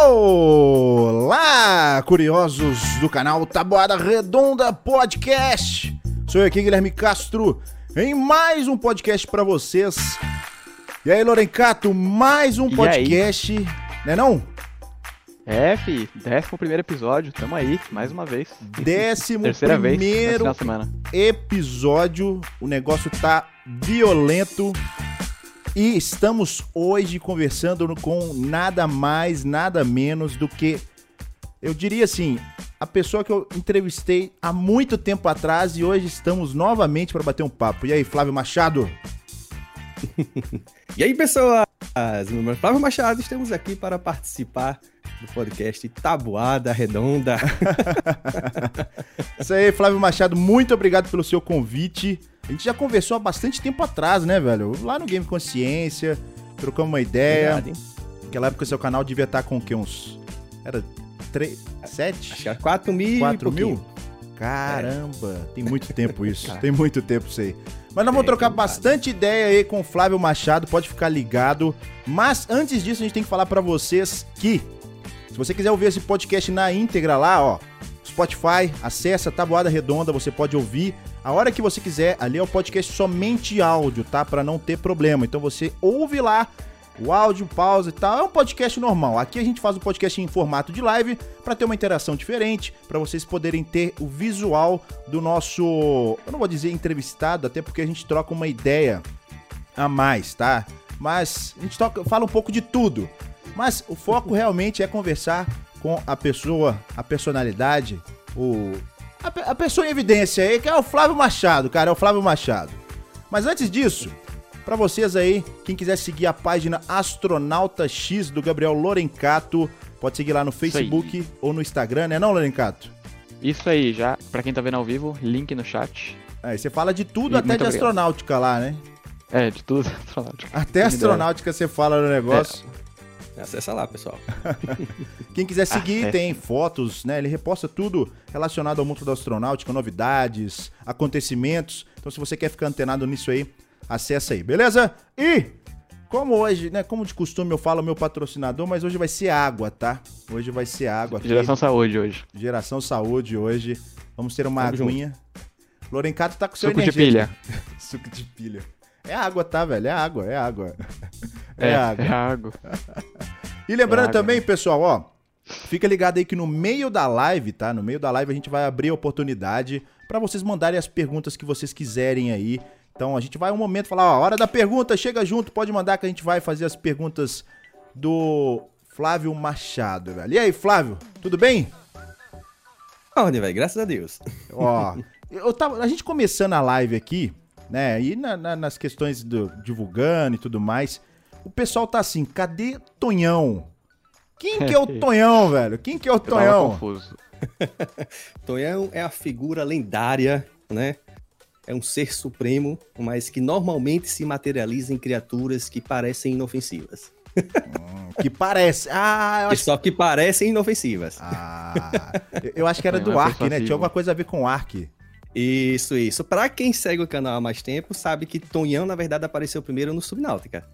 Olá, curiosos do canal Taboada Redonda Podcast. Sou eu aqui, Guilherme Castro, em mais um podcast para vocês. E aí, Lorencato, mais um podcast, né não? É, fi, décimo primeiro episódio, tamo aí, mais uma vez. Décimo Terceira vez primeiro de semana. episódio. O negócio tá violento. E estamos hoje conversando com nada mais, nada menos do que, eu diria assim, a pessoa que eu entrevistei há muito tempo atrás e hoje estamos novamente para bater um papo. E aí, Flávio Machado? E aí, pessoas? Meu nome é Flávio Machado, estamos aqui para participar do podcast Tabuada Redonda. Isso aí, Flávio Machado, muito obrigado pelo seu convite. A gente já conversou há bastante tempo atrás, né, velho? Lá no Game Consciência, trocamos uma ideia. Verdade, hein? Naquela época seu canal devia estar com o quê? Uns. Era. 3. 7? Acho que é 4 mil e 4 mil? Caramba, tem muito tempo isso. Tem muito tempo isso aí. Mas nós vamos É, trocar bastante ideia aí com o Flávio Machado, pode ficar ligado. Mas antes disso, a gente tem que falar pra vocês que, se você quiser ouvir esse podcast na íntegra lá, ó, Spotify, acessa Tabuada Redonda, você pode ouvir a hora que você quiser. Ali é o podcast somente áudio, tá? Pra não ter problema. Então você ouve lá o áudio, pausa e tal. É um podcast normal. Aqui a gente faz o podcast em formato de live para ter uma interação diferente, para vocês poderem ter o visual do nosso, eu não vou dizer entrevistado, até porque a gente troca uma ideia a mais, tá? Mas a gente toca, fala um pouco de tudo. Mas o foco realmente é conversar com a pessoa, a personalidade, o a, a pessoa em evidência aí, que é o Flávio Machado, cara, é o Flávio Machado. Mas antes disso, Pra vocês aí, quem quiser seguir a página Astronauta X do Gabriel Lorencato, pode seguir lá no. Facebook ou no Instagram, né não, Lorencato? Isso aí, já, pra quem tá vendo ao vivo, link no chat. Aí você fala de tudo, E até de obrigado. astronáutica lá, né? É, de tudo. Até astronáutica você fala no negócio. Acessa lá, pessoal. Quem quiser seguir, é. tem fotos, né? Ele reposta tudo relacionado ao mundo da astronáutica, novidades, acontecimentos. Então, se você quer ficar antenado nisso aí, acessa aí, beleza? E, como hoje, né? Como de costume, eu falo meu patrocinador, mas hoje vai ser água, tá? Hoje vai ser água. aqui. Geração Saúde hoje. Geração Saúde hoje. Vamos ter uma Tamo aguinha. Lorencato tá com seu Suco de pilha. Suco de pilha. É água, tá, velho? É água, é água. É, É, água. É água. E lembrando É água, também, pessoal, ó, fica ligado aí que no meio da live, tá? No meio da live a gente vai abrir a oportunidade pra vocês mandarem as perguntas que vocês quiserem aí. Então a gente vai um momento falar, ó, hora da pergunta, chega junto, pode mandar que a gente vai fazer as perguntas do Flávio Machado, velho. E aí, Flávio, tudo bem? Onde, velho? Graças a Deus. Ó, eu tava, a gente começando a live aqui, né? E na- na- nas questões do divulgando e tudo mais, o pessoal tá assim, cadê Tonhão? Quem que é o Tonhão, velho? Quem que é o Tonhão? confuso. Tonhão é a figura lendária, né? É um ser supremo, mas que normalmente se materializa em criaturas que parecem inofensivas. Que parece. Ah, eu acho, Só que parecem inofensivas. ah, eu acho que era do é Ark, né? Tinha alguma coisa a ver com o Ark. Isso, isso. Pra quem segue o canal há mais tempo, sabe que Tonhão, na verdade, apareceu primeiro no Subnáutica.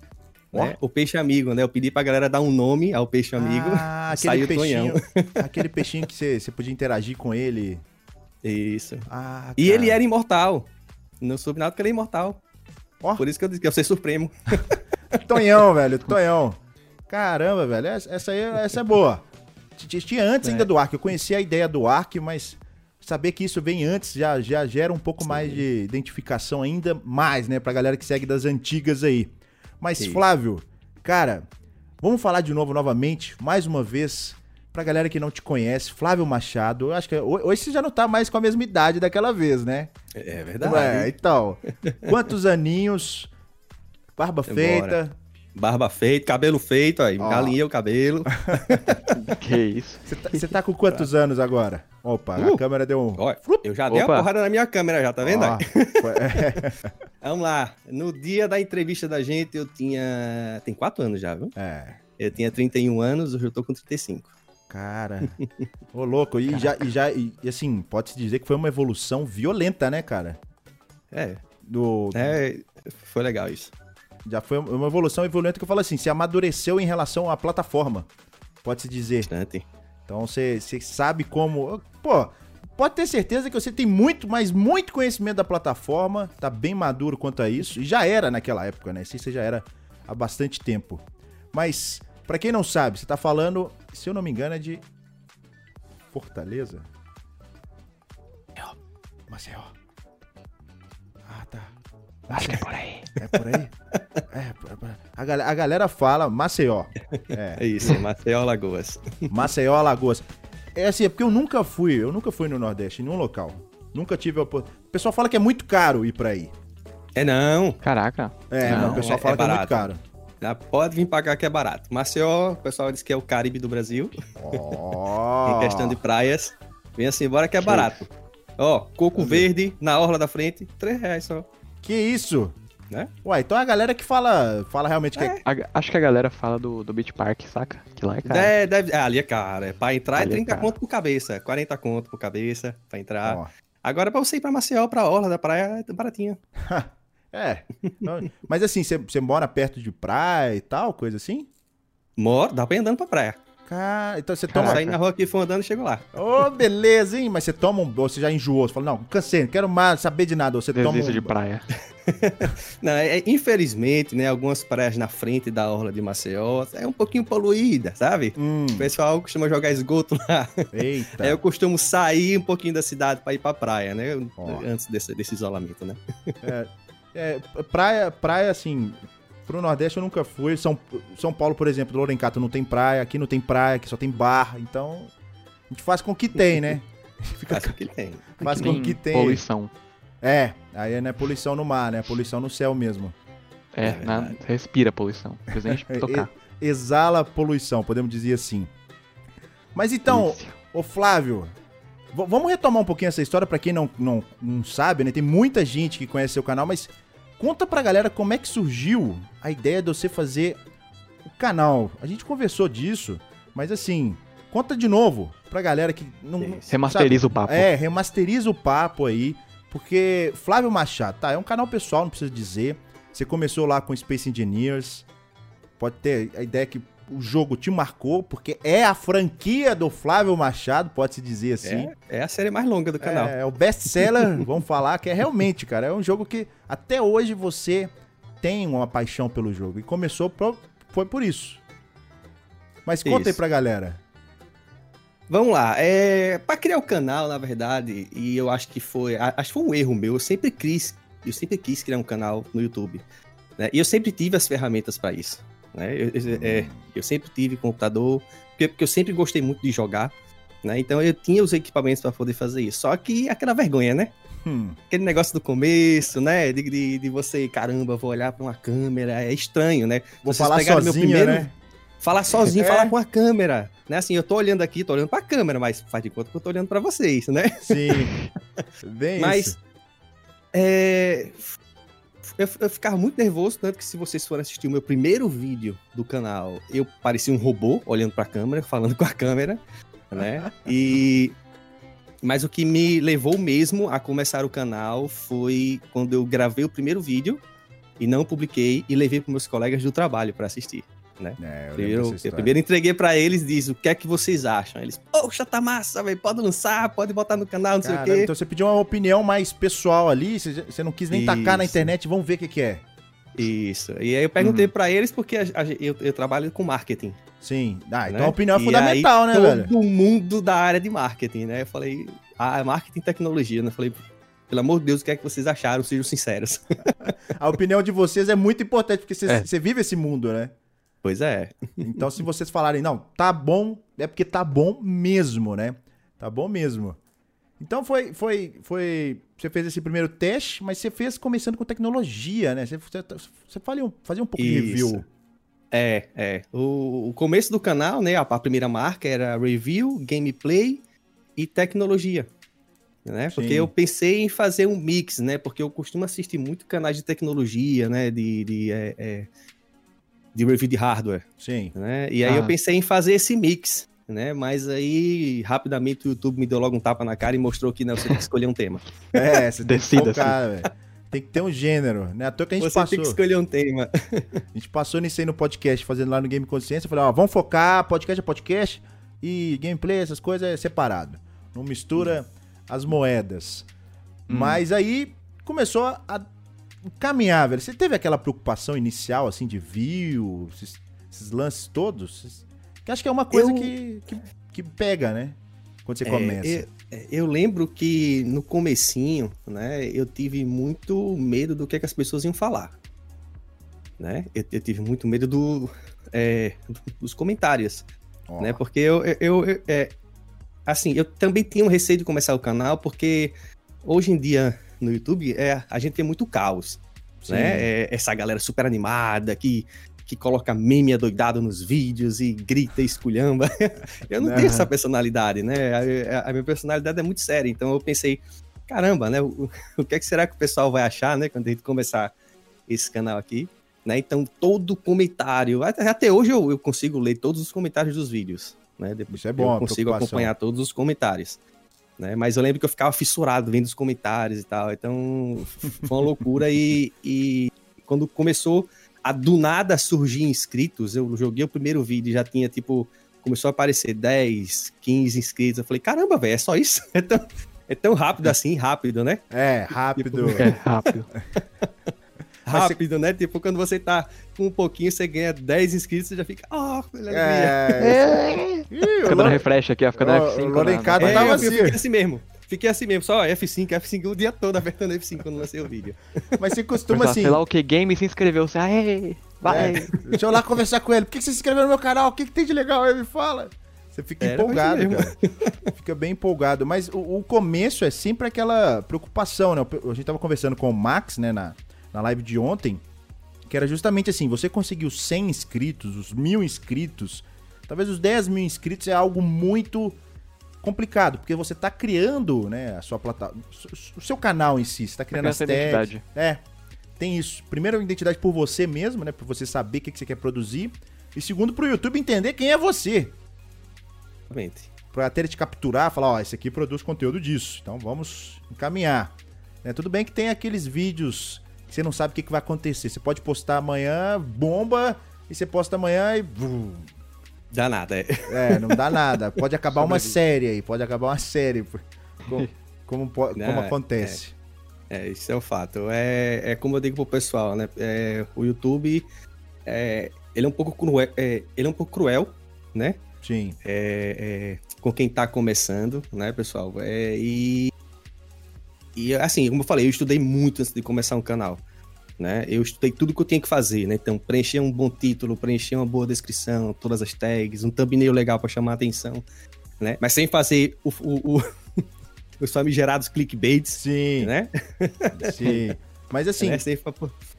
Né? O peixe amigo, né? Eu pedi pra galera dar um nome ao peixe amigo. Ah, aquele saiu peixinho. Tonhão. aquele peixinho que você você podia interagir com ele. Isso. Ah, E ele era imortal. No Subnáutica ele é imortal. Ó. Por isso que eu disse que o ser supremo. Tonhão, velho, Tonhão. Caramba, velho, essa, aí essa é boa. Tinha antes É. ainda do Ark. Eu conhecia a ideia do Ark, mas saber que isso vem antes já, já gera um pouco Sim. mais de identificação ainda mais, né? Pra galera que segue das antigas aí. Mas. Flávio, cara, vamos falar de novo, novamente, mais uma vez, pra galera que não te conhece, Flávio Machado. Eu acho que ho- hoje você já não tá mais com a mesma idade daquela vez, né? É verdade. Ué, então, quantos aninhos, barba Bora. feita, Barba feita, cabelo feito, aí. Ó. Galinha o cabelo. Que isso. Você tá, você tá com quantos anos agora? Opa, a Uh. câmera deu um. Olha, eu já dei Opa. uma porrada na minha câmera já, tá vendo? Ó, é, Vamos lá. No dia da entrevista da gente, eu tinha. Tem quatro anos já, viu? é, Eu tinha 31 anos, hoje eu tô com 35. cara. Ô, louco. E já, e já, e, e assim, pode-se dizer que foi uma evolução violenta, né, cara? É, Do, é, foi legal isso. Já foi uma evolução violenta que eu falo assim, se amadureceu em relação à plataforma. pode-se dizer. Bastante. Então você você sabe como. Pô, pode ter certeza que você tem muito, mas muito conhecimento da plataforma, tá bem maduro quanto a isso, e já era naquela época, né? Você já era há bastante tempo. Mas, pra quem não sabe, você tá falando, se eu não me engano, é de Fortaleza? Maceió. Tá. Acho que é por aí. É por aí? é, por- por- a, gal- a galera fala Maceió. É. É isso, Maceió Lagoas. Maceió, Alagoas. É assim, é porque eu nunca fui, eu nunca fui no Nordeste, em nenhum local. Nunca tive a oportunidade. O pessoal fala que é muito caro ir pra aí. É não, Caraca. É, Não, não, o pessoal é- fala é que é muito barato. caro. já pode vir cá que é barato. Maceió, o pessoal diz que é o Caribe do Brasil, Ó. em questão de praias. Vem assim, bora que é barato. Ó, coco verde na orla da frente, 3 reais só. Que isso? Né? Ué, então é a galera que fala, fala realmente que é. A- acho que a galera fala do, do Beach Park, saca? Que lá é caro. Deve, deve- é, ali é caro. É, pra entrar Ali é é 30 caro. conto por cabeça, 40 conto por cabeça pra entrar. Ó. Agora pra você ir pra Maceió, pra orla da praia, é baratinho. É. Não, Mas assim, você, você mora perto de praia e tal, coisa assim? Moro, dá pra ir andando pra praia. Cara, então você toma. Sair na rua aqui, for andando e chego lá. Ô, beleza, hein? Mas você toma um. Ou você já enjoou? Você fala, não, cansei, não quero mais saber de nada. Você toma. Um... de praia. Não, é, infelizmente, né, algumas praias na frente da orla de Maceió é um pouquinho poluída, sabe? Hum, O pessoal costuma jogar esgoto lá. eita. Aí eu costumo sair um pouquinho da cidade pra ir pra praia, né? Ó. Antes desse, desse isolamento, né? É, praia, praia, assim, pro Nordeste eu nunca fui. São, São Paulo, por exemplo, Lorencato não tem praia, aqui não tem praia, aqui só tem bar. Então, a gente faz com o que tem, né? Fica, Acho que tem. faz com nem que tem. Poluição. É, aí não é poluição no mar, né? É poluição no céu mesmo. É, É na- respira poluição. Tocar. Exala poluição, podemos dizer assim. Mas então. Ô Flávio, vamos retomar um pouquinho essa história pra quem não, não, não sabe, né? Tem muita gente que conhece seu canal, mas conta pra galera como é que surgiu a ideia de você fazer o canal. A gente conversou disso, mas assim, conta de novo pra galera que não. Remasteriza o papo. É, remasteriza o papo aí, porque Flávio Machado, tá? É um canal pessoal, não precisa dizer. Você começou lá com Space Engineers. Pode ter a ideia que o jogo te marcou, porque é a franquia do Flávio Machado, pode-se dizer assim. É, é a série mais longa do canal. É, é o best-seller, vamos falar, que é realmente, cara, é um jogo que até hoje você tem uma paixão pelo jogo. E começou pro- foi por isso. Mas conta aí Isso. pra galera. Vamos lá, é, para criar o canal, na verdade, e eu acho que foi, acho que foi um erro meu, eu sempre quis, eu sempre quis criar um canal no YouTube, né? E eu sempre tive as ferramentas para isso, né? Eu, eu- é, eu sempre tive computador, porque, porque eu sempre gostei muito de jogar, né? Então eu tinha os equipamentos para poder fazer isso. Só que aquela vergonha, né? Hum, Aquele negócio do começo, né? De, de, de você, caramba, vou olhar para uma câmera, é estranho, né? vou Vocês falar pegaram meu sozinho, primeiro- né? Falar sozinho, É. falar com a câmera. Né? Assim, eu tô olhando aqui, tô olhando pra câmera, mas faz de conta que eu tô olhando pra vocês, né? Sim. Bem Mas é, eu, eu ficava muito nervoso, tanto que se vocês forem assistir o meu primeiro vídeo do canal, eu parecia um robô olhando pra câmera, falando com a câmera, né? E mas o que me levou mesmo a começar o canal foi quando eu gravei o primeiro vídeo e não publiquei e levei para meus colegas do trabalho para assistir. É, eu Primeiro, eu primeiro entreguei pra eles, diz o que é que vocês acham. Eles, poxa, tá massa, velho, pode lançar, pode botar no canal, não sei Caramba, o quê. então você pediu uma opinião mais pessoal ali, você, não quis nem tacar na Isso. internet, vamos ver o que, que é. Isso. E aí eu perguntei pra eles porque a- a- eu, eu trabalho com marketing. Sim. Ah, então né? a opinião é E fundamental, aí, né, todo velho? mundo da área de marketing, né? Eu falei, ah, marketing e tecnologia, né? Eu falei, pelo amor de Deus, o que é que vocês acharam? Sejam sinceros. A opinião de vocês é muito importante, porque você, É. você vive esse mundo, né? Pois é. Então, se vocês falarem, não, tá bom, é porque tá bom mesmo, né? Tá bom mesmo. Então foi, foi, foi. Você fez esse primeiro teste, mas você fez começando com tecnologia, né? Você, você, você fazia, um, fazia um pouco de Isso. review. É, é. O, o começo do canal, né? A, a primeira marca era review, gameplay e tecnologia. Né? Porque eu pensei em fazer um mix, né? Porque eu costumo assistir muito canais de tecnologia, né? De, de, é, é, de review de hardware, Sim. né? E aí Ah. eu pensei em fazer esse mix, né? Mas aí, rapidamente, o YouTube me deu logo um tapa na cara e mostrou que não, você tem que escolher um tema. É, você tem que Decida-se. focar, velho. Tem que ter um gênero, né? À toa que a gente Você passou. tem que escolher um tema. A gente passou nisso aí no podcast, fazendo lá no Game Consciência. Eu falei, ó, vamos focar, podcast é podcast e gameplay, essas coisas é separado. Não mistura as moedas. Mas aí começou a caminhar, velho. Você teve aquela preocupação inicial, assim, de view, esses, esses lances todos? Que acho que é uma coisa Eu- que, que, que pega, né? Quando você É, começa. eu, é, eu lembro que no comecinho, né, eu tive muito medo do que, que as pessoas iam falar. Né? Eu, eu tive muito medo do, é, dos comentários. Ó, né? Porque eu, eu, eu- eu- é, assim, eu também tinha um receio de começar o canal, porque hoje em dia no YouTube é, a gente tem muito caos, sim. né? É, essa galera super animada que, que coloca meme adoidado nos vídeos e grita e esculhamba. eu não tenho essa personalidade, né? A, a- a minha personalidade é muito séria, então eu pensei, caramba, né? O, o que, é que será que o pessoal vai achar, né? Quando a gente começar esse canal aqui. Né? Então, todo comentário, até, até hoje eu, eu consigo ler todos os comentários dos vídeos. Né? Depois Isso é bom, Eu consigo acompanhar todos os comentários. Né? Mas eu lembro que eu ficava fissurado vendo os comentários e tal. Então, foi uma loucura. e, e quando começou a do nada surgir inscritos, eu joguei o primeiro vídeo e já tinha tipo. Começou a aparecer 10, 15 inscritos. Eu falei, caramba, velho, é só isso? É tão, é tão rápido assim, rápido, né? É, rápido. É rápido. Rápido, né? Tipo, quando você tá com um pouquinho, você ganha 10 inscritos, você já fica, ah, que alegria. É. Ih, Fica dando refresh aqui, ó. Fica dando Ó, F5. o Lorencado na- É, tava assim. eu fiquei assim mesmo. Fiquei assim mesmo, só F5, F5 o dia todo apertando F5 quando lancei o vídeo. Mas você Mas costuma assim. Sei lá o que, game se inscreveu. Você, aê, vai. É, deixa eu lá conversar com ele. Por que você se inscreveu no meu canal? O que, que tem de legal? Ele me fala. Você fica Era empolgado, cara. Fica bem empolgado. Mas o, o começo é sempre aquela preocupação, né? A gente tava conversando com o Max, né, na, na live de ontem, que era justamente assim: você conseguiu 100 inscritos, os mil inscritos, talvez os 10 mil inscritos é algo muito complicado, porque você tá criando, né, a sua plataforma, o seu canal em si, você tá criando criando as essa tags. identidade. É, tem isso. Primeiro, identidade por você mesmo, né? Pra você saber o que, que você quer produzir. E segundo, pro YouTube entender quem é você. Exatamente. Pra até ele te capturar, falar, ó, esse aqui produz conteúdo disso. Então vamos encaminhar. Né, Tudo bem que tem aqueles vídeos você não sabe o que, que vai acontecer. Você pode postar amanhã, bomba, e você posta amanhã e. Dá nada, é. É, não dá nada. Pode acabar uma série aí, pode acabar uma série. Como, como, Não, como é- acontece. É, isso é o fato. É, é como eu digo pro pessoal, né? É, o YouTube, é, ele é um pouco cruel, é, ele é um pouco cruel, né? Sim. É, é, com quem tá começando, né, pessoal? É, e, e assim, como eu falei, eu estudei muito antes de começar um canal. Né? Eu estudei tudo que eu tinha que fazer, né? Então, preencher um bom título, preencher uma boa descrição, todas as tags, um thumbnail legal para chamar a atenção, né? Mas sem fazer o, o- o- os famigerados clickbaits, Sim, né? sim. Mas assim, né? Sem,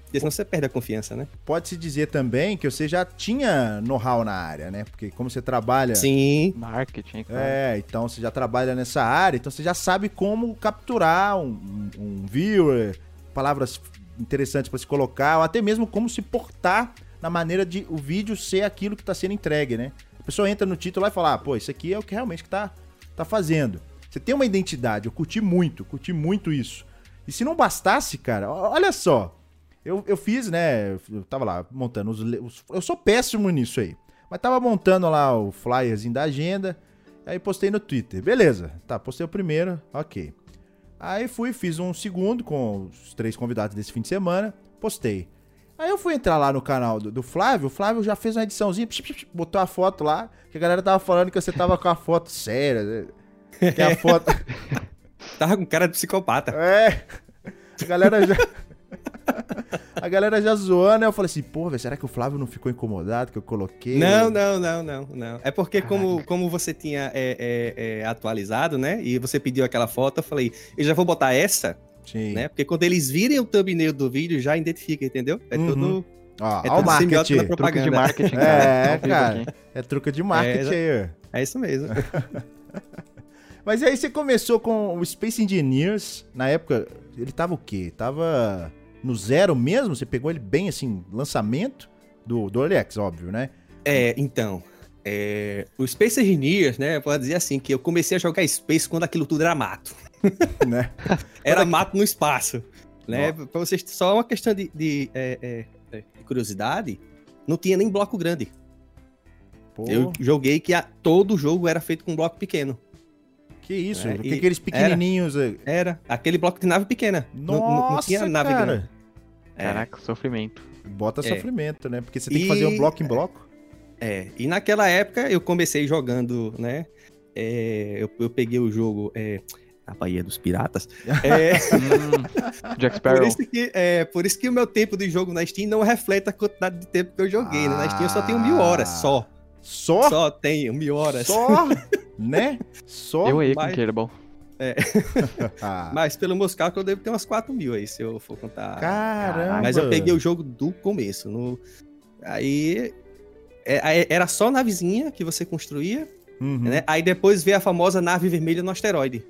porque senão você perde a confiança, né? pode-se dizer também que você já tinha know-how na área, né? Porque como você trabalha. Sim, Marketing, cara. É, então você já trabalha nessa área, então você já sabe como capturar um, um- um viewer, palavras interessantes para se colocar, ou até mesmo como se portar na maneira de o vídeo ser aquilo que está sendo entregue, né? A pessoa entra no título lá e fala, ah, pô, isso aqui é o que realmente que tá, tá fazendo. Você tem uma identidade, eu curti muito, curti muito isso. E se não bastasse, cara, olha só, eu, eu fiz, né, eu tava lá montando os, os- Eu sou péssimo nisso aí. Mas tava montando lá o flyerzinho da agenda, aí postei no Twitter. Beleza, tá, postei o primeiro, ok. Aí fui, fiz um segundo com os três convidados desse fim de semana, postei. Aí eu fui entrar lá no canal do, do Flávio, o Flávio já fez uma ediçãozinha, psh, psh, psh, botou a foto lá, que a galera tava falando que você tava com a foto séria, né? que a foto... tava com cara de psicopata. É. A galera já. A galera já zoando, aí eu falei assim, pô, velho, será que o Flávio não ficou incomodado que eu coloquei? Não, não, não, não, não. É porque como, como você tinha é, é, é, atualizado, né? E você pediu aquela foto, eu falei, eu já vou botar essa, Sim. né? Porque quando eles virem o thumbnail do vídeo, já identifica, entendeu? É Uhum. tudo. Ó, É ó o marketing. Truque de marketing, É, cara. Vivo cara. É truque de marketing É, aí. ó. É isso mesmo. Mas aí você começou com o Space Engineers. Na época, ele tava o quê? Tava no zero mesmo? Você pegou ele bem assim, lançamento do, do Alex, óbvio, né? É, então. é, o Space Engineers, né? Pode dizer assim, que eu comecei a jogar Space quando aquilo tudo era mato. né? Era mato no espaço. Né? Pra vocês, só uma questão de, de, é, é, de curiosidade, não tinha nem bloco grande. Pô, Eu joguei que a, todo jogo era feito com bloco pequeno. que isso? É, Porque e aqueles pequenininhos... é, Era aquele bloco de nave pequena. Não- não, não Nossa, tinha nave cara. grande. É, Caraca, sofrimento. Bota É. sofrimento, né? Porque você tem que E- fazer um bloco em bloco. é. E naquela época eu comecei jogando, né? é, eu, eu peguei o jogo. É, a Bahia dos Piratas. É, Hum, Jack por, Sparrow. isso que, é, por isso que o meu tempo de jogo na Steam não reflete a quantidade de tempo que eu joguei. né? Na Steam eu só tenho mil horas, só. Só? Só tenho mil horas. Só? né? Só? Eu aí com mas- Kerbal. Ah, Mas pelo cálculos eu devo ter umas 4 mil aí, se eu for contar. Caramba! Mas eu peguei o jogo do começo. No... Aí é- aí era só navezinha que você construía, Uhum. né? Aí depois veio a famosa nave vermelha no asteroide.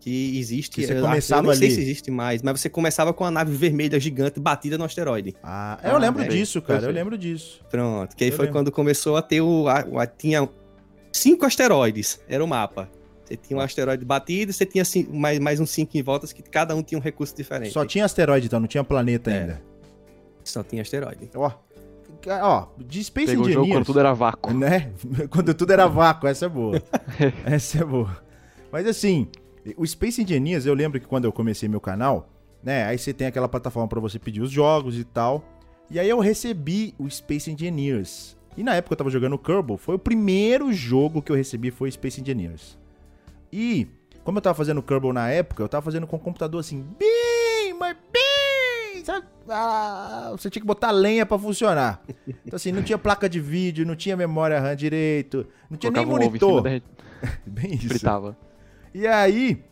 Que existe. Que você eu, começava eu não sei ali. se existe mais, mas você começava com a nave vermelha gigante batida no asteroide. Ah, eu lembro é, disso, cara. Eu sei. lembro disso. Pronto. Que aí Eu foi lembro. quando começou a ter o. a- a- tinha cinco asteroides. Era o mapa. Você tinha um asteroide batido, você tinha cin- mais, mais uns cinco em voltas que cada um tinha um recurso diferente. Só tinha asteroide, então, não tinha planeta É. ainda. Só tinha asteroide. Ó, ó, de Space Pegou o jogo Engineers... quando tudo era vácuo. Né? Quando tudo era vácuo, essa é boa. essa é boa. Mas assim, o Space Engineers, eu lembro que quando eu comecei meu canal, né? Aí você tem aquela plataforma pra você pedir os jogos e tal. E aí eu recebi o Space Engineers. E na época eu tava jogando o Kerbal, foi o primeiro jogo que eu recebi foi Space Engineers. E como eu tava fazendo o Kerbal na época, eu tava fazendo com um computador assim, bem, mas bem, sabe? Ah, você tinha que botar lenha pra funcionar. Então assim, não tinha placa de vídeo, não tinha memória RAM direito, não tinha nem Colocava um ovo em cima monitor. da re- Bem isso. fritava. E aí,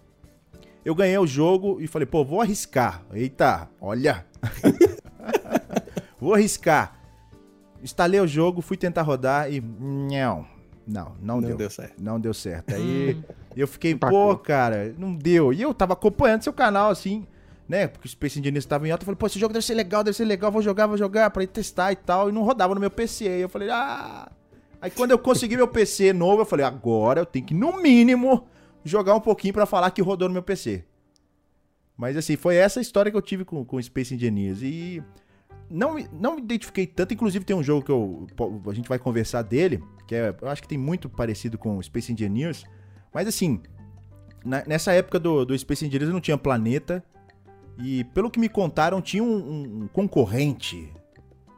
eu ganhei o jogo e falei, pô, vou arriscar. Eita, olha. vou arriscar. Instalei o jogo, fui tentar rodar e. Não, não, não, Não deu. deu certo. Não deu certo. Aí eu fiquei, pô, cara, não deu. E eu tava acompanhando seu canal assim, né? Porque o Space Engineers tava em alta. Eu falei, pô, esse jogo deve ser legal, deve ser legal, vou jogar, vou jogar pra ir testar e tal. E não rodava no meu PC. Aí eu falei, ah. Aí quando eu consegui meu PC novo, eu falei, agora eu tenho que, no mínimo, jogar um pouquinho pra falar que rodou no meu PC. Mas assim, foi essa a história que eu tive com, com o Space Engineers. E não, não me identifiquei tanto. Inclusive, tem um jogo que eu, a gente vai conversar dele, que é, eu acho que tem muito parecido com o Space Engineers. Mas assim, na- nessa época do, do Space Engineers não tinha planeta. E pelo que me contaram, tinha um, um- concorrente.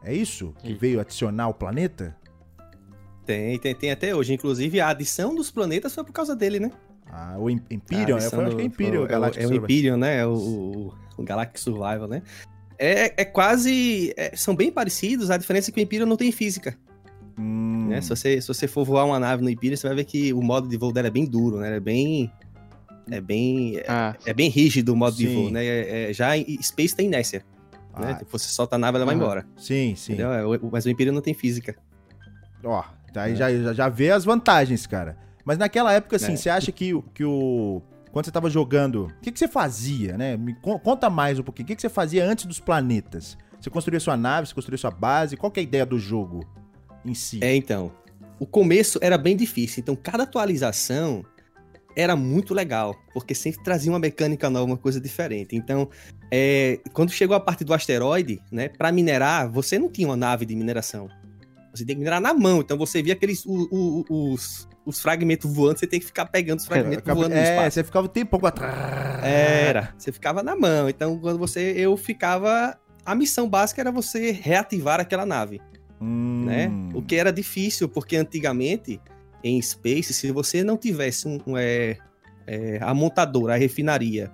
É isso? Que veio adicionar o planeta? Tem, tem, tem até hoje. Inclusive, a adição dos planetas foi por causa dele, né? Ah, o Im- Imperium? Eu acho que é Imperium, é, o é o. Imperium, né? É o, o, o Galactic Survival, né? É, é quase. é, são bem parecidos, a diferença é que o Imperium não tem física. Hum, Né? Se, você, se você for voar uma nave no Imperium, você vai ver que o modo de voo dela é bem duro, né? É bem. É bem. É, Ah, é bem rígido o modo de Sim. voo, né? É- é- já em Space tem inércia, né? ah, Se você solta a nave, ela vai Aham. embora. sim, sim. Entendeu? É, Mas o Imperium não tem física. Ó, É. aí já, já, já vê as vantagens, cara. Mas naquela época, assim, É. você acha que, o- que o. Quando você tava jogando, o que, que você fazia, né? Me con- conta mais um pouquinho. O que, que você fazia antes dos planetas? Você construía sua nave, você construía sua base? Qual que é a ideia do jogo em si? É, então. O começo era bem difícil, então cada atualização era muito legal, porque sempre trazia uma mecânica nova, uma coisa diferente. Então, é, quando chegou a parte do asteroide, né, para minerar, você não tinha uma nave de mineração. Você tem que minerar na mão, então você via aqueles o- o- os, os fragmentos voando, você tem que ficar pegando os fragmentos Acaba- voando no é, espaço. você ficava o tempo atrás. Era, você ficava na mão. Então, quando você eu ficava, a missão básica era você reativar aquela nave Hum, né? O que era difícil, porque antigamente, em Space, se você não tivesse um, um, é, é, a montadora, a refinaria,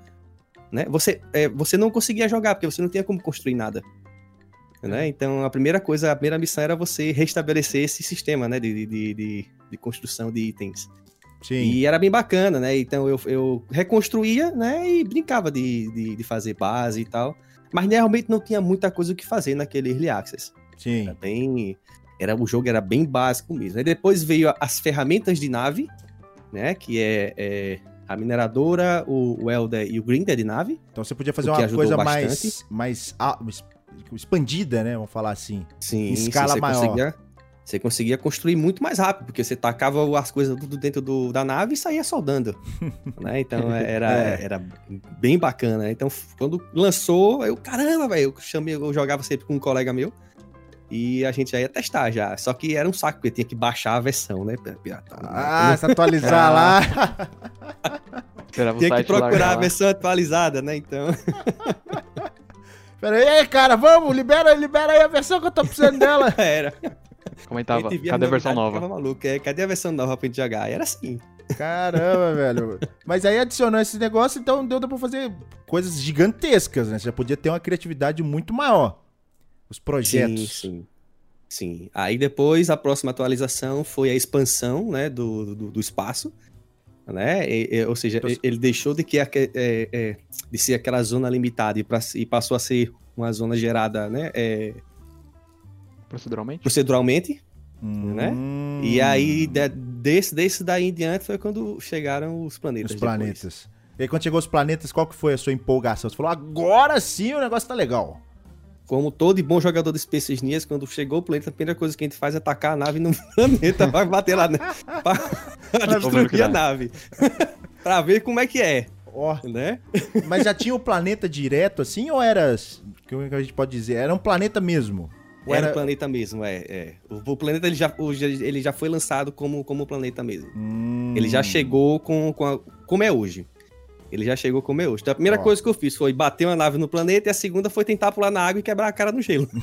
né? Você, é, você não conseguia jogar, porque você não tinha como construir nada. Né? Então, a primeira coisa, a primeira missão era você restabelecer esse sistema, né? De, de, de, de construção de itens. Sim. E era bem bacana, né? Então, eu, eu reconstruía, né? E brincava de, de, de fazer base e tal. Mas realmente não tinha muita coisa o que fazer naquele Early Access. Sim. Era bem. Era, o jogo era bem básico mesmo. Aí depois veio as ferramentas de nave, né? Que é, é a mineradora, o, o Elder e o Grinder de nave. Então você podia fazer uma coisa bastante. mais, mais ah, es- expandida, né? Vamos falar assim. Sim, Em escala você maior. conseguia. você conseguia construir muito mais rápido, porque você tacava as coisas tudo dentro do, da nave e saía soldando. né? Então era, É. era bem bacana. Então, quando lançou, eu, caramba, velho, eu chamei, eu jogava sempre com um colega meu. E a gente já ia testar já. Só que era um saco, porque tinha que baixar a versão, né? Ah, se atualizar lá. Esperava o tinha que procurar a lá. versão atualizada, né? Então. Pera aí, cara, vamos, libera, libera aí a versão que eu tô precisando dela. Era. Comentava, cadê a versão nova? Maluco. É, cadê a versão nova pra gente jogar? Era assim. Caramba, velho. Mas aí adicionou esse negócio, então deu pra fazer coisas gigantescas, né? Você já podia ter uma criatividade muito maior. Os projetos. Sim, sim. Sim. Aí depois a próxima atualização foi a expansão, né, do, do, do espaço, né? E- e- ou seja, Então- ele deixou de que é, é, de ser aquela zona limitada e, pra- e passou a ser uma zona gerada, né, é, Proceduralmente? proceduralmente. né? Hum, E aí de- desse, desse daí em diante foi quando chegaram os planetas. Os depois. planetas. E aí, quando chegou os planetas, qual que foi a sua empolgação? Você falou, agora sim o negócio tá legal. Como todo bom jogador de Space Engineers, quando chegou o planeta, a primeira coisa que a gente faz é atacar a nave no planeta, vai bater lá, né? pra, pra destruir a nave. pra ver como é que é, Ó, né? mas já tinha o planeta direto assim, ou era. Como é que a gente pode dizer? Era um planeta mesmo? Era era. o planeta mesmo, é. é. O, o planeta ele já- ele já foi lançado como, como planeta mesmo. Hum, Ele já chegou com, com a- como é hoje. Ele já chegou é hoje. Então a primeira Ó. coisa que eu fiz foi bater uma nave no planeta e a segunda foi tentar pular na água e quebrar a cara no gelo.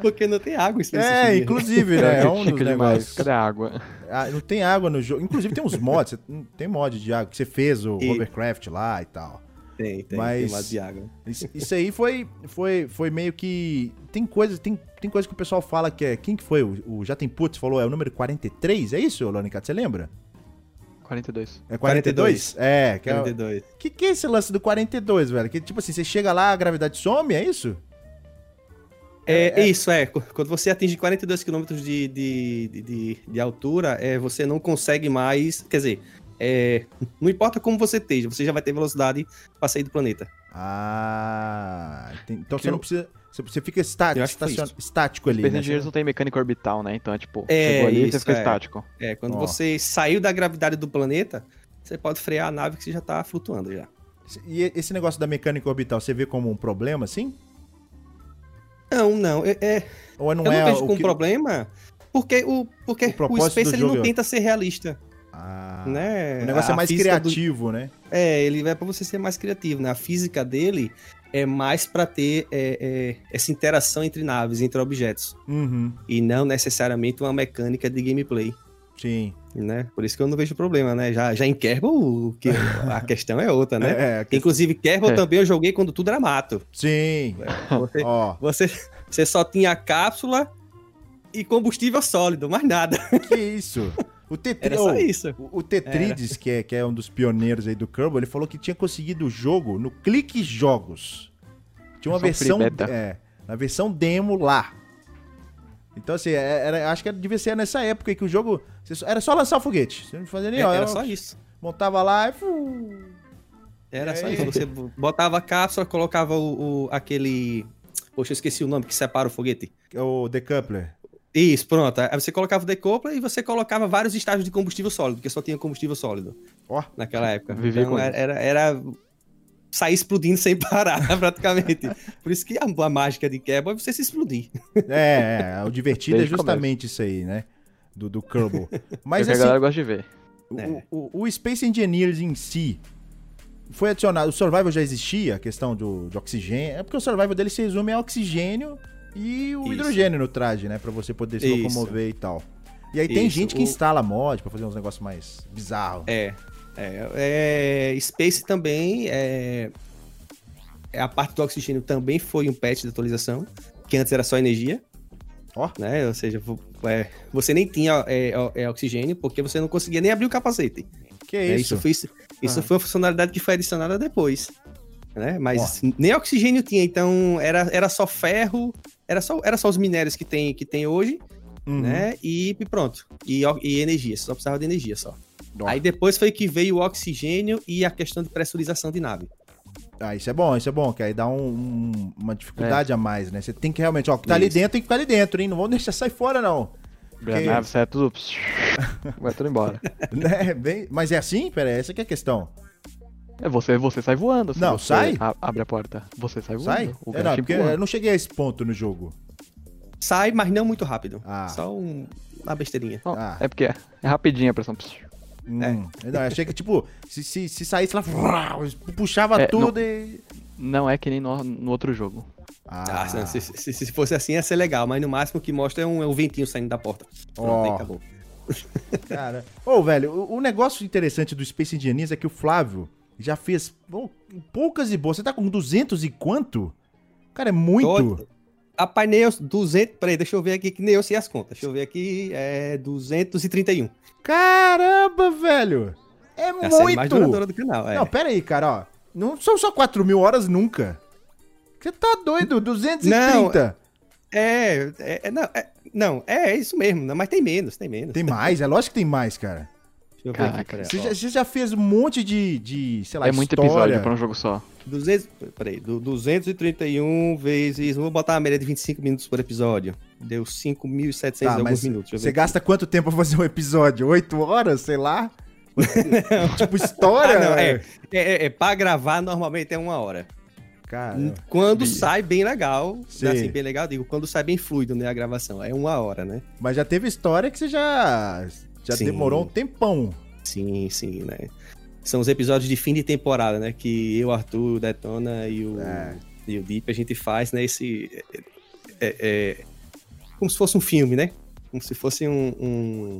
Porque não tem água Space É, inclusive, né? É um dos demais. negócios. Cadê a água? Ah, não tem água no jogo. Inclusive tem uns mods. Tem mod de água que você fez, o E- Hovercraft lá e tal. Tem, tem, Mas- tem mais de água. Isso, isso aí foi, foi, foi meio que. Tem coisa, tem, tem coisa que o pessoal fala que é. Quem que foi? O, o Já Tem Putz falou, é o número 43? É isso, Lonicato? Você lembra? 42. É 42? É, que é. 42. Que que é esse lance do 42, velho? Que tipo assim, você chega lá, a gravidade some, é isso? É, isso, é. Qu- Quando você atinge 42 km de, de, de, de, altura, é, você não consegue mais. Quer dizer, é, não importa como você esteja, você já vai ter velocidade para sair do planeta. Ah. tem- então Que você não eu- precisa. Você, fica está, Eu acho que foi estacion- estático ali. Space Né? Engineers não tem mecânica orbital, né? Então é tipo, É, chegou ali, isso, você fica é. estático. É, quando Ó. você saiu da gravidade do planeta, você pode frear a nave que você já tá flutuando já. E esse negócio da mecânica orbital, você vê como um problema, assim? Não, não. É, é- Ou não eu é não vejo como que... problema, porque o, porque O o, propósito Space ele não é- tenta ser realista, Ah, né? O negócio A é mais física do- criativo, né? É, ele vai pra você ser mais criativo, né? A física dele é mais pra ter é, é, essa interação entre naves, entre objetos, Uhum. e não necessariamente uma mecânica de gameplay, Sim. né? Por isso que eu não vejo problema, né? Já, já em Kerbal, o que, a questão é outra, né? É, que- Inclusive, Kerbal É. também eu joguei quando tudo era mato. Sim. Você, Ó, você, você só tinha cápsula e combustível sólido, mais nada. que isso? O Tetri... Era só isso. O o Tetrides, que é, que é um dos pioneiros aí do Kerbal, ele falou que tinha conseguido o jogo no Clique Jogos. Tinha uma Versão free beta. é, na versão demo lá. Então, assim, é- era, acho que devia ser nessa época aí que o jogo só- era só lançar o foguete. Você não fazia nem... É, ó, era só isso. Montava lá e... fu- Era só É. isso. Você botava a cápsula, colocava o, o- aquele. Poxa, eu esqueci o nome que separa o foguete. O decoupler. Isso, pronto. Aí você colocava o decoupler e você colocava vários estágios de combustível sólido, porque só tinha combustível sólido Ó, naquela época. Vivia então com era, era, era sair explodindo sem parar, praticamente. Por isso que a, a mágica de Kerbal é você se explodir. é, é, o divertido é Desde o justamente isso aí, né? Do, do Kerbal. É Mas que a assim, galera gosta de ver. O- É. O, o Space Engineers em si foi adicionado. O Survival já existia, a questão do, de oxigênio. É porque o Survival dele se resume a oxigênio e o Isso. hidrogênio no traje, né? Pra você poder se Isso. locomover e tal. E aí tem Isso, gente que o- instala mod pra fazer uns negócios mais bizarros. É. É, é, Space também é, é, A parte do oxigênio também foi um patch de atualização, que antes era só energia. Ó. Né? Ou seja, é, você nem tinha é, é, oxigênio porque você não conseguia nem abrir o capacete. Que É, isso? isso foi, isso Ah. foi uma funcionalidade que foi adicionada depois. Né? Mas nem oxigênio tinha, então era, era só ferro, era só, era só os minérios que tem, que tem hoje, Uhum. né? E, e pronto. E, e energia, você só precisava de energia só. Ó. Aí depois foi que veio o oxigênio e a questão de pressurização de nave. Ah, isso é bom, isso é bom, que aí dá um- um- uma dificuldade a mais, né? Você tem que realmente, ó, o que tá ali Isso. dentro tem que ficar ali dentro, hein? Não vamos deixar sair fora, não. A nave sai tudo. Vai tudo embora. Né? Bem... Mas é assim? Pera aí, essa que é a questão. É, você, você sai voando. Não, você sai? a- abre a porta. Você sai voando. Sai? O É, não, porque empurra. eu não cheguei a esse ponto no jogo. Sai, mas não muito rápido. Ah. Só um, uma besteirinha. Não, Ah. É porque é, é rapidinho a pressão. Hum, Não, eu achei que, tipo, se, se, se saísse lá, puxava É, tudo e. Não é que nem no, no outro jogo. Ah, Ah, se, se- se- se fosse assim ia ser legal, mas no máximo o que mostra é um, é um ventinho saindo da porta. Pronto, Ó. aí acabou. cara. Ô, velho, o, o negócio interessante do Space Engineers é que o Flávio já fez poucas e boas. Você tá com 200 e quanto? Cara, é muito. Tô- Rapaz, nem eu, 200, peraí, deixa eu ver aqui, que nem eu sei as contas. Deixa eu ver aqui, é 231. Caramba, velho! É, É a série mais muito! duradoura do canal, é. Não, pera aí, cara, ó. Não são só 4 mil horas nunca. Você tá doido? 230. É, é, é, não, é, não, é isso mesmo, não, mas tem menos, tem menos. Tem mais, é lógico que tem mais, cara. Deixa eu ver aqui, peraí. Você já, você já fez um monte de, de sei lá, é muito história. episódio pra um jogo só. 200, peraí, do 231 vezes, vou botar uma média de 25 minutos por episódio. Deu 5.700 Tá, alguns minutos. Deixa eu você ver gasta quanto tempo pra fazer um episódio? 8 horas, sei lá? tipo, história? Ah, não, é, é, é, é, pra gravar normalmente é uma hora. Cara, Quando sai bem legal, Sim. assim, bem legal, digo, quando sai bem fluido, né, a gravação, é uma hora, né? mas já teve história que você já, já Sim. demorou um tempão. Sim, sim, né? São os episódios de fim de temporada, né, que eu, Arthur, o Detona e o, É. e o Deep, a gente faz, né, esse... É, é- como se fosse um filme, né? Como se fosse um... um-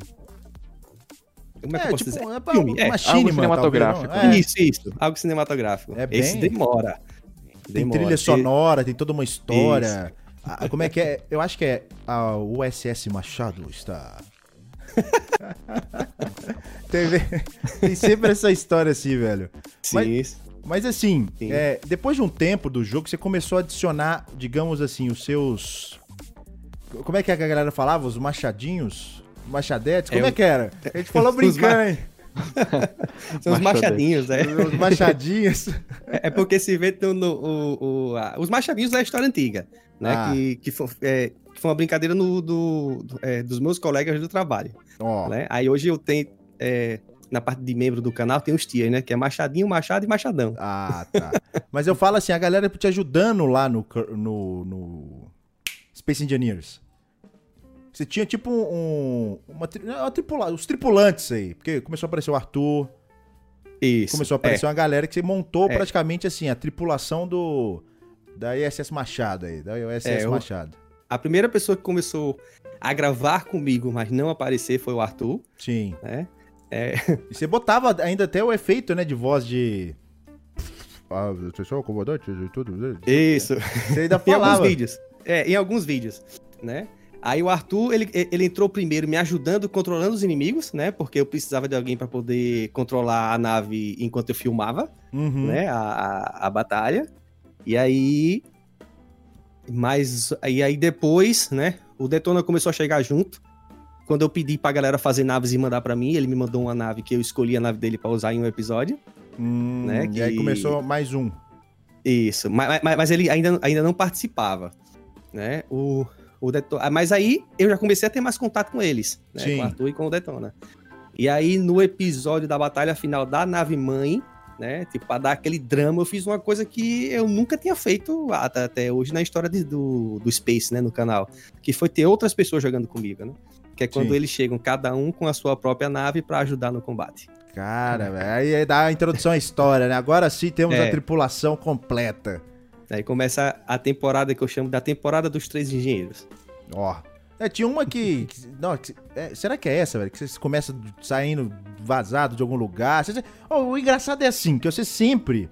Como é que eu posso dizer? é pra- Filme, uma é, algo cinematográfico. É, Isso, isso, algo cinematográfico. É bem- Esse demora. tem Demora. trilha E- sonora, tem toda uma história. Ah, como é que é? Eu acho que é a USS Machado está. tem, tem sempre essa história assim, velho. Sim, isso. Mas assim, Sim. é, depois de um tempo do jogo, você começou a adicionar, digamos assim, os seus. Como é que, é a galera falava? Os machadinhos? Machadetes? Como É, é que era? A gente falou brincando, hein? São os machadinhos, né? Os machadinhos. É porque se vê no, no- o- o- a- os machadinhos da história antiga, né? Ah. Que, que, foi, é, que foi uma brincadeira no- do, do- é, dos meus colegas do trabalho, Ó, né? Aí hoje eu tenho, é, na parte de membro do canal, tem os tias, né? Que é Machadinho, Machado e Machadão. Ah, tá. Mas eu falo assim, a galera te ajudando lá no, no, no Space Engineers. Você tinha tipo um. Uma, tri- uma tripula, os tripulantes aí. Porque começou a aparecer o Arthur, Isso. começou a aparecer uma galera que você montou É. praticamente assim, a tripulação do. Da ISS Machado aí, da ISS É, eu- Machado. É, a primeira pessoa que começou a gravar comigo, mas não aparecer, foi o Arthur, Sim. né? É, E você botava ainda até o efeito, né, de voz de. Ah, vocês são comandantes e tudo. isso. Você ainda Em alguns falava. vídeos. É, em alguns vídeos, né? Aí o Arthur, ele, ele entrou primeiro me ajudando, controlando os inimigos, né? Porque eu precisava de alguém para poder controlar a nave enquanto eu filmava, Uhum. né? A, a, a batalha. E aí... Mas... E aí depois, né? O Detona começou a chegar junto. Quando eu pedi pra galera fazer naves e mandar pra mim, ele me mandou uma nave que eu escolhi a nave dele pra usar em um episódio. Hum, né, E aí que- começou mais um. Isso, mas, mas, mas ele ainda, ainda não participava, né? O, o Deto- ah, Mas aí eu já comecei a ter mais contato com eles, né? Sim. Com o Arthur e com o Detona. E aí no episódio da batalha final da nave mãe, né? Tipo, pra dar aquele drama, eu fiz uma coisa que eu nunca tinha feito até, hoje na história de- do, do Space, né? No canal. Que foi ter outras pessoas jogando comigo, né? Que é quando Sim. eles chegam, cada um com a sua própria nave pra ajudar no combate. Cara. Aí dá a introdução à história, né? Agora sim temos É. a tripulação completa. Aí começa a temporada que eu chamo da temporada dos três engenheiros. Ó. É, tinha uma que. que- não, que- é, será que é essa, velho? Que você começa saindo vazado de algum lugar. Você- Ó, o engraçado é assim, que você sempre.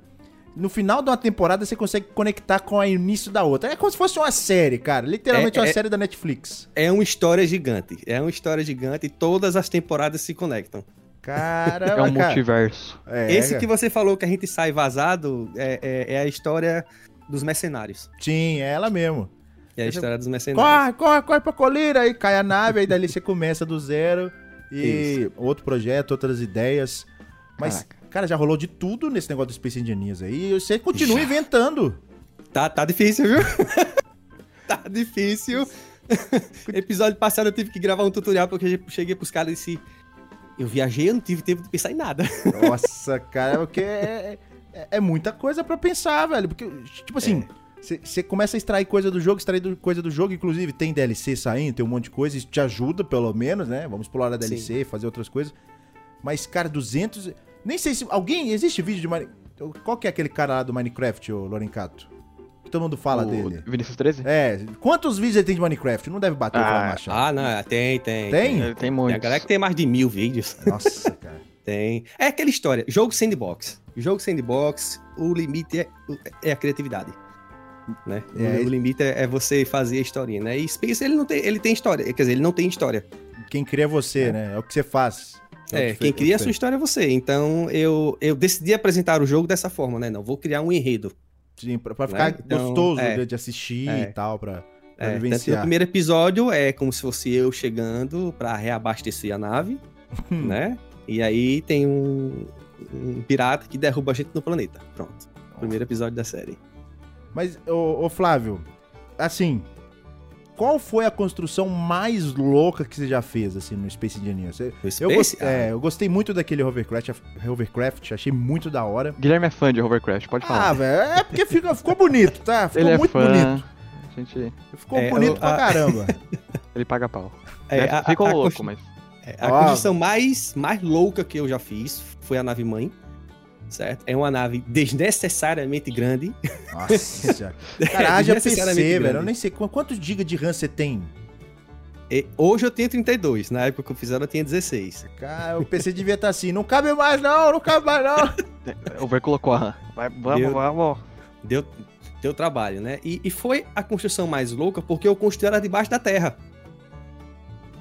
No final de uma temporada você consegue conectar com o início da outra. É como se fosse uma série, cara. Literalmente É- uma é- série da Netflix. É uma história gigante. É uma história gigante e todas as temporadas se conectam. Caramba, É um cara. multiverso. É, Esse cara. que você falou que a gente sai vazado é, é- é a história dos mercenários. Sim, é ela mesmo. É a Esse- história dos mercenários. Corre, corre, corre pra colina, aí cai a nave, aí dali você começa do zero. E outro projeto, outras ideias. Mas Caraca. Cara, já rolou de tudo nesse negócio do Space Engineers aí. E você continua inventando. Tá, tá difícil, viu? tá difícil. Episódio passado eu tive que gravar um tutorial porque eu cheguei pros caras e disse. Eu viajei, eu não tive tempo de pensar em nada. Nossa, cara, porque é, é, é muita coisa pra pensar, velho. Porque, tipo assim, você começa a extrair coisa do jogo, extrair do- coisa do jogo, inclusive tem DLC saindo, tem um monte de coisa, isso te ajuda, pelo menos, né? Vamos pular a DLC, fazer outras coisas. Mas, cara, 200. Nem sei se. Alguém. Existe vídeo de. Mine- Qual que é aquele cara lá do Minecraft, o Lorencato? Que todo mundo fala o dele. Vinícius 13? É, quantos vídeos ele tem de Minecraft? Não deve bater o Ah, Flamacha. Ah, não, tem, tem. Tem? Ele tem Tem muitos. a galera que tem mais de mil vídeos. Nossa, cara. Tem. É aquela história. Jogo sandbox. Jogo sandbox, o limite é, é a criatividade. Né? O- É, o, limite é, é você fazer a historinha, né? E Space, ele não tem, ele tem história. Quer dizer, ele não tem história. Quem cria é você, né? É o que você faz. o É, que quem cria a que sua história é você. Então, eu, eu decidi apresentar o jogo dessa forma, né? Não, vou criar um enredo. Sim, pra, pra ficar Né? Então, gostoso é. de- de assistir É. e tal, pra, pra É, que o vivenciar. primeiro episódio é como se fosse eu chegando pra reabastecer a nave, Hum. né? E aí tem um, um pirata que derruba a gente no planeta. Pronto. Primeiro episódio da série. Mas, ô, ô, Flávio, assim, qual foi a construção mais louca que você já fez, assim, no Space Engineers? Você- No Eu, Space, gost- ah, é, eu gostei muito daquele Hovercraft, Hovercraft, achei muito da hora. Guilherme é fã de Hovercraft, pode Ah, falar. velho, é porque fica- ficou bonito, tá? Ficou ele é muito fã. bonito. A gente, Ficou É, bonito eu- pra a- caramba. ele paga pau. é, É, a- Ficou a- a louco, mas. é, A Ó. construção mais, mais louca que eu já fiz foi a nave mãe. Certo? É uma nave desnecessariamente grande. Nossa, já. Cara, haja PC, Desnecessariamente velho. Eu grande. nem sei qu- quantos GB de RAM você tem. E hoje eu tenho 32, na época que eu fiz ela eu tinha 16. Cara, o PC devia estar assim. Não cabe mais, não, não cabe mais, não. O Ver colocou a RAM. Vai, vamos, Meu- vamos. Deu, deu trabalho, né? E, e foi a construção mais louca porque eu construí ela debaixo da terra.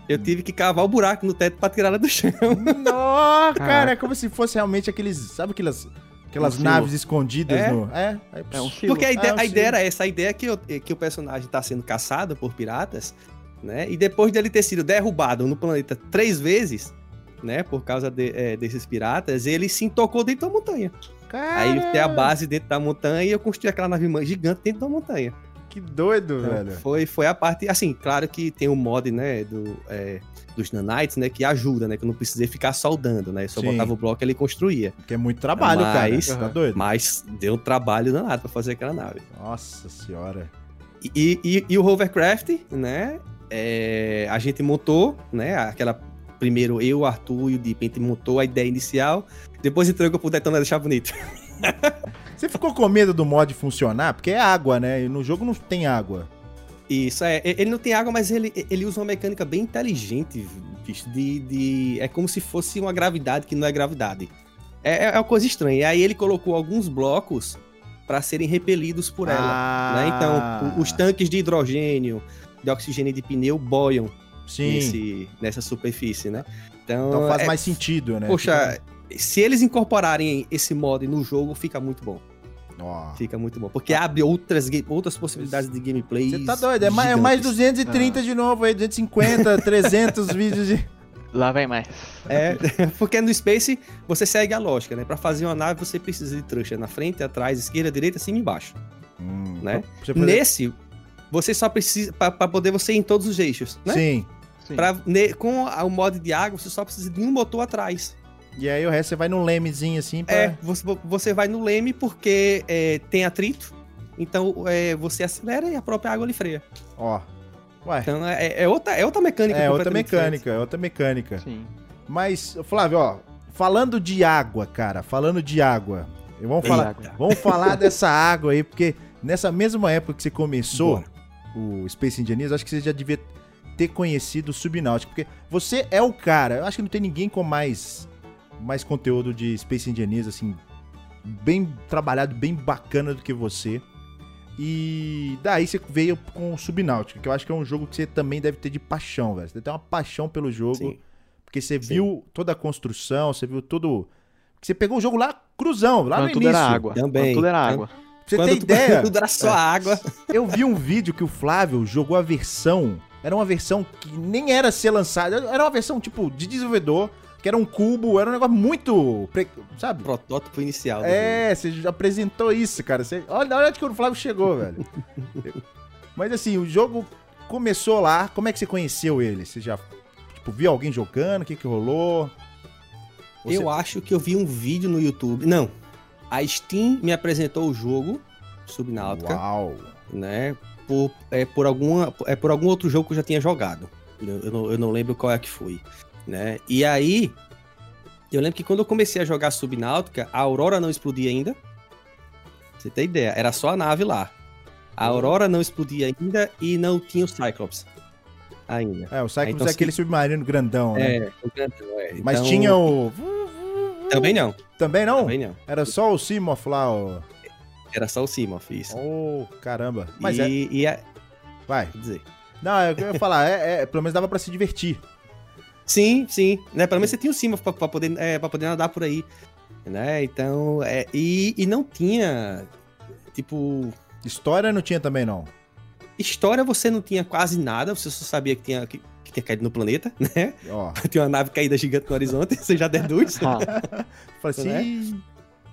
Eu tive que cavar o buraco no teto pra tirar ela do chão. Nossa, cara, é como se fosse realmente aqueles. Sabe aquelas, aquelas Um naves escondidas É? no. É, aí, É um. Porque a ideia, Ah, eu a ideia era essa, a ideia é que, eu- que o personagem tá sendo caçado por piratas, né? E depois dele ter sido derrubado no planeta três vezes, né? Por causa de- é, desses piratas, ele se intocou dentro da montanha. Aí ele tem a Cara, base dentro da montanha e eu construí aquela nave gigante dentro da montanha. Que doido, Então, velho. foi, foi a parte. Assim, claro que tem o mod, né? Do, é, dos nanites, né? Que ajuda, né? Que eu não precisei ficar soldando, né? Só Sim. botava o bloco e ele construía. Que é muito trabalho, Mas- cara. Tá doido? Mas deu trabalho danado pra fazer aquela nave. Nossa senhora. E, e, e o Hovercraft, né? é, a gente montou, né? Aquela. Primeiro eu, o Arthur e o Deep, a gente montou a ideia inicial. Depois entregou pro Detona deixar bonito. Você ficou com medo do mod funcionar? Porque é água, né? E no jogo não tem água. Isso, é. Ele não tem água, mas ele, ele usa uma mecânica bem inteligente, bicho. De, de, é como se fosse uma gravidade que não é gravidade. É, é uma coisa estranha. E aí ele colocou alguns blocos para serem repelidos por ela. Ah, né? Então, o- os tanques de hidrogênio, de oxigênio e de pneu boiam nesse, nessa superfície, né? Então, Então faz é- mais sentido, né? Poxa, se eles incorporarem esse mod no jogo, fica muito bom. Ó. Fica muito bom. Porque abre outras, outras possibilidades de gameplay. Você tá doido? É mais, é mais 230 de novo aí, 250, 300 vídeos de. Lá vem mais. É, porque no Space você segue a lógica, né? Pra fazer uma nave você precisa de trouxa na frente, atrás, esquerda, direita, cima e embaixo. Hum, Né? fazer- Nesse, você só precisa pra, pra poder você ir em todos os eixos, né? Sim. Sim. Pra, ne- com a- o mod de água, você só precisa de um motor atrás. E aí o resto você vai num lemezinho assim pra. É, você, você vai no leme porque é, tem atrito, então é, você acelera e a própria água lhe freia. Ó. Ué. Então é, é outra, é outra mecânica. É outra mecânica, é outra mecânica. Sim. Mas, Flávio, ó, falando de água, cara, falando de água. Vamos falar, água. vamos falar dessa água aí, porque nessa mesma época que você começou Bora. o Space Engineers, acho que você já devia ter conhecido o Subnáutica, porque você é o cara, eu acho que não tem ninguém com mais mais conteúdo de Space Engineers assim, bem trabalhado, bem bacana do que você. E daí você veio com o Subnáutica, que eu acho que é um jogo que você também deve ter de paixão, velho. Você tem uma paixão pelo jogo. Sim. Porque você Sim. viu toda a construção, você viu tudo. Você pegou o jogo lá cruzão, lá Quando no tudo início. era água. Também. Quando tudo era água. Pra você Quando ter tu- ideia, tudo era só água. eu vi um vídeo que o Flávio jogou a versão. Era uma versão que nem era ser lançada. Era uma versão, tipo, de desenvolvedor que era um cubo, era um negócio muito. Sabe? Protótipo inicial. jogo. É, você já apresentou isso, cara. Você... Olha, olha que o Flávio chegou, velho. Mas assim, o jogo começou lá. Como é que você conheceu ele? Você já tipo, viu alguém jogando? O que que rolou? Ou Eu você- acho que eu vi um vídeo no YouTube. Não. A Steam me apresentou o jogo Subnáutica, Uau! né? Por, é, por alguma, é por algum outro jogo que eu já tinha jogado. Eu, eu não, eu não lembro qual é que foi, né? E aí, eu lembro que quando eu comecei a jogar Subnáutica, a Aurora não explodia ainda. Você tem ideia? Era só a nave lá. A Aurora não explodia ainda e não tinha o Cyclops ainda. É, o Cyclops Então, é se- aquele submarino grandão, né? É, o grandão, é. Mas Então, tinha o. Também não, Também não? também não. Era só o Simoth lá, ó. Era só o Simoth, isso. Oh, caramba. Mas e, é. e é, Vai. quer dizer, Não, é o eu ia falar. É, é, pelo menos dava pra se divertir. Sim, sim. Né? Pelo menos você tinha o cima pra, pra poder, é, pra poder nadar por aí. Né? Então, é, e, e não tinha. Tipo, História não tinha também, não. história você não tinha quase nada, você só sabia que tinha, que, que tinha caído no planeta, né? Ó. Tinha uma nave caída gigante no horizonte, você já deduz. Ah, Falei assim. Né? "Ih,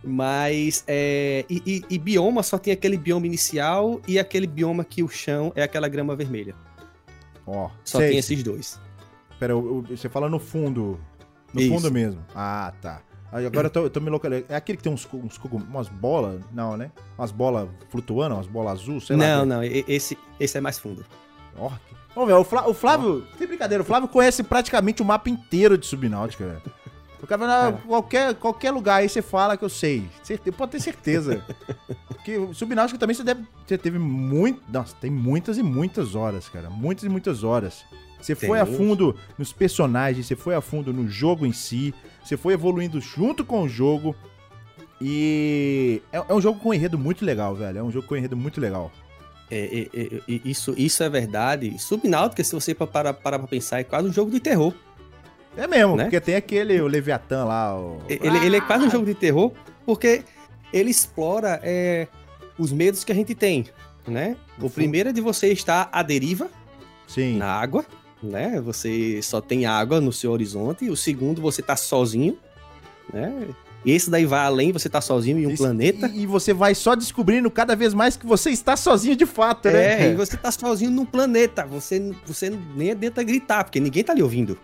Mas, é, e, e- e bioma só tinha aquele bioma inicial e aquele bioma que o chão é aquela grama vermelha. Ó. Só sei. tem esses dois. Pera, eu- eu- você fala no fundo. No Isso. fundo mesmo. Ah, tá. Agora eu tô, eu tô me localizando. É aquele que tem uns, uns umas bolas? Não, né? Umas bolas flutuando, umas bolas azul, sei lá. não, não, esse, esse é mais fundo. Ó, que- Ô, velho, o, Flá- o Flávio. Sem brincadeira, o Flávio conhece praticamente o mapa inteiro de Subnáutica, velho. O cara vai É. qualquer, qualquer lugar aí você fala que eu sei. Certe- Pode ter certeza. Porque Subnáutica também você deve. Você teve muito. Nossa, tem muitas e muitas horas, cara. Muitas e muitas horas. Você foi a fundo nos personagens, você foi a fundo no jogo em si, você foi evoluindo junto com o jogo. E é, é um jogo com um enredo muito legal, velho. É um jogo com um enredo muito legal. É, é, é, é, isso, isso é verdade. Subnáutica, se você parar pra pensar, é quase um jogo de terror. É mesmo, Né? porque tem aquele, o Leviatã lá, o... Ele, ele é quase um jogo de terror, porque ele explora é, os medos que a gente tem, né? O primeiro é de você estar à deriva Sim. na água, né? Você só tem água no seu horizonte. O segundo, você tá sozinho, né? E esse daí vai além, você tá sozinho em um Isso- planeta. E, e você vai só descobrindo cada vez mais que você está sozinho de fato, né? É, e você tá sozinho num planeta. Você, você nem adianta gritar, porque ninguém tá lhe ouvindo.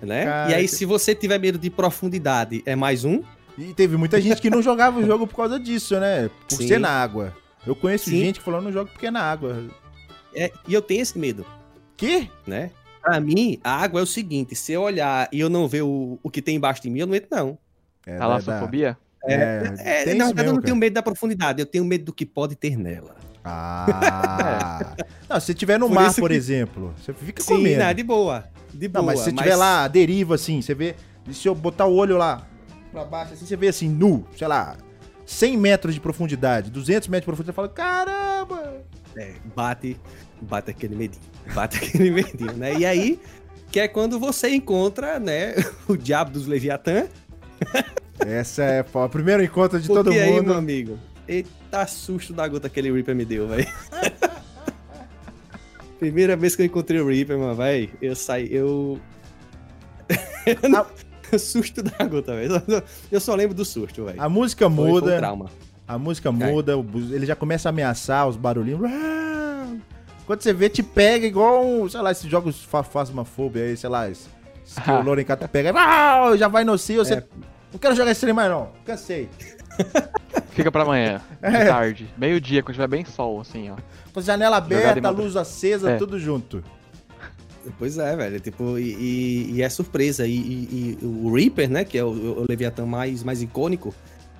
Né? Cara, e aí, se você tiver medo de profundidade, é mais um. E teve muita gente que não jogava o jogo por causa disso, né? Por Sim. ser na água. Eu conheço Sim. gente que falou, não jogo porque é na água. É, e eu tenho esse medo, Que? né? Pra mim, a água é o seguinte: se eu olhar e eu não ver o, o que tem embaixo de mim, eu não entro, não. É, talassofobia? É, É, tem na verdade, eu não tenho medo da profundidade, eu tenho medo do que pode ter nela. Ah. Não, se tiver no Por mar, por que- exemplo, você fica com Sim, medo. não, de boa. De boa. Não, mas se tiver lá, a deriva, assim, você vê. e Se eu botar o olho lá pra baixo, assim, você vê assim, nu, sei lá, 100 metros de profundidade, 200 metros de profundidade, você fala, caramba! É, bate, bate aquele medinho. Bate aquele medinho, né? E aí, que é quando você encontra, né, o diabo dos Leviatã. Essa é pô, o primeiro encontro de todo Porque aí, mundo. meu amigo, eita susto da gota que aquele Reaper me deu, velho. Primeira vez que eu encontrei o Reaper, mano, velho, eu saí, eu... susto da gota, velho. Eu só lembro do susto, velho. A música Foi- foi um muda, trauma. a música muda, bus- ele já começa a ameaçar os barulhinhos. Quando você vê, te pega igual, um, sei lá, esses jogos fa Phasmophobia aí, sei lá, esse, que o Lorencato pega, ah, já vai no cio, você... É. Não quero jogar esse trem mais não, cansei. Fica pra amanhã, É. de tarde. Meio-dia, quando tiver bem sol, assim, ó. Com janela aberta, luz acesa, É. tudo junto. Pois é, velho. Tipo, e, e- e é surpresa. E, e- e o Reaper, né? Que é o, o Leviatã mais, mais icônico,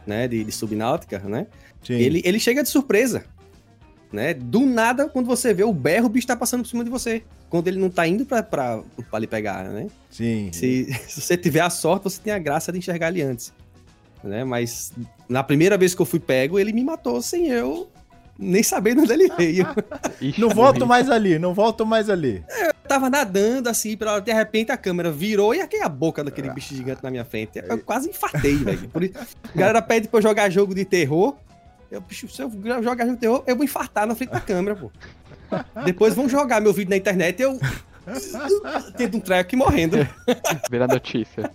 né? De, de Subnáutica, né? Sim. Ele, ele chega de surpresa. Né? Do nada, quando você vê o berro, o bicho tá passando por cima de você. Quando ele não tá indo pra, pra, pra lhe pegar, né? Sim. Se, se você tiver a sorte, você tem a graça de enxergar ele antes. Né? Mas na primeira vez que eu fui pego, ele me matou sem eu nem saber de onde ele veio. Não volto mais ali, não volto mais ali. Eu tava nadando assim, pela- de repente a câmera virou e aqui a boca daquele bicho gigante na minha frente. Eu quase infartei, velho. Por a galera pede pra eu jogar jogo de terror. Eu, se eu jogar jogo de terror, eu vou infartar na frente da câmera, pô. Depois vão jogar meu vídeo na internet e eu. Tendo um treco e morrendo. Vira notícia.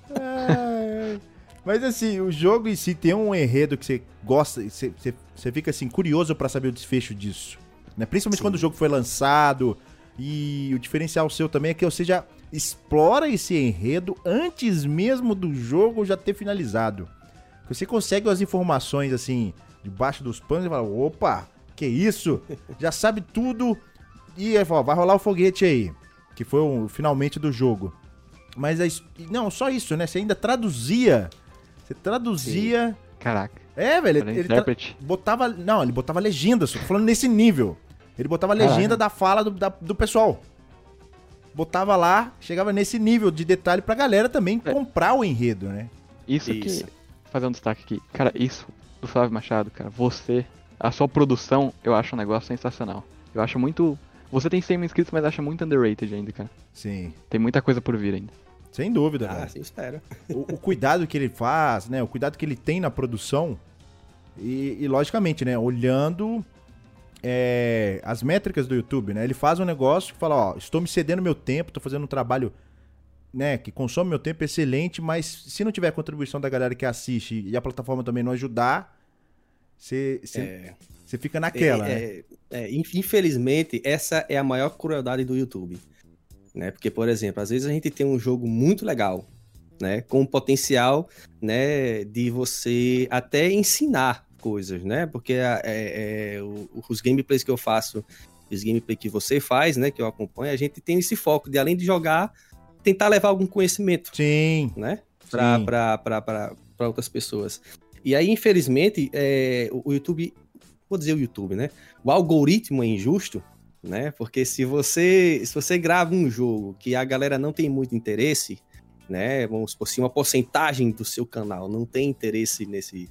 Mas assim, o jogo em si tem um enredo que você gosta, você, você, você fica assim, curioso pra saber o desfecho disso. Né? Principalmente Sim. quando o jogo foi lançado. E o diferencial seu também é que você já explora esse enredo antes mesmo do jogo já ter finalizado. Você consegue as informações assim, debaixo dos panos e fala, opa, que isso? Já sabe tudo. E aí fala, vai rolar o foguete aí. Que foi o finalmente do jogo. Mas é isso- não, só isso, né? Você ainda traduzia. Você traduzia. Caraca. É, velho. Ele, tra- botava. Não, ele botava legenda, só tô falando nesse nível. Ele botava legenda Caraca. da fala do, da- do pessoal. Botava lá, chegava nesse nível de detalhe pra galera também É. comprar o enredo, né? Isso, Isso. que. Fazer um destaque aqui. Cara, isso do Flávio Machado, cara. Você, a sua produção, eu acho um negócio sensacional. Eu acho muito. Você tem 100 mil inscritos, mas acha muito underrated ainda, cara. Sim. Tem muita coisa por vir ainda. Sem dúvida, Ah, assim espero. o, o cuidado que ele faz, né? O cuidado que ele tem na produção. E, e, logicamente, né? Olhando é, as métricas do YouTube, né? Ele faz um negócio que fala, ó, estou me cedendo meu tempo, estou fazendo um trabalho, né? Que consome meu tempo excelente, mas se não tiver contribuição da galera que assiste e a plataforma também não ajudar, você você- É, fica naquela, né? é, é, inf- infelizmente, essa é a maior crueldade do YouTube. Né? Porque, por exemplo, às vezes a gente tem um jogo muito legal, né? Com potencial, né? De você até ensinar coisas, né? Porque é- é, o- os gameplays que eu faço, os gameplays que você faz, né? Que eu acompanho, a gente tem esse foco de, além de jogar, tentar levar algum conhecimento Sim. né? Pra outras pessoas. E aí, infelizmente, é, o YouTube, vou dizer o YouTube, né? O algoritmo é injusto, né? Porque se você, se você grava um jogo que a galera não tem muito interesse, né? Vamos supor assim, uma porcentagem do seu canal não tem interesse nesse,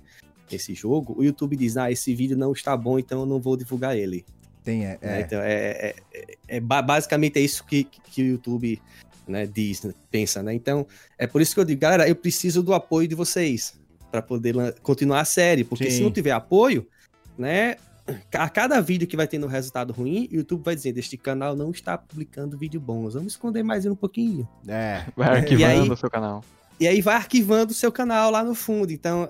nesse jogo, o YouTube diz, ah, esse vídeo não está bom, então eu não vou divulgar ele. Tem, é. né? é. Então, é, é- é- é ba- basicamente é isso que, que o YouTube né, diz, pensa, né? Então, é por isso que eu digo, galera, eu preciso do apoio de vocês para poder continuar a série, porque se Sim. não tiver apoio, né, a cada vídeo que vai tendo resultado ruim, o YouTube vai dizendo, este canal não está publicando vídeo bons, vamos esconder mais um pouquinho. É. Vai arquivando aí- o seu canal. E aí vai arquivando o seu canal lá no fundo. Então,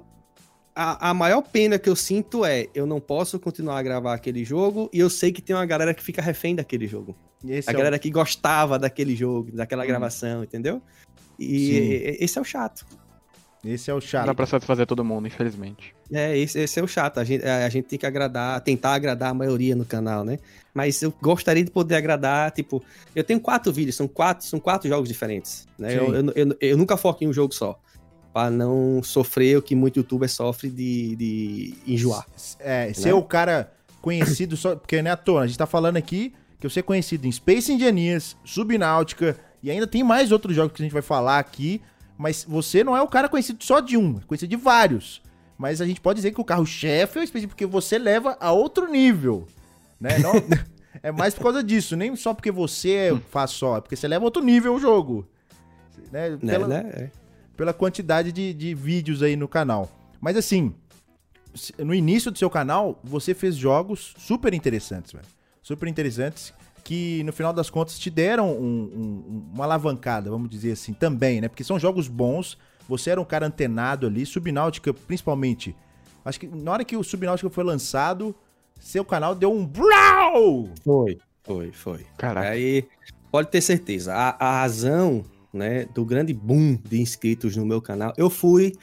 a, a maior pena que eu sinto é eu não posso continuar a gravar aquele jogo e eu sei que tem uma galera que fica refém daquele jogo. Esse a é o- galera que gostava daquele jogo, daquela Hum. gravação, entendeu? E Sim. e- esse é o chato. Esse é o Não chato. dá pra satisfazer todo mundo, infelizmente. É, esse, esse é o chato. A gente, a gente tem que agradar, tentar agradar a maioria no canal, né? Mas eu gostaria de poder agradar, tipo, eu tenho quatro vídeos, são quatro, são quatro jogos diferentes, né? Eu, eu, eu, eu nunca foco em um jogo só. Pra não sofrer o que muito youtuber sofre de, de enjoar. É, ser né? o cara conhecido só. Porque não é à toa, a gente tá falando aqui que você é conhecido em Space Engineers, Subnáutica e ainda tem mais outros jogos que a gente vai falar aqui. Mas você não é o cara conhecido só de um, é conhecido de vários. Mas a gente pode dizer que o carro-chefe é o Space porque você leva a outro nível. Né? Não, é mais por causa disso, nem só porque você faz só, é porque você leva a outro nível o jogo. Né? Né, Pela- né? É. pela quantidade de, de vídeos aí no canal. Mas assim, no início do seu canal, você fez jogos super interessantes, velho. Super interessantes, que no final das contas te deram um- um- uma alavancada, vamos dizer assim, também, né? Porque são jogos bons, você era um cara antenado ali, Subnáutica principalmente. Acho que na hora que o Subnáutica foi lançado, seu canal deu um brau! Foi, foi, foi. Caraca. Aí, pode ter certeza, a, a razão né, do grande boom de inscritos no meu canal, eu fui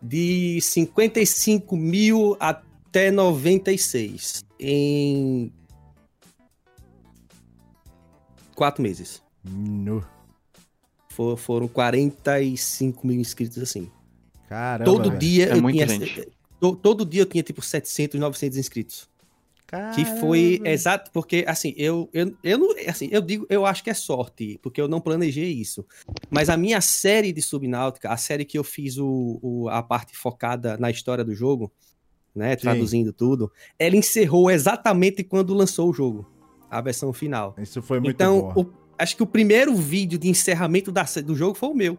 de 55 mil até 96 em quatro meses. No. For- foram 45 mil inscritos assim. Caramba, todo dia É eu tinha gente. to- todo dia eu tinha tipo 700, 900 inscritos. Que foi exato, porque assim, eu, eu, eu não, assim, eu digo, eu acho que é sorte, porque eu não planejei isso. Mas a minha série de Subnáutica, a série que eu fiz o, o- a parte focada na história do jogo, né, traduzindo tudo, ela encerrou exatamente quando lançou o jogo, a versão final. Isso foi muito então, bom. o- acho que o primeiro vídeo de encerramento da, do jogo foi o meu.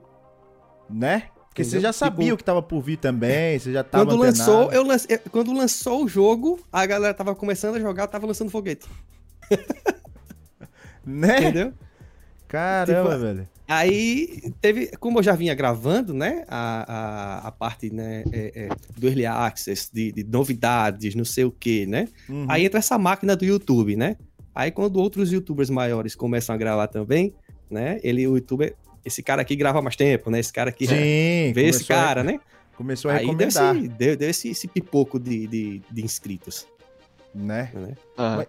Né? Porque você Entendeu? já sabia Tipo, o que tava por vir também, você já tava Quando lançou, eu lance- eu- quando lançou o jogo, a galera tava começando a jogar, tava lançando foguete, Né? entendeu? Caramba, Tipo, velho. Aí teve, como eu já vinha gravando, né, a, a, a parte né, é, é, do Early Access, de, de, novidades, não sei o que, né? Uhum. Aí entra essa máquina do YouTube, né? Aí quando outros youtubers maiores começam a gravar também, né? Ele, o youtuber, esse cara aqui grava mais tempo, né? Esse cara aqui Sim, vê esse cara, a, né? Começou a Aí recomendar. Deu esse, deu, deu esse, esse pipoco de, de, de, inscritos. Né? né? Ah. Vai,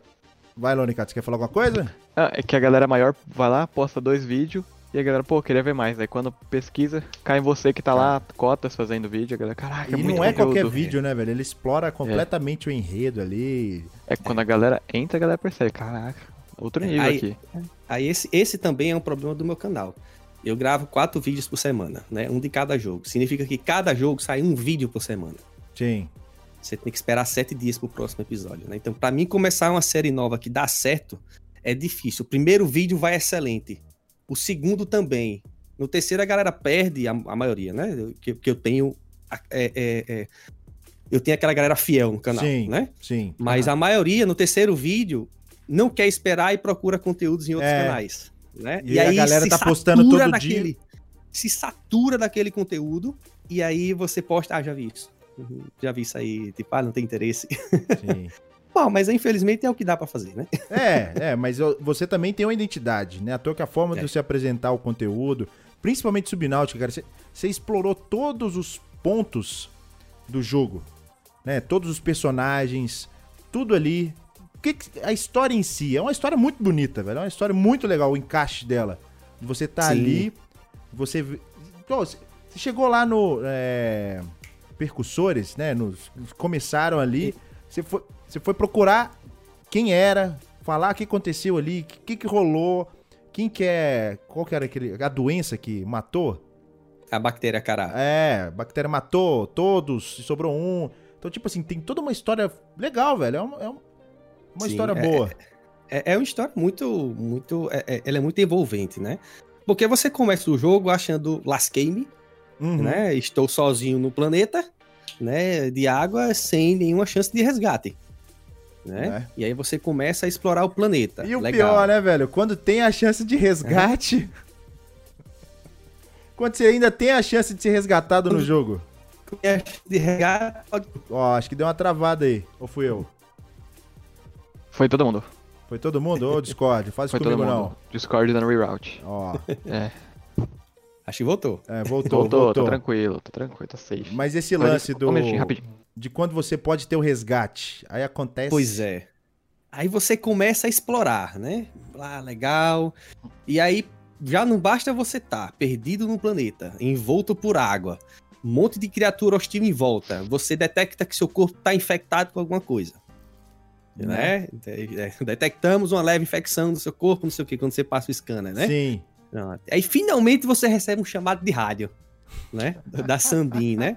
vai Lônica, você quer falar alguma coisa? Ah, é que a galera maior vai lá, posta dois vídeos e a galera, pô, queria ver mais. Aí quando pesquisa, cai em você que tá lá, cotas fazendo vídeo, a galera, caraca, é E não é qualquer vídeo, né, velho? Ele explora completamente é. o enredo ali. É quando a galera entra, a galera percebe, caraca, outro nível aí, aqui. Aí esse, esse também é um problema do meu canal. Eu gravo quatro vídeos por semana, né? Um de cada jogo. Significa que cada jogo sai um vídeo por semana. Sim. Você tem que esperar sete dias pro próximo episódio, né? Então, para mim começar uma série nova que dá certo, é difícil. O primeiro vídeo vai excelente. O segundo também. No terceiro, a galera perde a, a maioria, né? Que, que eu tenho. É, é, é, eu tenho aquela galera fiel no canal, sim, né? Sim. Mas a maioria, no terceiro vídeo, não quer esperar e procura conteúdos em outros é. canais. Né? E, e aí a galera tá postando todo daquele, dia. Se satura daquele conteúdo, e aí você posta, ah, já vi isso. Uhum, já vi isso aí, tipo, ah, não tem interesse. Sim. Bom, mas infelizmente é o que dá para fazer, né? É, é, mas você também tem uma identidade, né? A toa que a forma é. de você apresentar o conteúdo, principalmente Subnáutica, cara, você, você explorou todos os pontos do jogo, né? Todos os personagens, tudo ali. Que a história em si é uma história muito bonita, velho. É uma história muito legal, o encaixe dela. Você tá Sim. ali, você. Você chegou lá no. É, percussores, né? Nos, começaram ali. Você foi, você foi procurar quem era, falar o que aconteceu ali, o que, que rolou, quem que é. Qual que era aquele. A doença que matou? A bactéria cará. É, a bactéria matou todos, sobrou um. Então, tipo assim, tem toda uma história legal, velho. É uma, é uma Sim, história é, boa. É, é, uma história muito. muito é, é, ela é muito envolvente, né? Porque você começa o jogo achando lasquei-me, uhum. né? Estou sozinho no planeta, né? De água sem nenhuma chance de resgate né? É. E aí você começa a explorar o planeta. E o Legal. pior, né, velho? Quando tem a chance de resgate. É. Quando você ainda tem a chance de ser resgatado no jogo. De resgate. Ó, acho que deu uma travada aí. Ou fui eu? Foi todo mundo. Foi todo mundo? Ô, Discord, faz isso comigo não. Discord dando reroute. Ó. É. Acho que voltou. É, voltou, voltou. voltou. Tá tranquilo, tá tranquilo, tá safe. Mas esse lance Mas, do... Um de quando você pode ter o resgate. Aí acontece. Pois é. Aí você começa a explorar, né? Ah, legal. E aí já não basta você estar tá perdido no planeta, envolto por água, um monte de criatura hostil em volta. Você detecta que seu corpo está infectado com alguma coisa. Né? né? É, detectamos uma leve infecção no seu corpo, não sei o que, quando você passa o scanner, né? Sim. Aí finalmente você recebe um chamado de rádio, né? Da Sambin, né?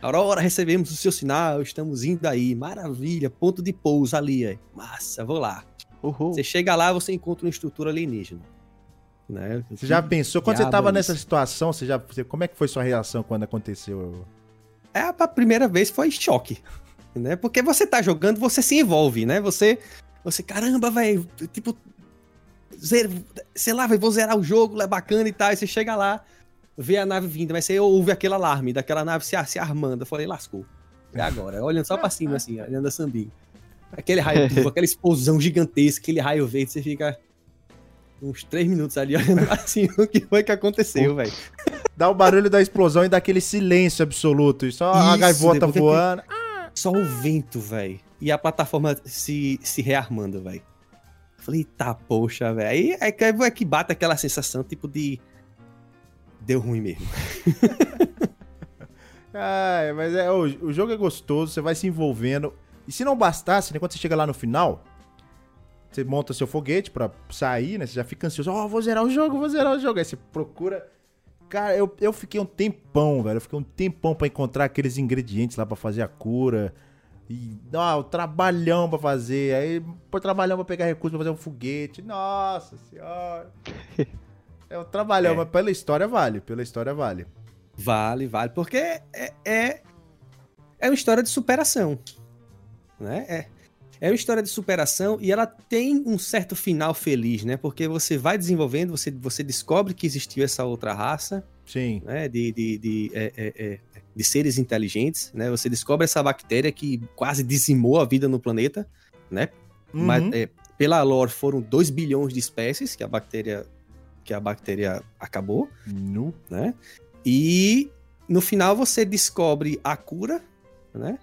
Aurora, recebemos o seu sinal, estamos indo aí. Maravilha, ponto de pouso ali. É. Massa, vou lá. Uhul. Você chega lá, você encontra uma estrutura alienígena. Né? Você já pensou, quando você estava nessa situação, você já, como é que foi sua reação quando aconteceu? É, a primeira vez foi choque, né? Porque você tá jogando, você se envolve, né? Você, você caramba, velho, tipo, sei lá, véio, vou zerar o jogo, é bacana e tal, e você chega lá, vê a nave vindo, mas você ouve aquele alarme daquela nave se, se armando. Eu falei, lascou. É agora. Olhando só pra cima, assim, olhando a Sambin. Aquele raio, aquela explosão gigantesca, aquele raio verde, você fica uns três minutos ali olhando assim o que foi que aconteceu, velho. Dá o barulho da explosão e dá aquele silêncio absoluto. E só Isso, a gaivota voando. Só o vento, velho. E a plataforma se, se rearmando, velho. Falei, tá, poxa, velho. Aí é que, é que bate aquela sensação, tipo, de deu ruim mesmo. ah, mas é, o, o, jogo é gostoso, você vai se envolvendo. E se não bastasse, né, quando você chega lá no final, você monta seu foguete pra sair, né? Você já fica ansioso, ó, oh, vou zerar o jogo, vou zerar o jogo. Aí você procura. Cara, eu, eu fiquei um tempão, velho. Eu fiquei um tempão para encontrar aqueles ingredientes lá para fazer a cura. E, ó, o trabalhão pra fazer. Aí, por trabalhão pra pegar recursos pra fazer um foguete. Nossa senhora. É um trabalhão, é. mas pela história vale. Pela história vale. Vale, vale. Porque é, é, é uma história de superação. Né? É, É uma história de superação e ela tem um certo final feliz, né? Porque você vai desenvolvendo, você, você descobre que existiu essa outra raça, Sim. né? De, de, de, é, é, é, de seres inteligentes, né? Você descobre essa bactéria que quase dizimou a vida no planeta, né? Uhum. Mas, é, pela lore foram 2 bilhões de espécies que a bactéria que a bactéria acabou, Nu. né? E no final você descobre a cura, né?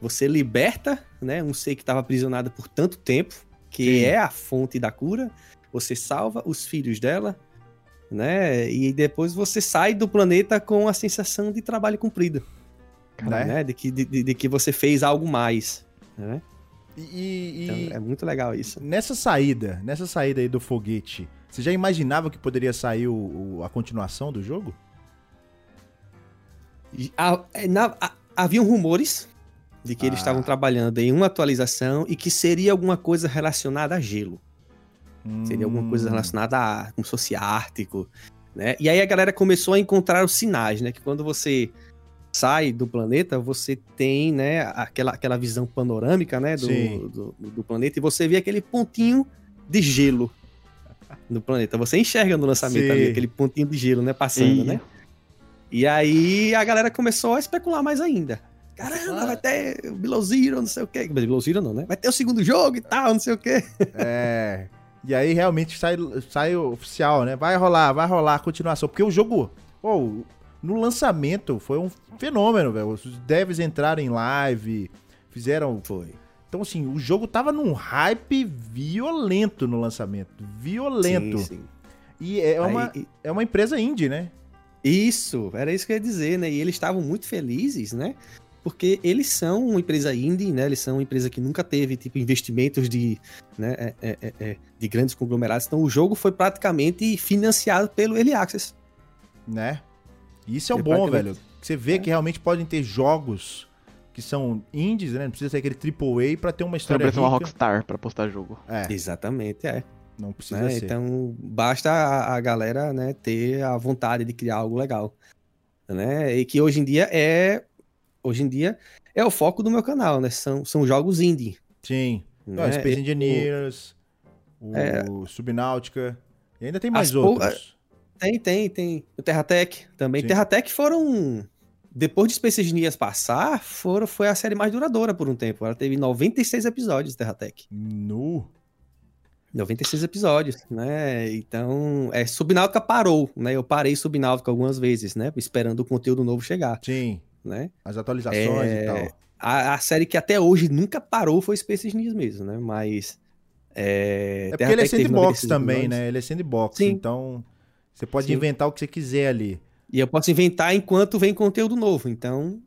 Você liberta, né, um ser que estava aprisionado por tanto tempo, que Sim. é a fonte da cura. Você salva os filhos dela, né? E depois você sai do planeta com a sensação de trabalho cumprido, Né? né? De que, de, de- que você fez algo mais, né? E, e- Então, é muito legal isso. nessa saída, nessa saída aí do foguete, você já imaginava que poderia sair o- o- a continuação do jogo? É, na- haviam rumores de que eles Ah. estavam trabalhando em uma atualização e que seria alguma coisa relacionada a gelo. Seria alguma coisa Hum. relacionada a como se fosse ártico, né? E aí a galera começou a encontrar os sinais, né? Que quando você sai do planeta, você tem, né, aquela, aquela visão panorâmica, né, do, do, do planeta, e você vê aquele pontinho de gelo no planeta. Você enxerga no lançamento Sim. ali, aquele pontinho de gelo, né, passando, né? E aí a galera começou a especular mais ainda. Caramba, Ah. vai ter o Below Zero, não sei o quê. Below Zero não, né? Vai ter o segundo jogo e tal, não sei o quê. É. E aí realmente sai, sai oficial, né? Vai rolar, vai rolar a continuação. Porque o jogo, pô, no lançamento foi um fenômeno, velho. Os devs entraram em live, fizeram. Foi. Então, assim, o jogo tava num hype violento no lançamento. Violento. Sim, sim. E é Aí- uma, é uma empresa indie, né? Isso, era isso que eu ia dizer, né? E eles estavam muito felizes, né? Porque eles são uma empresa indie, né? Eles são uma empresa que nunca teve, tipo, investimentos de, né, é, é, é, é, de grandes conglomerados. Então, o jogo foi praticamente financiado pelo Early Access. Né? E isso é o bom, velho. Você vê É. que realmente podem ter jogos que são indies, né? Não precisa ser aquele AAA pra ter uma Você não história precisa ser uma. Rockstar pra postar jogo. É, Exatamente, é. não precisa né? ser. Então, basta a, a galera, né, ter a vontade de criar algo legal. Né? E que hoje em dia é... Hoje em dia é o foco do meu canal, né? São, são jogos indie. Sim. Né? Ó, Space Engineers, o É. Subnáutica. E ainda tem mais outros. Tem, tem, tem. O Terratec também. Sim. Terratec foram. Depois de Space Engineers passar, foram, foi a série mais duradoura por um tempo. Ela teve 96 episódios, Terratec. Nu. 96 episódios, né? Então, é, Subnáutica parou, né? Eu parei Subnáutica algumas vezes, né? Esperando o conteúdo novo chegar, Sim. Né? As atualizações É, e tal. A, a série que até hoje nunca parou foi Space Engineers mesmo, né? Mas. É, É porque ele é sandbox 96 também, né? Ele é sandbox. Sim. Então, você pode Sim. inventar o que você quiser ali. E eu posso inventar enquanto vem conteúdo novo, então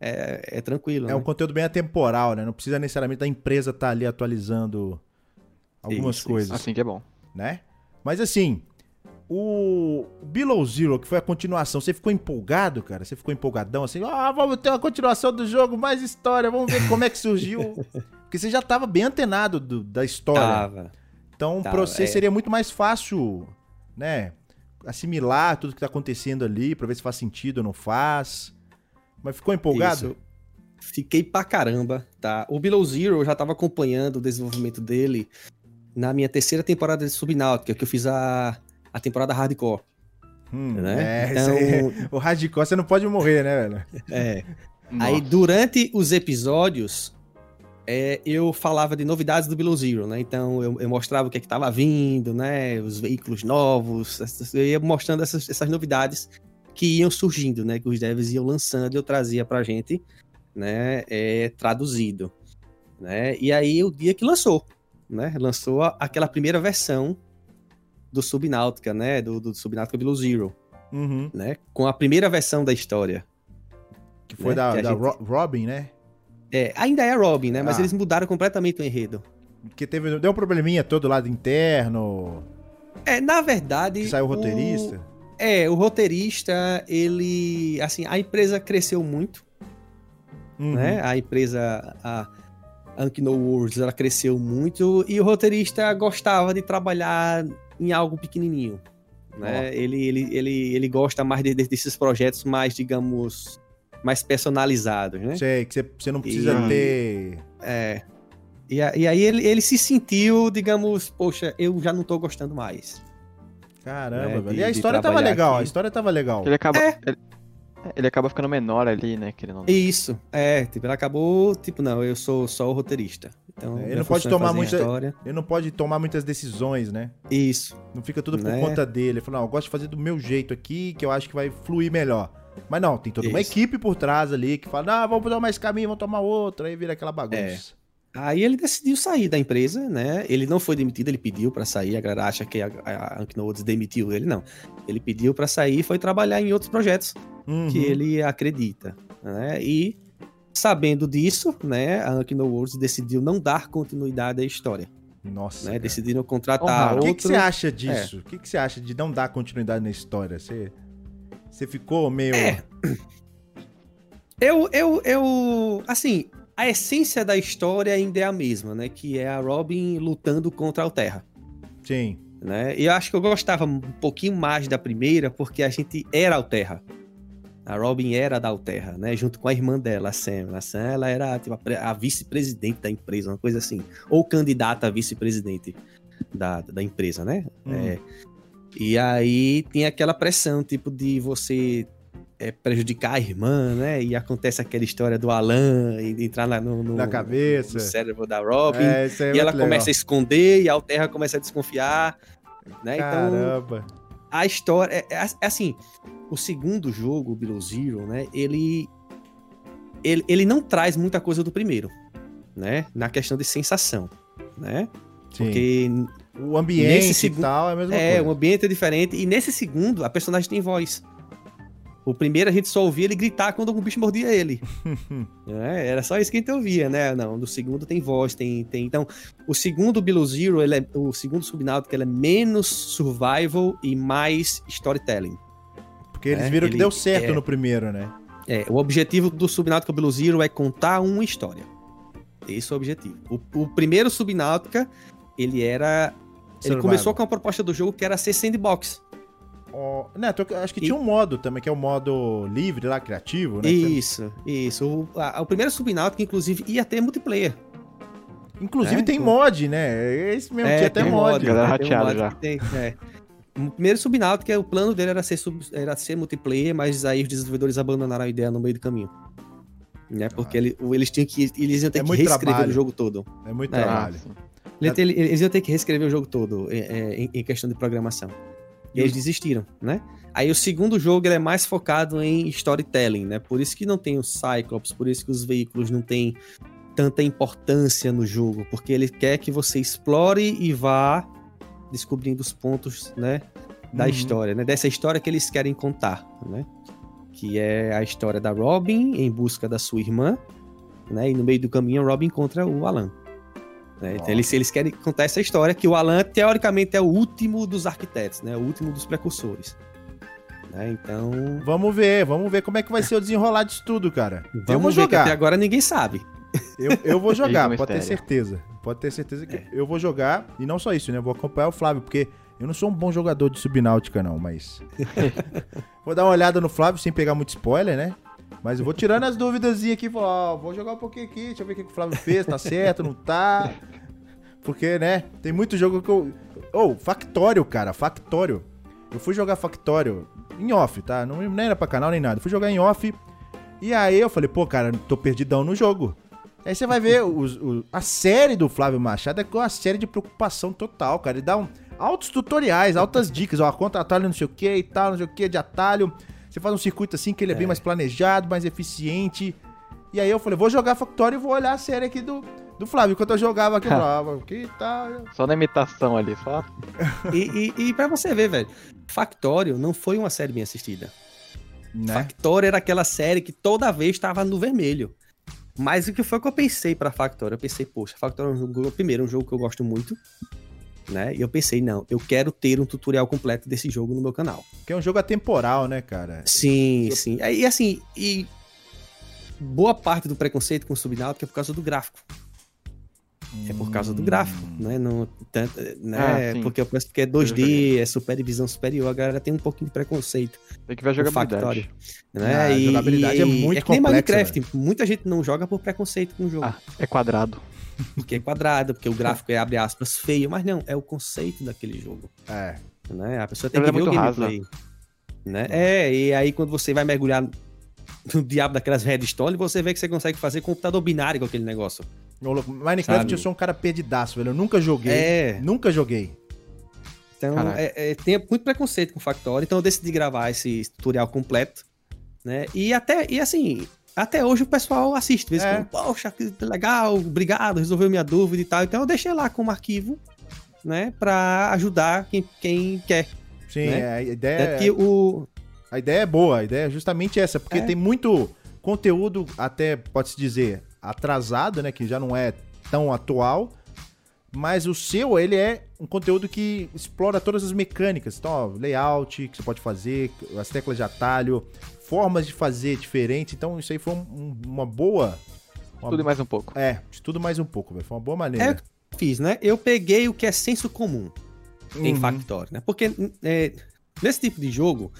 é, é tranquilo. É né? um conteúdo bem atemporal, né? Não precisa necessariamente da empresa estar ali atualizando algumas Isso, coisas, Assim que é bom. né? Mas assim, o Below Zero, que foi a continuação, você ficou empolgado, cara? Você ficou empolgadão assim? Ah, vamos ter uma continuação do jogo, mais história, vamos ver como é que surgiu. Porque você já tava bem antenado do- da história. Tava. Então, Tá, pra você é. seria muito mais fácil, né? Assimilar tudo que tá acontecendo ali, pra ver se faz sentido ou não faz. Mas ficou empolgado? Isso. Fiquei pra caramba, tá? O Below Zero eu já tava acompanhando o desenvolvimento dele na minha terceira temporada de Subnáutica, que eu fiz a, a temporada Hardcore, Hum, né? É, aí. então, O hardcore você não pode morrer, né, velho? é. Aí Nossa. durante os episódios, é, eu falava de novidades do Below Zero, né? Então eu, eu mostrava o que é que tava vindo, né? Os veículos novos, essas- eu ia mostrando essas, essas novidades que iam surgindo, né? Que os devs iam lançando e eu trazia pra gente, né? É, traduzido, né? E aí o dia que lançou, né? Lançou a- aquela primeira versão do Subnáutica, né? Do, do Subnáutica Below Zero, Uhum. né? Com a primeira versão da história. Que foi Né, da, que da gente- Ro- Robin, né? É, ainda é Robin, né? Mas Ah. eles mudaram completamente o enredo. Que teve, deu um probleminha todo lado interno, É, na verdade. que saiu o roteirista. É, o roteirista, ele. Assim, a empresa cresceu muito, Uhum. né? A empresa. A Unknown Worlds, ela cresceu muito. E o roteirista gostava de trabalhar em algo pequenininho. Né? Ele, ele, ele, ele gosta mais de- de- desses projetos mais, digamos, mais personalizados, né? Sei, que você, você não precisa E- ter. É. E, a- e aí ele, ele se sentiu, digamos, poxa, eu já não tô gostando mais. Caramba, É, velho. e a história tava legal, a aqui. história tava legal. Ele acaba. É. Ele, ele acaba ficando menor ali, né? Querendo. Isso, é, tipo, ele acabou, tipo, não, eu sou só o roteirista. Então, É, ele não pode é tomar muita- história. Ele não pode tomar muitas decisões, né? Isso. Não fica tudo por Né? conta dele. Ele fala, não, eu gosto de fazer do meu jeito aqui, que eu acho que vai fluir melhor. Mas não, tem toda uma Isso. equipe por trás ali que fala, não, vamos tomar esse caminho, vamos tomar outro, aí vira aquela bagunça. Aí ele decidiu sair da empresa, né? Ele não foi demitido, ele pediu pra sair. A galera acha que a, a Anknodes demitiu ele, não. Ele pediu pra sair e foi trabalhar em outros projetos Uhum. que ele acredita, né? E sabendo disso, né, a Anknowords decidiu não dar continuidade à história, Nossa. né? Decidiram contratar Honrado. O outro... que, que você acha disso? O que, que você acha de não dar continuidade na história? Você, você ficou meio. É. Eu, eu, eu, assim, a essência da história ainda é a mesma, né? Que é a Robin lutando contra a Terra. Sim. né? E eu acho que eu gostava um pouquinho mais da primeira, porque a gente era Alterra. A Robin era da Alterra, né? Junto com a irmã dela, a Sam. A Sam, ela era tipo, a vice-presidente da empresa, uma coisa assim. Ou candidata a vice-presidente da, da empresa, né? Hum. É, e aí tinha aquela pressão, tipo, de você é, prejudicar a irmã, né? E acontece aquela história do Alan entrar na, no, no- Na cabeça. no cérebro da Robin. É, é E ela legal. começa a esconder e a Alterra começa a desconfiar. Né? Então, Caramba. a história. É, é- é assim, o segundo jogo, o Below Zero, né? Ele, ele. Ele não traz muita coisa do primeiro, né? Na questão de sensação, né? Sim. Porque o ambiente nesse e tal é a mesma é, coisa. o ambiente é diferente. E nesse segundo, a personagem tem voz. O primeiro a gente só ouvia ele gritar quando algum bicho mordia ele. É, era só isso que a gente ouvia, né? Não, no segundo tem voz, tem. tem... Então, o segundo Below Zero, ele é, o segundo Subnáutica, ele é menos survival e mais storytelling. Porque eles É, viram que ele- deu certo é. no primeiro, né? É, o objetivo do Subnáutica Below Zero é contar uma história. Esse é o objetivo. O, o primeiro Subnáutica, ele era. Ele Survival. começou com a proposta do jogo que era ser sandbox. Ó, Neto, eu acho que E- tinha um modo também, que é o modo livre lá, criativo, né? Isso, isso. O, a- o primeiro Subnáutica, inclusive, ia ter multiplayer. Inclusive É, tem então- mod, né? É esse mesmo, tinha até tem mod. Galera um rateada mod já. que tem, é. O primeiro Subnáutica, o plano dele era ser, sub- era ser multiplayer, mas aí os desenvolvedores abandonaram a ideia no meio do caminho. Né? Porque ele- o- eles tinham que eles iam ter É que reescrever trabalho. o jogo todo. É muito É. trabalho. sim. Eles, ele- eles iam ter que reescrever o jogo todo é, é, em, em questão de programação. E eles desistiram, né? Aí o segundo jogo ele é mais focado em storytelling, né? Por isso que não tem o Cyclops, por isso que os veículos não têm tanta importância no jogo, porque ele quer que você explore e vá descobrindo os pontos, né, da Uhum. história, né? Dessa história que eles querem contar, né? Que é a história da Robin em busca da sua irmã, né? E no meio do caminho a Robin encontra o Alan. Né? Então eles, eles querem contar essa história que o Alan, teoricamente, é o último dos arquitetos, né? O último dos precursores. Né? Então, Vamos ver, vamos ver como é que vai ser o desenrolar disso tudo, cara. vamos ver que jogar. até agora ninguém sabe. Eu, eu vou jogar, pode ter certeza. Pode ter certeza que É. eu vou jogar. E não só isso, né? Eu vou acompanhar o Flávio, porque eu não sou um bom jogador de subnáutica, não, mas. vou dar uma olhada no Flávio sem pegar muito spoiler, né? Mas eu vou tirando as dúvidas aqui, vou, vou jogar um pouquinho aqui, deixa eu ver o que o Flávio fez, tá certo, não tá. Porque, né, tem muito jogo que eu. Ô, Factório, cara, Factório. Eu fui jogar Factório em off, tá? Não, não era pra canal nem nada. Fui jogar em off. E aí eu falei, pô, cara, tô perdidão no jogo. Aí você vai ver os, o- a série do Flávio Machado é uma série de preocupação total, cara. Ele dá um, altos tutoriais, altas dicas, ó, conta atalho não sei o que e tal, não sei o que, de atalho. Você faz um circuito assim que ele é, bem mais planejado, mais eficiente. E aí eu falei, vou jogar Factório e vou olhar a série aqui do, do Flávio. Enquanto eu jogava aqui, eu falava, que tal? Só na imitação ali, só. E, e, e pra você ver, velho, Factório não foi uma série bem assistida. Né? Factório era aquela série que toda vez estava no vermelho. Mas o que foi que eu pensei pra Factório? Eu pensei, poxa, Factório é um jogo, primeiro, um jogo que eu gosto muito, né? E eu pensei, não, eu quero ter um tutorial completo desse jogo no meu canal. Que é um jogo atemporal, né, cara? Sim, sim. E assim, e boa parte do preconceito com o Subnáutica é por causa do gráfico. É por causa do gráfico, né? Não, tanto, né? Ah, porque eu penso que é Eu 2D, é super divisão superior, a galera tem um pouquinho de preconceito. Tem que ver a jogabilidade. Factorio, Né? Ah, a jogabilidade é muito é que nem complexa, Minecraft, muita gente não joga por preconceito com o jogo. Ah, é quadrado. Porque é quadrado, porque o gráfico é, abre aspas, feio, mas não, é o conceito daquele jogo. É. Né? A pessoa tem Ela que é ver o rasa. gameplay. Né? É, e aí quando você vai mergulhar no diabo daquelas redstone, você vê que você consegue fazer computador binário com aquele negócio. Ô, louco, Minecraft Sabe? eu sou um cara perdidaço, velho. Eu nunca joguei. É. Nunca joguei. Então, é, é, tem muito preconceito com o Factorio, então eu decidi gravar esse tutorial completo, né? E até, e assim, até hoje o pessoal assiste, vez É. quando, poxa, que legal, obrigado, resolveu minha dúvida e tal. Então eu deixei lá como arquivo, né, pra ajudar quem, quem quer. Sim, Né? é, a É ideia que o, A ideia é boa, a ideia é justamente essa, porque É. tem muito conteúdo, até pode-se dizer, atrasado, né? Que já não é tão atual. Mas o seu, ele é um conteúdo que explora todas as mecânicas. Então, ó, layout que você pode fazer, as teclas de atalho, formas de fazer diferentes. Então, isso aí foi um- um- uma boa. uma- Tudo e mais um pouco. É, de tudo mais um pouco, velho. Foi uma boa É maneira. o que eu fiz, né? Eu peguei o que é senso comum em Uhum. Factorio, né? Porque é, nesse tipo de jogo,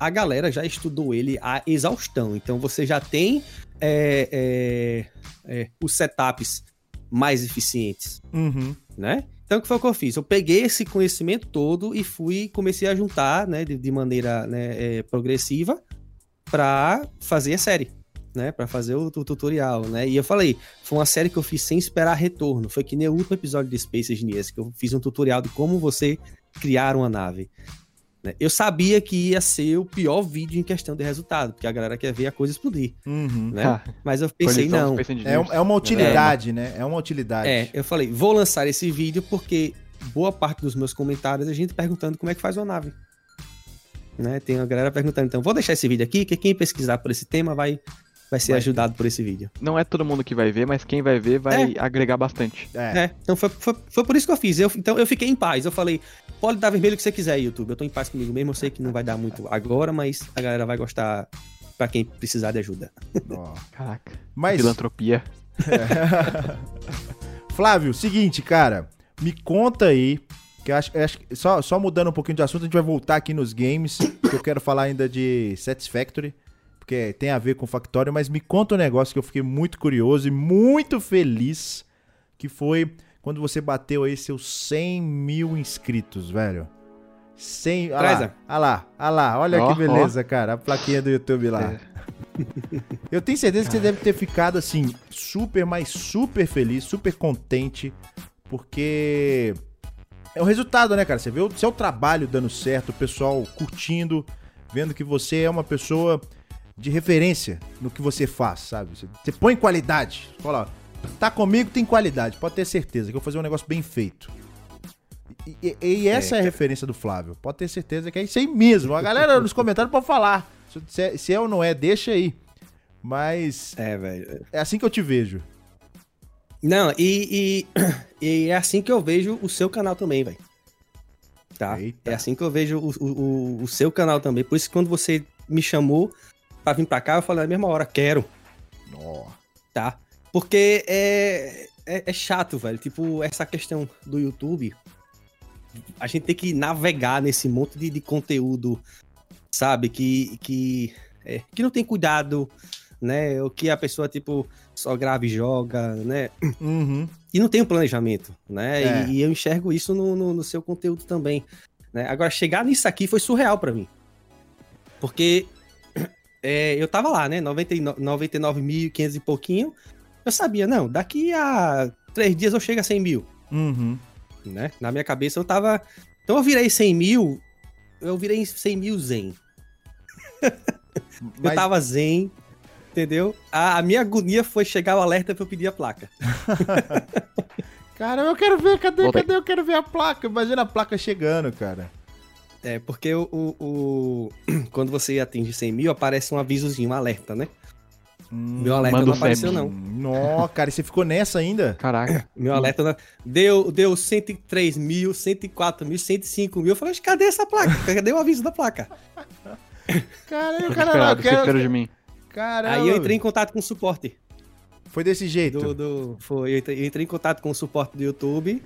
a galera já estudou ele a exaustão. Então você já tem é, é, é, os setups mais eficientes, Uhum. né? Então o que foi que eu fiz? Eu peguei esse conhecimento todo e fui comecei a juntar, né, de, de maneira né, é, progressiva para fazer a série, né, para fazer o, tu- tutorial, né? E eu falei, foi uma série que eu fiz sem esperar retorno. Foi que nem o último episódio de Space Engineers que eu fiz um tutorial de como você criar uma nave. né? Eu sabia que ia ser o pior vídeo em questão de resultado, porque a galera quer ver a coisa explodir, Uhum. né? Ah, Mas eu pensei, não, É, um- é uma utilidade, né? É uma utilidade. É, eu falei, vou lançar esse vídeo porque boa parte dos meus comentários é gente perguntando como é que faz uma nave. Né? Tem uma galera perguntando, então vou deixar esse vídeo aqui, que quem pesquisar por esse tema vai, vai ser Vai. ajudado por esse vídeo. Não é todo mundo que vai ver, mas quem vai ver vai agregar bastante. É. É, então foi, foi, foi por isso que eu fiz. Eu, então eu fiquei em paz. Eu falei, pode dar vermelho o que você quiser, YouTube. Eu tô em paz comigo mesmo. Eu sei que não vai dar muito agora, mas a galera vai gostar pra quem precisar de ajuda. Ó. Caraca. Mas, Filantropia. Flávio, seguinte, cara. Me conta aí. Que eu acho, eu acho que só, só mudando um pouquinho de assunto, a gente vai voltar aqui nos games. Que eu quero falar ainda de Satisfactory. Porque tem a ver com Factorio. Mas me conta um negócio que eu fiquei muito curioso e muito feliz. Que foi quando você bateu aí seus 100 mil inscritos, velho. 100. Olha Traz, lá, lá, olha lá. Olha Ó, que beleza, cara. A plaquinha do YouTube lá. É. Eu tenho certeza que você deve ter ficado assim, super, mas super feliz, super contente, porque é o resultado, né, cara? Você vê o seu trabalho dando certo, o pessoal curtindo, vendo que você é uma pessoa de referência no que você faz, sabe? Você, você põe qualidade. Fala, tá comigo, tem qualidade, pode ter certeza que eu vou fazer um negócio bem feito. E, e- e essa é, a referência do Flávio. Pode ter certeza que é isso aí mesmo. A galera nos comentários pode falar. Se é, se é ou não é, deixa aí. Mas É, velho. é assim que eu te vejo. Não, e, e, e é assim que eu vejo o seu canal também, velho. Tá? Eita. É assim que eu vejo o, o, o- seu canal também. Por isso que quando você me chamou pra vir pra cá, eu falei na mesma hora, quero, Ó. tá? Porque é, é, é chato, velho. Tipo, essa questão do YouTube, a gente tem que navegar nesse monte de, de conteúdo, sabe? Que, que, é, que não tem cuidado, né? O que a pessoa, tipo, só grava e joga, né? Uhum. e não tem um planejamento, né? É. E, e eu enxergo isso no, no- no seu conteúdo também. Né? Agora, chegar nisso aqui foi surreal pra mim. Porque é, eu tava lá, né? 99 99.500 e pouquinho. Eu sabia, não, daqui a três dias eu chego a 100 mil, Uhum. né? Na minha cabeça eu tava. Então eu virei 100 mil, eu virei 100 mil zen. Eu Mas, tava zen, entendeu? A, a minha agonia foi chegar o alerta pra eu pedir a placa. Cara, eu quero ver, cadê, cadê? Eu quero ver a placa. Imagina a placa chegando, cara. É, porque o, o- o- quando você atinge 100 mil, aparece um avisozinho, um alerta, né? Hum, Meu alerta não apareceu, SEB. não. Nó, cara, e você ficou nessa ainda? Caraca. Meu alerta não... deu, deu 103 mil, 104 mil, 105 mil. Eu falei, cadê essa placa? Cadê o aviso da placa? Caramba, Tô cara, eu quero... de mim? Caramba. Aí eu entrei em contato com o suporte. Foi desse jeito. Do, do- foi, eu entrei, eu entrei em contato com o suporte do YouTube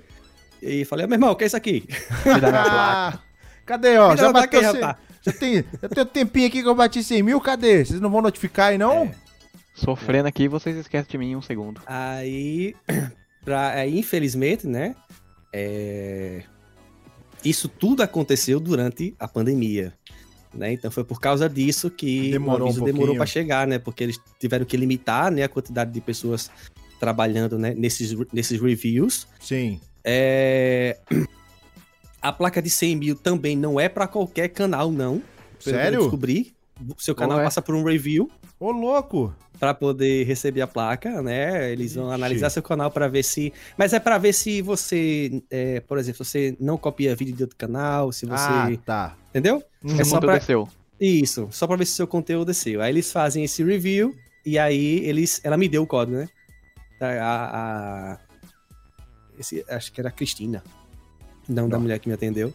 e falei, "Ah, meu irmão, o que é isso aqui? Ah, cadê, ó? Já bateu cem- rapaz. Já tem, já tem um tempinho aqui que eu bati 100 mil, cadê? Vocês não vão notificar aí, não? É. Sofrendo aqui, vocês esquecem de mim em um segundo. Aí, pra, aí, infelizmente, né? é, Isso tudo aconteceu durante a pandemia. Né? Então foi por causa disso que Demorou o aviso um demorou para chegar, né? Porque eles tiveram que limitar né, a quantidade de pessoas trabalhando né, nesses, nesses reviews. Sim. É, A placa de 100 mil também não é para qualquer canal, não. Eu Sério? descobri. Seu canal Ué. passa por um review Ô, louco. para poder receber a placa, né? Eles vão Ixi. analisar seu canal para ver se. Mas é para ver se você, é, por exemplo, você não copia vídeo de outro canal, se você. Ah, tá. Entendeu? Uhum. É O só pra- seu. Isso, só para ver se seu conteúdo desceu. Aí eles fazem esse review e aí eles. Ela me deu o código, né? A. a- a- esse, acho que era a Cristina. Não da Ó. mulher que me atendeu.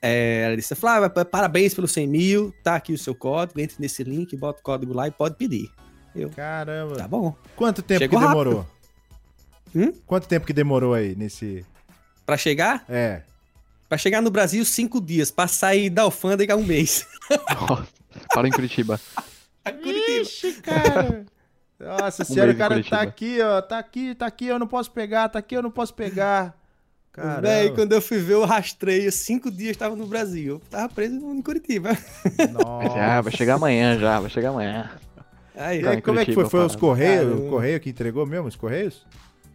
É, ela disse: Flávia, pa- parabéns pelo 100 mil, tá aqui o seu código, entre nesse link, bota o código lá e pode pedir. Caramba. Tá bom. Quanto tempo Chegou que demorou? Hum? Quanto tempo que demorou aí nesse. Pra chegar, É. Pra chegar no Brasil, cinco dias. Pra sair da alfândega, um mês. Nossa, para em Curitiba. Ixi, cara. Nossa Um senhora, o cara Curitiba. tá aqui, ó. Tá aqui, tá aqui, eu não posso pegar, tá aqui, eu não posso pegar. Caramba. Véi, quando eu fui ver o rastreio, cinco dias tava no Brasil. Eu tava preso em Curitiba. Nossa. Ah, vai chegar amanhã já, vai chegar amanhã. Aí, E aí, como é que foi? Curitiba, Foi os. Correios? Caramba. O Correio que entregou mesmo? Os Correios?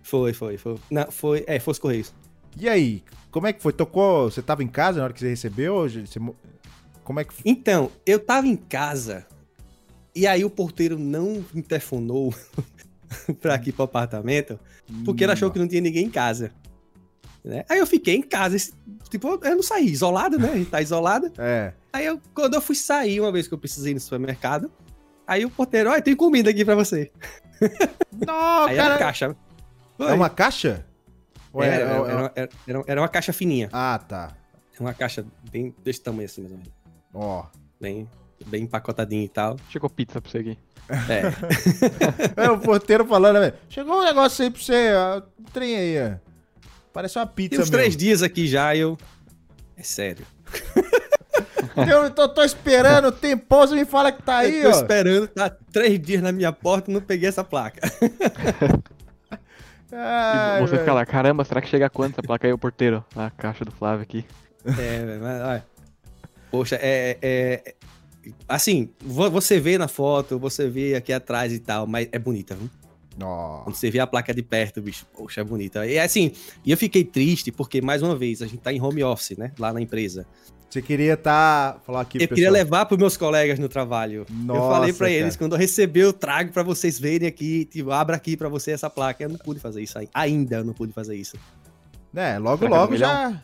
foi, foi, foi. Não, foi, é, foi os Correios. E aí, como é que foi? Tocou. Você tava em casa na hora que você recebeu? Você... mo- Como é que foi? Então, eu tava em casa, e aí o porteiro não interfonou pra aqui pro apartamento, porque ele achou que não tinha ninguém em casa. Né? Aí eu fiquei em casa, tipo, eu não saí, isolado, né? A gente tá isolado. É. Aí eu, quando eu fui sair, uma vez que eu precisei ir no supermercado, aí o porteiro, olha, tem comida aqui pra você. Não, aí cara. a caixa. Foi. É uma caixa? Ou é- Era, é- era, é- era, era- era- era uma caixa fininha. Ah, tá. Uma caixa bem desse tamanho assim, mais ou menos. Ó. Bem, bem empacotadinha e tal. Chegou pizza pra você aqui. É. É o porteiro falando, né? Chegou um negócio aí pra você, ó. Um trem aí, ó. Parece uma Tem pizza uns três mesmo. dias aqui já, eu. É sério. Eu tô, tô esperando o tempão, você me fala que tá aí, eu tô ó. esperando, tá três dias na minha porta e não peguei essa placa. Ai, você velho. fica lá, caramba, será que chega quanto essa placa aí, o porteiro? A caixa do Flávio aqui. É, velho, mas olha. Poxa, é, é- é- Assim, vo- você vê na foto, você vê aqui atrás e tal, mas é bonita, viu? Ó. Quando você vê a placa de perto, bicho, poxa, é bonita. E assim, e eu fiquei triste porque, mais uma vez, a gente tá em home office, né? Lá na empresa. Você queria tá. Falar aqui, eu pro queria pessoal. levar pros meus colegas no trabalho. eu Nossa, falei pra cara. eles, quando eu receber, eu trago pra vocês verem aqui, tipo, abra aqui pra você essa placa. Eu não pude fazer isso aí. Ainda eu não pude fazer isso. É, logo, logo já.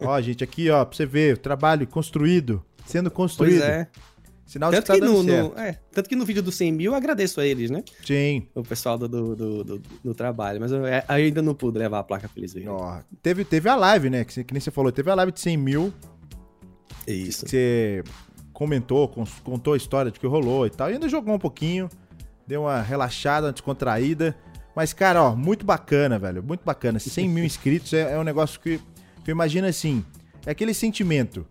ó, gente, aqui, ó, pra você ver, o trabalho construído, sendo construído. Pois é. Sinal de que Tanto tá que, dando no, no- é, tanto que no vídeo do 100 mil eu agradeço a eles, né? Sim. O pessoal do, do, do, do- do trabalho. Mas eu é, ainda não pude levar a placa verem. Ó, teve, teve a live, né? Que, que nem você falou, teve a live de 100 mil. Isso. que Você comentou, contou a história de que rolou e tal. E ainda jogou um pouquinho. Deu uma relaxada, uma descontraída. Mas, cara, ó, muito bacana, velho. Muito bacana. 100 mil inscritos é, é um negócio que, eu imagino assim. É aquele sentimento.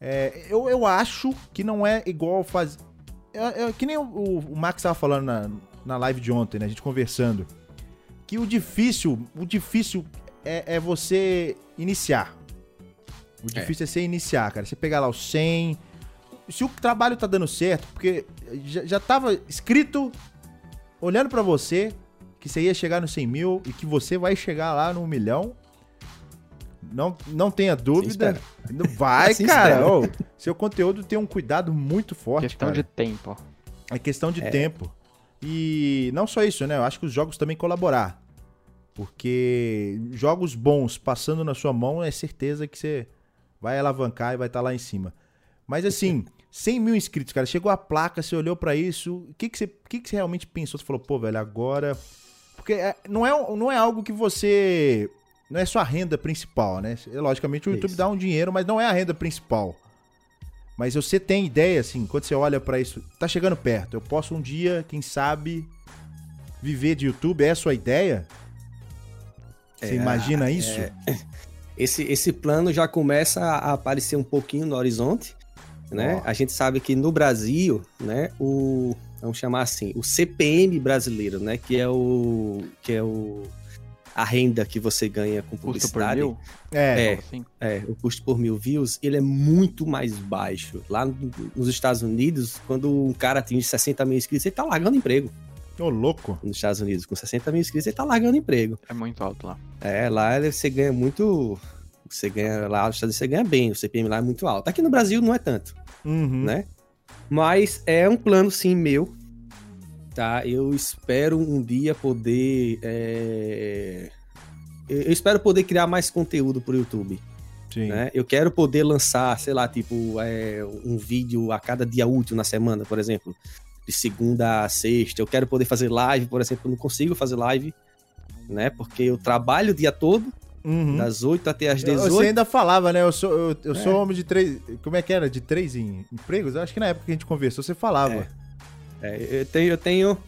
É, eu, eu acho que não é igual fazer. É, é que nem o, o- Max tava falando na, na live de ontem, né? A gente conversando. Que o difícil, o difícil é, é você iniciar. O difícil é. você iniciar, cara. Você pegar lá os 100. Se o trabalho tá dando certo, porque já, já tava escrito, olhando pra você, que você ia chegar no 100 mil e que você vai chegar lá no 1 milhão. Não, não tenha dúvida. Vai, Assim cara. seu conteúdo tem um cuidado muito forte, Questão cara. de tempo, ó. É questão de É. tempo. E não só isso, né? Eu acho que os jogos também colaborar. Porque jogos bons passando na sua mão é certeza que você vai alavancar e vai estar lá em cima. Mas assim, 100 mil inscritos, cara. Chegou a placa, você olhou pra isso. O que, que, você, que, que você realmente pensou? Você falou, pô, velho, agora. Porque é- não, é, não é algo que você. Não é sua renda principal, né? Logicamente o YouTube Isso. dá um dinheiro, mas não é a renda principal. Mas você tem ideia, assim, quando você olha pra isso, tá chegando perto. Eu posso um dia, quem sabe, viver de YouTube? É a sua ideia? Você É, imagina isso? é. Esse, esse plano já começa a aparecer um pouquinho no horizonte, né? Ó. A gente sabe que no Brasil, né, o vamos chamar assim, o CPM brasileiro, né, que é o que é o a renda que você ganha com Custo por publicidade, mil? É. É. Assim? é, o custo por mil views, ele é muito mais baixo. Lá no- nos Estados Unidos, quando um cara atinge 60 mil inscritos, ele tá largando emprego. Ô, louco. Nos Estados Unidos, com 60 mil inscritos, ele tá largando emprego. É muito alto lá. É, lá você ganha muito. Você ganha lá nos Estados Unidos você ganha bem, o CPM lá é muito alto. Aqui no Brasil não é tanto, Uhum. né? Mas é um plano sim meu, tá? Eu espero um dia poder. é, Eu eu espero poder criar mais conteúdo pro YouTube, Sim. né? Eu quero poder lançar, sei lá, tipo, é, um vídeo a cada dia útil na semana, por exemplo, de segunda a sexta. Eu quero poder fazer live, por exemplo, eu não consigo fazer live, né? Porque eu trabalho o dia todo Uhum. das 8 até as Eu- 18. Você ainda falava, né? Eu sou, eu, eu É. sou homem de três. Como é que era? De três em- empregos? Eu acho que na época que a gente conversou, você falava. É, eu tenho, eu tenho.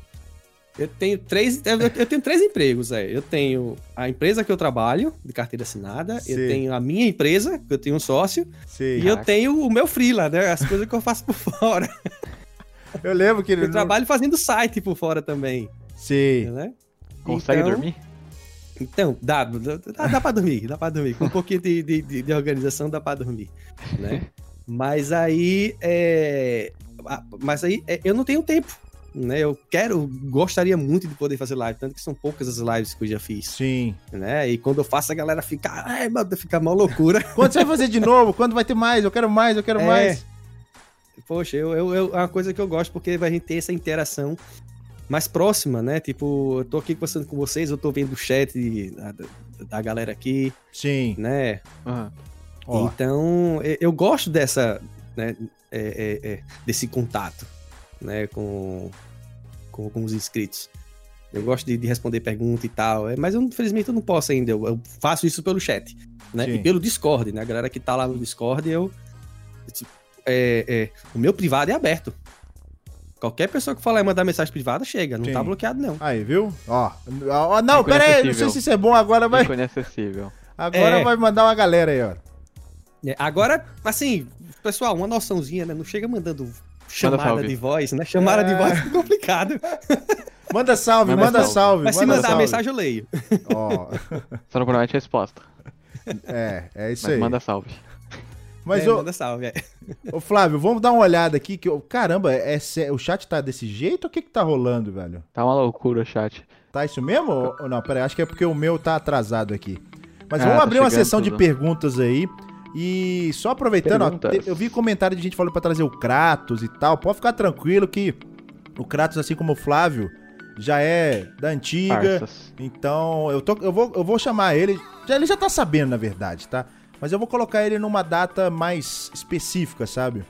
Eu tenho três. Eu, tenho três empregos, é. Eu tenho a empresa que eu trabalho, de carteira assinada, Sim. eu tenho a minha empresa, que eu tenho um sócio, Sei. e eu tenho o meu freela, né? As coisas que eu faço por fora. Eu lembro que ele. Eu trabalho fazendo site por fora também, Sei. né? Consegue Então- dormir? Então, dá, dá, dá, dá pra dormir, dá pra dormir. Com um pouquinho de, de, de- de organização dá pra dormir, né? Mas aí, é... Mas aí, é, eu não tenho tempo, né? Eu quero, gostaria muito de poder fazer live, tanto que são poucas as lives que eu já fiz, Sim. né? E quando eu faço, a galera fica, ai, mano, fica uma loucura. Quando você vai fazer de novo? Quando vai ter mais? Eu quero mais, eu quero É. mais. Poxa, eu, eu, eu- é uma coisa que eu gosto, porque a gente tem essa interação mais próxima, né? Tipo, eu tô aqui conversando com vocês, eu tô vendo o chat da, da- da galera aqui, Sim. né? Ó. Então, e- eu gosto dessa, né, é- é- é, desse contato, né, com, com, com os inscritos. Eu gosto de, de responder pergunta e tal, é, mas eu, infelizmente eu não posso ainda, eu, eu faço isso pelo chat, né, Sim. e pelo Discord, né, a galera que tá lá no Discord, eu, é, é, o meu privado é aberto. Qualquer pessoa que falar e mandar mensagem privada, chega, não Sim. tá bloqueado não. Aí, viu? Ó. Ó, não, pera aí. Não sei se isso é bom agora, vai. Ícone acessível. Agora É. vai mandar uma galera aí, ó. É, Agora, assim, pessoal, uma noçãozinha, né? Não chega mandando chamada salve. de voz, né? Chamada de É. voz é complicado. Manda salve, Manda manda salve. salve. Mas se manda mandar salve. mensagem, eu leio. Ó. Só não promete resposta. É, é isso Mas aí. manda salve. Mas, é, ô, manda salve, é. ô, Flávio, vamos dar uma olhada aqui. Que, eu- caramba, é, sé- o chat tá desse jeito ou o que que tá rolando, velho? Tá uma loucura o chat. Tá isso mesmo? Ou, não, pera aí, acho que é porque o meu tá atrasado aqui. Mas Ah, vamos tá abrir uma chegando sessão de tudo. perguntas aí. E só aproveitando, ó, eu vi comentário de gente falando pra trazer o Kratos e tal. Pode ficar tranquilo que o Kratos, assim como o Flávio, já é da antiga. Farsas. Então, eu, tô, eu, vou, eu vou chamar ele. Já, ele já tá sabendo, na verdade, tá? Mas eu vou colocar ele numa data mais específica, sabe?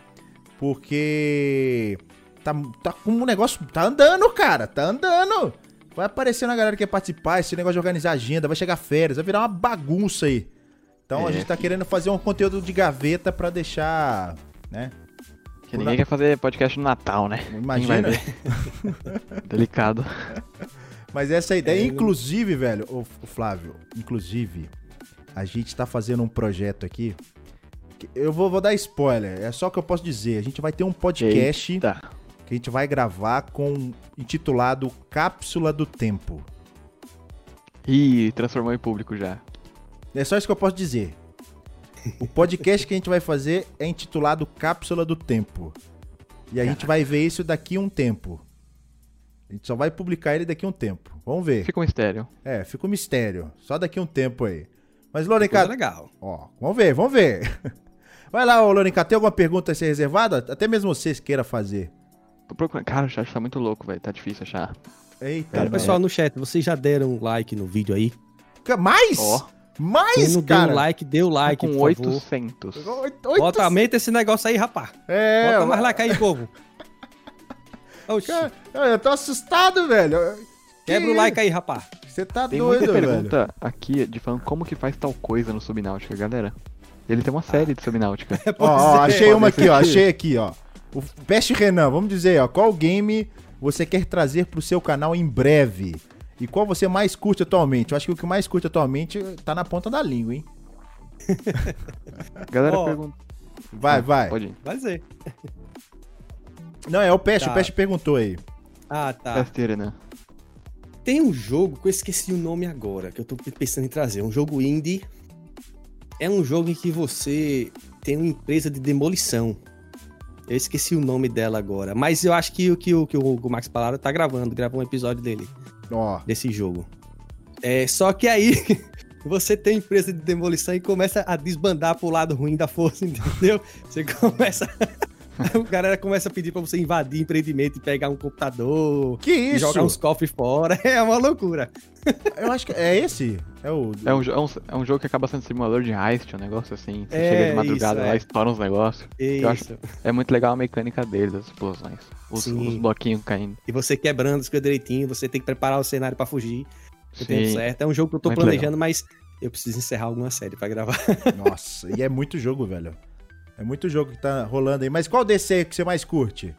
Porque. Tá, tá com um negócio. Tá andando, cara. Tá andando. Vai aparecendo a galera que quer participar, esse negócio de organizar agenda, vai chegar férias, vai virar uma bagunça aí. Então a É. gente tá querendo fazer um conteúdo de gaveta pra deixar. né? Que ninguém quer fazer podcast no Natal, né? Imagina. Quem vai ver? Delicado. Mas essa é a ideia. É, inclusive, velho, o, Flávio, inclusive, a gente tá fazendo um projeto aqui. Eu vou, vou dar spoiler, é só o que eu posso dizer. A gente vai ter um podcast Tá. que a gente vai gravar com intitulado Cápsula do Tempo. Ih, transformou em público já. É só isso que eu posso dizer. O podcast que a gente vai fazer é intitulado Cápsula do Tempo. E a gente vai ver isso daqui a um tempo. A gente só vai publicar ele daqui a um tempo. Vamos ver. Fica um mistério. É, fica um mistério. Só daqui a um tempo aí. Mas, Coisa Lorenca, legal. ó, vamos ver, vamos ver. Vai lá, ô Lorenca, tem alguma pergunta a ser reservada? Até mesmo vocês queira fazer. Tô procurando. Cara, o chat tá muito louco, velho. Tá difícil achar. Eita, Cara, não. pessoal no chat, vocês já deram um like no vídeo aí? Mais? Ó. Quem Mais, não deu cara? um like, dê o Tá like, com por favor. 800. Oito- oito- Bota, aumenta esse negócio aí, rapaz. É, Bota mais like aí, povo. Oxi, cara, eu tô assustado, velho. quebra o like aí, rapaz. Você tá Tem doido, muita velho. pergunta aqui de falando como que faz tal coisa no Subnáutica, galera. Ele tem uma série de Subnáutica. Ó, ó, ser. achei uma aqui, ó. Achei aqui, ó. O Peste Renan, vamos dizer, ó. Qual game você quer trazer pro seu canal em breve? E qual você mais curte atualmente? Eu acho que o que mais curte atualmente tá na ponta da língua, hein? Galera Ó, pergunta. Vai, vai. Pode ir. Vai dizer. Não, é o Peste, Tá. o Peste perguntou aí. Ah, tá. Rasteira, né? Tem um jogo que eu esqueci o nome agora, que eu tô pensando em trazer. Um jogo indie. É um jogo em que você tem uma empresa de demolição. Eu esqueci o nome dela agora. Mas eu acho que, o que, o- que o Max Palavra tá gravando, gravou um episódio dele, Ó, desse jogo. É, só que aí você tem empresa de demolição e começa a desbandar pro lado ruim da força, entendeu? Você começa. o galera começa a pedir pra você invadir empreendimento e pegar um computador, que isso? jogar uns cofres fora. É uma loucura. Eu acho que é esse? É o. É um, é, um, é um jogo que acaba sendo simulador de heist, um negócio assim. Você É, chega de madrugada isso, lá é. e estoura uns negócios. Eu acho- Isso. É muito legal a mecânica deles, as explosões. Os, os bloquinhos caindo. E você quebrando coisas direitinho, você tem que preparar o cenário pra fugir. Tempo Sim. certo. É um jogo que eu tô Muito planejando, mas eu preciso encerrar alguma série pra gravar. Nossa, e é muito jogo, velho. É muito jogo que tá rolando aí. Mas qual desse aí que você mais curte?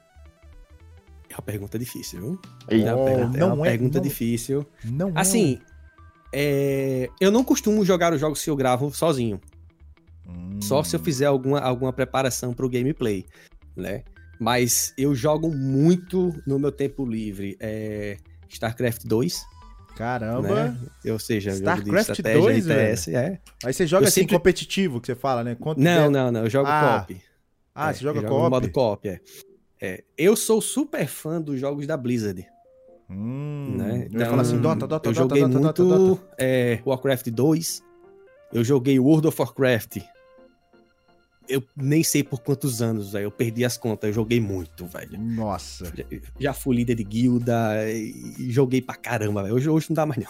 É uma pergunta difícil, viu? E- é uma, pergunta, é não uma é- pergunta não- difícil. Não é Assim, é, eu não costumo jogar os jogos que eu gravo sozinho. um- Só se eu fizer alguma, alguma preparação pro gameplay, né? Mas eu jogo muito no meu tempo livre. É, StarCraft 2, Caramba. né? Ou seja, jogo StarCraft estratégia 2, RTS, é. Aí você joga Eu assim sempre- competitivo, que você fala, né? Quanto Não, tempo- não, não, eu jogo Ah, co-op. Ah, É, você joga eu jogo co-op? modo co-op, é. É, Eu sou super fã dos jogos da Blizzard, Hum, né? Eu ia falar assim, Dota, Dota, eu Dota, joguei Dota, muito Dota, Dota. é, Warcraft 2, eu joguei World of Warcraft. Eu nem sei por quantos anos, velho. Eu perdi as contas, eu joguei muito, velho. Nossa. Já, já fui líder de guilda e joguei pra caramba, velho. Hoje, hoje não dá mais, não.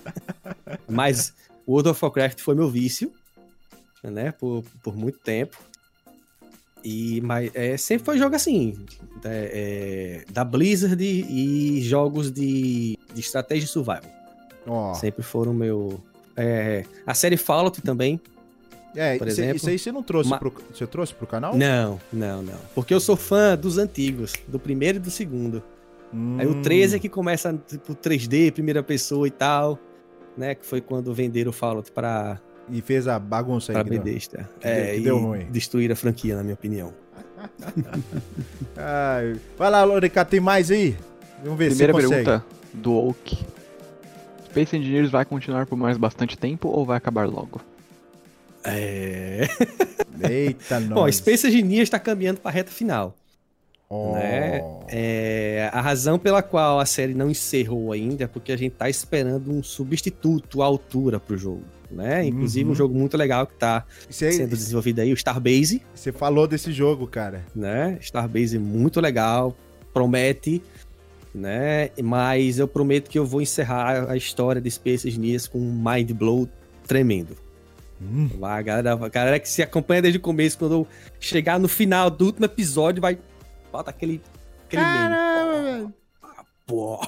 Mas World of Warcraft foi meu vício, né? Por, por muito tempo. E, mas é, sempre foi jogo assim, é, é, da Blizzard e jogos de, de estratégia e survival. Ó. Sempre foram meu. é, a série Fallout também. É, por isso, exemplo, isso aí você não trouxe ma- pro. Você trouxe pro canal? Não, não, não. Porque eu sou fã dos antigos, do primeiro e do segundo. Hum, Aí o 13 é que começa tipo 3D, primeira pessoa e tal, né? Que foi quando venderam o Fallout pra, E fez a bagunça aí. pra. Bethesda. que É, deu- que e deu ruim. destruir a franquia, na minha opinião. Ai, Vai lá, Lorica, tem mais aí? Vamos ver Primeira se você consegue. pergunta do Oak. Space Engineers vai continuar por mais bastante tempo ou vai acabar logo? É... Eita, Bom, nós. Space Engineers está caminhando pra reta final. Ó. né? É, a razão pela qual a série não encerrou ainda é porque a gente tá esperando um substituto à altura pro jogo. Né? Inclusive Uhum. um jogo muito legal que tá Você, sendo desenvolvido aí, o Starbase. você falou desse jogo, cara. né? Starbase muito legal, promete, né? Mas eu prometo que eu vou encerrar a história de Space Engineers com um mind blow tremendo. Hum. A galera, a galera que se acompanha desde o começo, quando eu chegar no final do último episódio, vai bota aquele. Caramba, velho. Pô,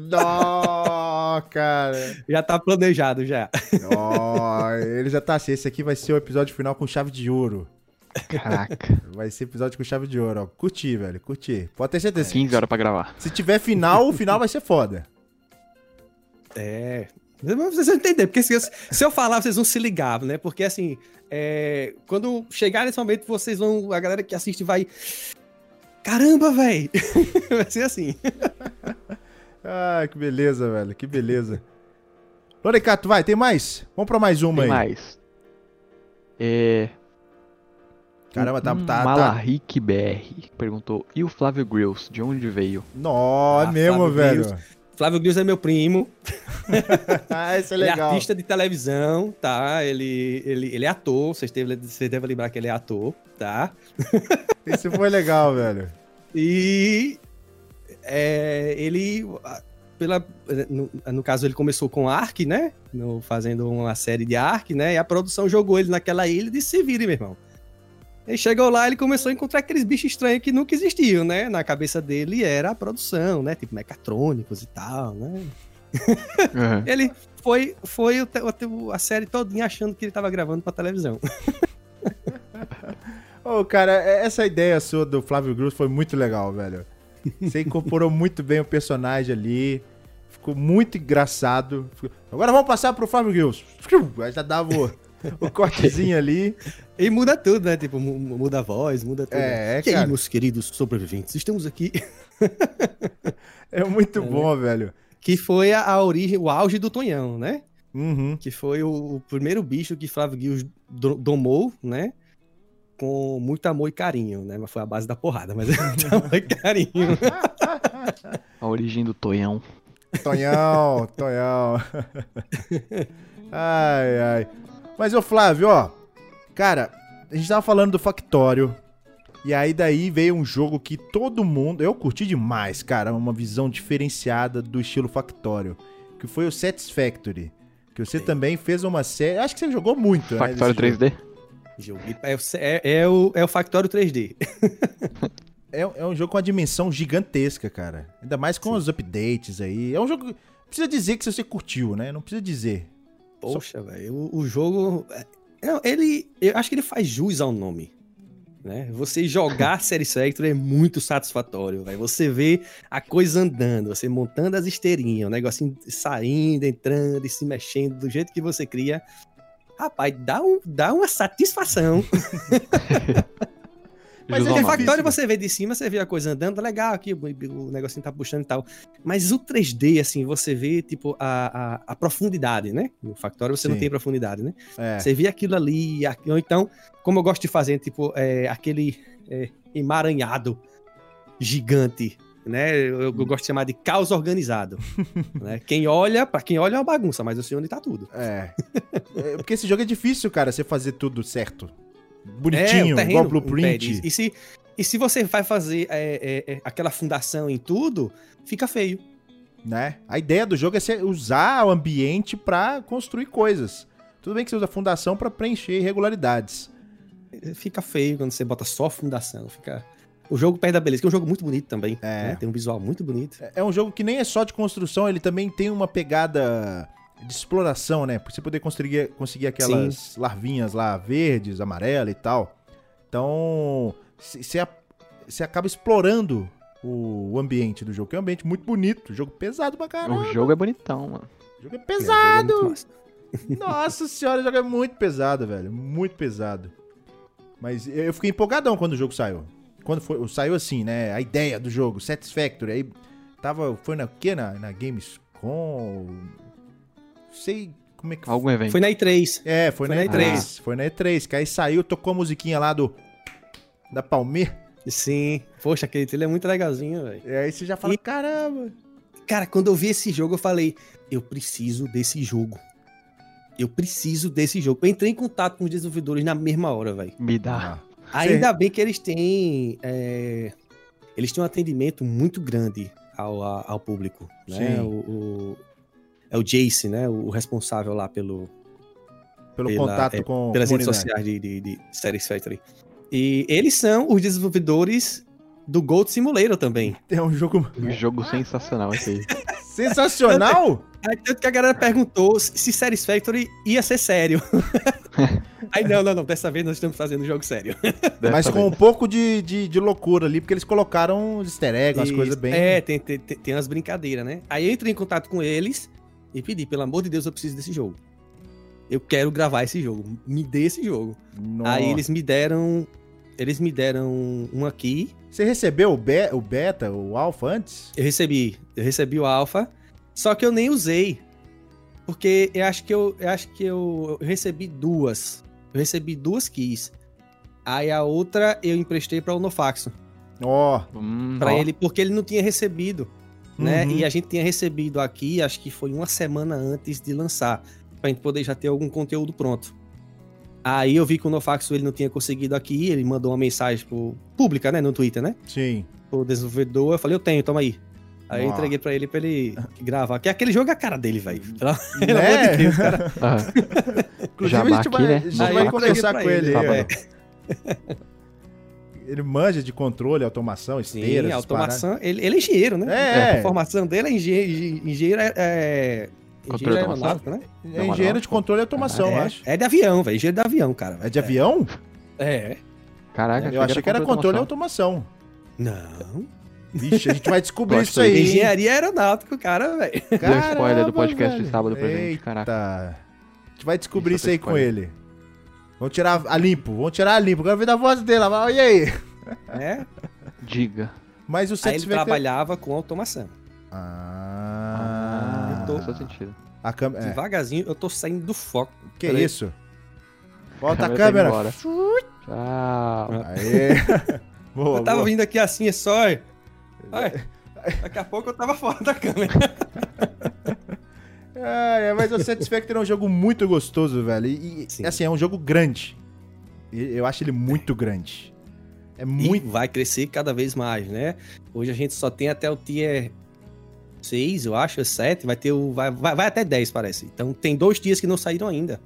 Nó, cara. já tá planejado já. Ó, ele já tá assim. Esse aqui vai ser o episódio final com chave de ouro. Caraca. Vai ser episódio com chave de ouro, ó. Curti, velho. Curti. Pode ter certeza. 15 horas pra gravar. Se tiver final, o final vai ser foda. É. Vocês vão entender, porque se, se eu falar, vocês vão se ligar, né? Porque assim, é, quando chegar nesse momento, vocês vão. A galera que assiste vai. Caramba, velho! Vai ser assim. Ah, que beleza, velho. Que beleza. Loricato, vai, tem mais? Vamos pra mais uma Tem aí. mais. É. Caramba, tá- tá- tá- Malaric BR perguntou: e o Flávio Grills, de onde veio? Nó, Ah, mesmo, Flávio velho. Grills. Flávio Grills é meu primo. ah, esse é Ele é legal. artista de televisão, tá? Ele, ele, ele é ator. Vocês, teve, vocês devem lembrar que ele é ator, tá? Esse foi legal, velho. E é, ele, pela, no, no caso, ele começou com Ark, né? No, fazendo uma série de Ark, né? E a produção jogou ele naquela ilha e disse: se vire, meu irmão. Ele chegou lá ele começou a encontrar aqueles bichos estranhos que nunca existiam, né? Na cabeça dele era a produção, né? Tipo mecatrônicos e tal, né? Aham. Ele foi, foi o o- a série todinha achando que ele tava gravando pra televisão. Ô, cara, é- essa ideia sua do Flávio Cruz foi muito legal, velho. Você incorporou muito bem o personagem ali. Ficou muito engraçado. Agora vamos passar pro Flávio Gilson. Aí já dava o, o cortezinho ali. E muda tudo, né? Tipo, mu- mu- muda a voz, muda tudo. É, e cara. aí, meus queridos sobreviventes, estamos aqui. É muito bom, velho. Que foi a, a origem, o auge do Tonhão, né? Uhum. Que foi o, o primeiro bicho que Flávio Guios do- domou, né? Com muito amor e carinho, né? Mas foi a base da porrada, mas é muito amor e carinho. A origem do Tonhão. Tonhão, Tonhão. Ai, ai. Mas, ô Flávio, ó. Cara, a gente tava falando do Factório. E aí daí veio um jogo que todo mundo. Eu curti demais, cara. Uma visão diferenciada do estilo Factório. Que foi o Satisfactory. Que você também fez uma série. Acho que você jogou muito, né? Factório jogo. 3D? Joguei- É, o- é- é o, é o Factório 3D. É, é um jogo com uma dimensão gigantesca, cara. Ainda mais com os updates aí. É um jogo. Precisa dizer que você curtiu, né? Não precisa dizer. Poxa, velho, o, o jogo. é- não, ele. Eu acho que ele faz jus ao nome. Né? Você jogar Série Sector é muito satisfatório, velho. Você vê a coisa andando, você montando as esteirinhas, o negocinho saindo, entrando e se mexendo do jeito que você cria. Rapaz, dá, um, dá uma satisfação. Mas Jus é ao Porque nome. Factório você vê de cima, você vê a coisa andando, legal aqui, o, o negocinho tá puxando e tal. Mas o 3D, assim, você vê, tipo, a, a, a profundidade, né? No Factório você não Sim. tem profundidade, né? É. Você vê aquilo ali, ou então, como eu gosto de fazer, tipo, é, aquele é, emaranhado gigante, né? Eu, eu gosto de chamar de caos organizado. né? Quem olha, pra quem olha é uma bagunça, mas eu sei onde tá tudo. É. É, Porque esse jogo é difícil, cara, você fazer tudo certo. É, Bonitinho, o terreno igual blueprint. impede. E se, e se você vai fazer é, é, é, aquela fundação em tudo, fica feio. Né? A ideia do jogo é você usar o ambiente pra construir coisas. Tudo bem que você usa a fundação pra preencher irregularidades. Fica feio quando você bota só fundação. Fica... O jogo perde a beleza, que é um jogo muito bonito também. É. né? Tem um visual muito bonito. É- É um jogo que nem é só de construção, ele também tem uma pegada de exploração, né? Pra você poder conseguir, conseguir aquelas larvinhas lá verdes, amarelas e tal. Então, você acaba explorando o, o ambiente do jogo, que é um ambiente muito bonito. Jogo pesado pra caramba. O jogo é bonitão, mano. O jogo é É, pesado. jogo é muito massa. Nossa senhora, o jogo é muito pesado, velho. Muito pesado. Mas eu fiquei empolgadão quando o jogo saiu. Quando foi, saiu assim, né? A ideia do jogo, Satisfactory. Aí tava. Foi na quê? Na, na Gamescom? Sei como é que foi. Algum evento. Foi na E3. É, foi, Foi na na E3. E3. Foi na E3. Que aí saiu, tocou a musiquinha lá do. Da Palmeira. Sim. Poxa, aquele trailer é muito legalzinho, velho. E aí você já fala: E- caramba. Cara, quando eu vi esse jogo, eu falei, eu preciso desse jogo. Eu preciso desse jogo. Eu entrei em contato com os desenvolvedores na mesma hora, velho. Me dá. Ah, Ainda bem que eles têm. é, Eles têm um atendimento muito grande ao, ao público. Né? Sim. O, o- É o Jace, né? O responsável lá pelo, pelo pela- contato é, com pelas redes sociais de, de, de Satisfactory. E eles são os desenvolvedores do Gold Simulator também. É um jogo Um jogo sensacional esse aí. sensacional. Aí tanto que a galera perguntou se Satisfactory ia ser sério. Aí não, não, não. Dessa vez nós estamos fazendo um jogo sério. Mas Dessa com um vez. pouco de, de, de loucura ali, porque eles colocaram uns easter eggs, umas coisas bem. É, tem, tem, tem tem umas brincadeiras, né? Aí eu entrei em contato com eles e pedi, pelo amor de Deus, eu preciso desse jogo. Eu quero gravar esse jogo. Me dê esse jogo. Nossa. Aí eles me deram. Eles me deram um aqui. Você recebeu o, be o beta, o alpha antes? Eu recebi. Eu recebi o alpha. Só que eu nem usei. Porque eu acho que eu, eu acho que eu, eu recebi duas. Eu recebi duas keys. Aí a outra eu emprestei para o Nofaxo. Ó. Hum, Pra ó, ele, porque ele não tinha recebido. Né? Uhum. E a gente tinha recebido aqui, acho que foi uma semana antes de lançar. Pra gente poder já ter algum conteúdo pronto. Aí eu vi que o Nofaxo ele não tinha conseguido aqui. Ele mandou uma mensagem pro, pública, né? No Twitter, né? Sim. o desenvolvedor, eu falei, eu tenho, toma aí. Aí eu entreguei pra ele pra ele gravar. Que aquele jogo é a cara dele, velho. Pelo Né? pelo amor de Deus, cara. ah, Inclusive, a gente aqui, vai, né? a gente vai conversar com ele. Sábado. é. Ele manja de controle, automação, esteiras. Sim, automação. Ele, ele é engenheiro, né? É, A formação dele é engenheiro, engenheiro é, é Controle engenheiro de aeronáutico, né? É engenheiro de controle e automação, eu é, acho. é de avião, velho. Engenheiro de avião, cara. É de avião? É. caraca, Eu achei que era controle e automação. Não. Vixe, a gente vai descobrir isso aí. Engenharia aeronáutica, cara, velho. Deu spoiler do podcast de sábado pra gente, Eita. caraca. A gente vai descobrir Isso isso aí com ele. Vamos tirar a limpo, vamos tirar a limpo. Quero ver da voz dele. lá. E aí? É? Diga. Mas o Aí ele trabalhava com automação. Ah, eu tô- Faz sentido. a câmera... É. Devagarzinho, eu tô saindo do foco. Que Peraí. isso? Volta a tá câmera. embora. Tchau. Aê. Boa, Eu tava boa. vindo aqui assim, é só. Olha, daqui a pouco eu tava fora da câmera. É, é, mas o Satisfactory é um jogo muito gostoso, velho. E, Sim. assim, é um jogo grande. Eu acho ele muito grande. É Muito. E vai crescer cada vez mais, né? Hoje a gente só tem até o tier 6, eu acho, 7, vai ter o. Vai, vai, vai até 10, parece. Então tem dois dias que não saíram ainda.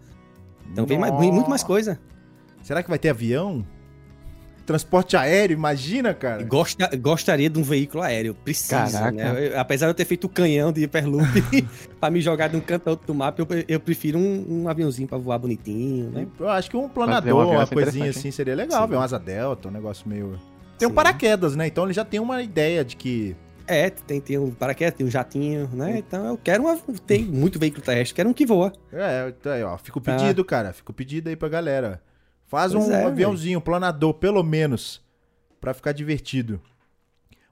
Então vem mais, muito mais coisa. Será que vai ter avião? Transporte aéreo, imagina, cara. Gosta, gostaria de um veículo aéreo. Precisa, Caraca. né? Eu- apesar de eu ter feito o canhão de Hyperloop pra me jogar de um canto a outro do mapa, eu, eu prefiro um, um aviãozinho pra voar bonitinho, né? Eu acho que um um planador, avião uma coisinha assim seria legal, ver um asa delta, um negócio meio. Tem um Sim. paraquedas, né? Então ele já tem uma ideia de que. É, tem, tem um paraquedas, tem um jatinho, né? Então eu quero uma. Tem muito veículo terrestre, quero um que voa. É, tá aí, ó. Fica o pedido, cara. Fica o pedido aí pra galera. Faz Pois um é, aviãozinho, um planador, pelo menos. Pra ficar divertido.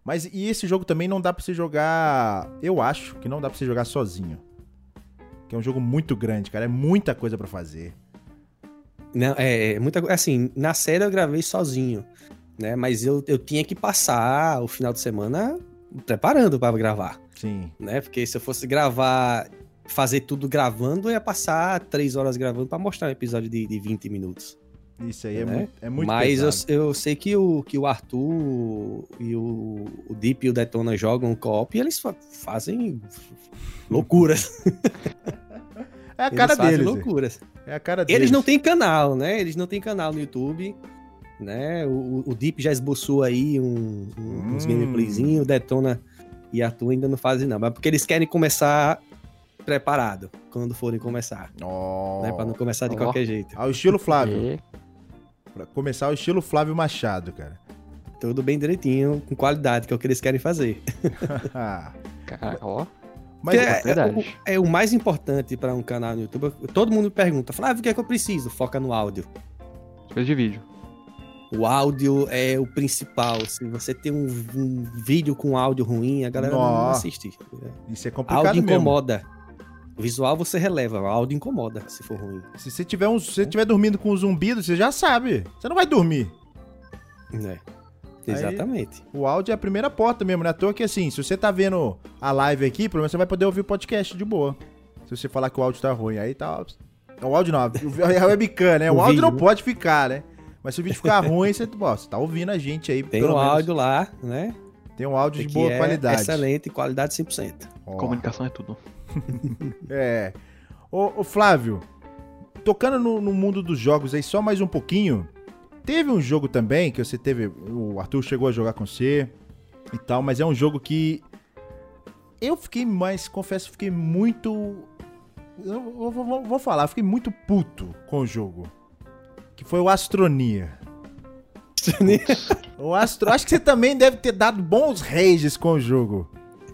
Mas e esse jogo também não dá pra você jogar. Eu acho que não dá pra você jogar sozinho. Que é um jogo muito grande, cara. É muita coisa pra fazer. Não, é, é muita coisa. Assim, na série eu gravei sozinho, né? Mas eu, eu tinha que passar o final de semana preparando pra gravar, Sim. né? Porque se eu fosse gravar, fazer tudo gravando, eu ia passar três horas gravando pra mostrar um episódio de, de 20 minutos. Isso aí é, Né? muito, é muito Mas eu, pesado. eu sei que o, que o Arthur e o, o Deep e o Detona jogam co-op e eles fa- fazem loucuras. É a cara eles fazem deles. loucuras. É a cara deles. Eles não têm canal, né? Eles não têm canal no YouTube. Né? O, o Deep já esboçou aí um- um- uns Hum. gameplayzinhos, o Detona e Arthur ainda não fazem, não. Mas porque eles querem começar preparado quando forem começar. Ó. Né? Pra não começar de Ó. qualquer jeito. Ao estilo Flávio. E... Começar o estilo Flávio Machado, cara. Tudo bem direitinho, com qualidade, que é o que eles querem fazer. Cara, ó. Mas é, é, verdade. o, é o mais importante para um canal no YouTube. Todo mundo pergunta, Flávio, o que é que eu preciso? Foca no áudio. Coisa de vídeo. O áudio é o principal. Se você tem um, um vídeo com áudio ruim, a galera não Nossa. assiste. isso é complicado Áudio mesmo. incomoda. O visual você releva, o áudio incomoda se for ruim. Se você tiver, um, se você tiver dormindo com um zumbido, você já sabe. Você não vai dormir. É. Exatamente. O áudio é a primeira porta mesmo, né? À toa que assim, se você tá vendo a live aqui, pelo menos você vai poder ouvir o podcast de boa. Se você falar que o áudio tá ruim, aí tá. O áudio não, a webcam, né? O, O áudio vídeo, não pode ficar, né? Mas se o vídeo ficar ruim, você, ó, você tá ouvindo a gente aí. Tem pelo um menos. áudio lá, né? Tem um áudio de boa é qualidade. Excelente, qualidade 100%. Ó, Comunicação é tudo. É. Ô, ô, Flávio, tocando no, no mundo dos jogos aí só mais um pouquinho. Teve um jogo também que você teve. O Arthur chegou a jogar com você e tal, mas é um jogo que. Eu fiquei mais, confesso, fiquei muito. Eu vou, vou- vou falar, fiquei muito puto com o jogo. Que foi o Astronia. O Astro. Acho que você também deve ter dado bons rages com o jogo.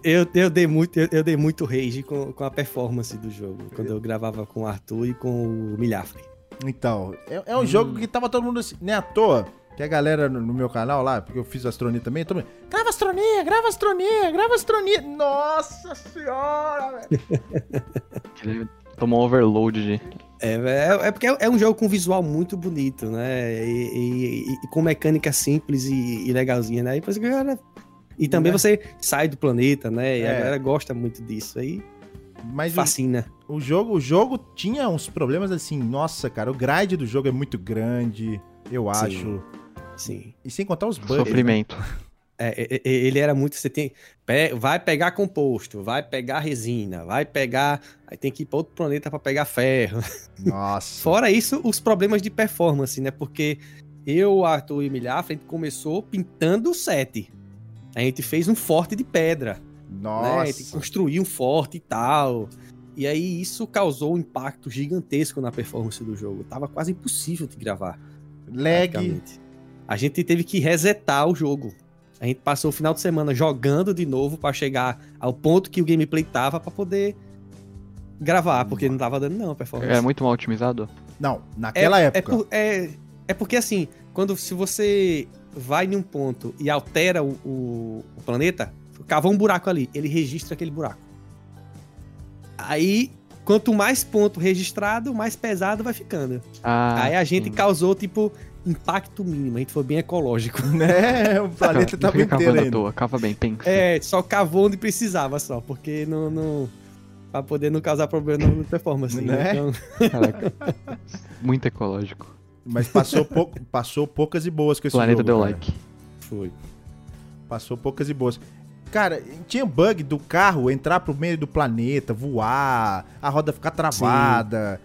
Eu, eu dei muito, eu, eu dei muito rage com, com a performance do jogo, quando eu gravava com o Arthur e com o Milhafre. Então, é, é um jogo que tava todo mundo assim, nem à toa, que a galera no, no meu canal lá, porque eu fiz astronia também, todo mundo, grava astronia, grava astronia, grava astronia. Nossa senhora, velho. Ele tomou um overload de. É, é, é porque é, é um jogo com visual muito bonito, né? E, e- e com mecânica simples e, e legalzinha, né? E, depois a galera- e também Né? você sai do planeta, né? E É. a galera gosta muito disso. Aí Mas o, fascina. o jogo, o jogo tinha uns problemas assim, nossa, cara, o grind do jogo é muito grande, eu Sim. acho. Sim. E sem contar os bugs. né? Sofrimento. É, é, ele era muito. Você tem. Vai pegar composto, vai pegar resina, vai pegar. Aí tem que ir para outro planeta para pegar ferro. Nossa. Fora isso, os problemas de performance, né? Porque eu, Arthur e Milhafre, a gente começou pintando o set. A gente fez um forte de pedra. Né? A gente Nossa. construiu um forte e tal. E aí isso causou um impacto gigantesco na performance do jogo. Tava quase impossível de gravar. Lag. A gente teve que resetar o jogo. A gente passou o final de semana jogando de novo pra chegar ao ponto que o gameplay tava pra poder gravar, porque não tava dando não a performance. É muito mal otimizado. Não, naquela é, época. É, por- é, é porque assim, quando se você vai em um ponto e altera o, o- o planeta, cavou um buraco ali, ele registra aquele buraco. Aí, quanto mais ponto registrado, mais pesado vai ficando. Ah, Aí a gente sim. causou, tipo, impacto mínimo. A gente foi bem ecológico. Né? O planeta Não tava fica inteiro cavando à ainda. toa, cava bem, pensa. É, só cavou onde precisava só, porque não. não pra poder não causar problema na performance. Né? Né? Então, Caraca. Muito ecológico. Mas passou, pouco, passou poucas e boas com O esse planeta jogo, deu cara. like. foi. Passou poucas e boas. Cara, tinha bug do carro entrar pro meio do planeta, voar, a roda ficar travada.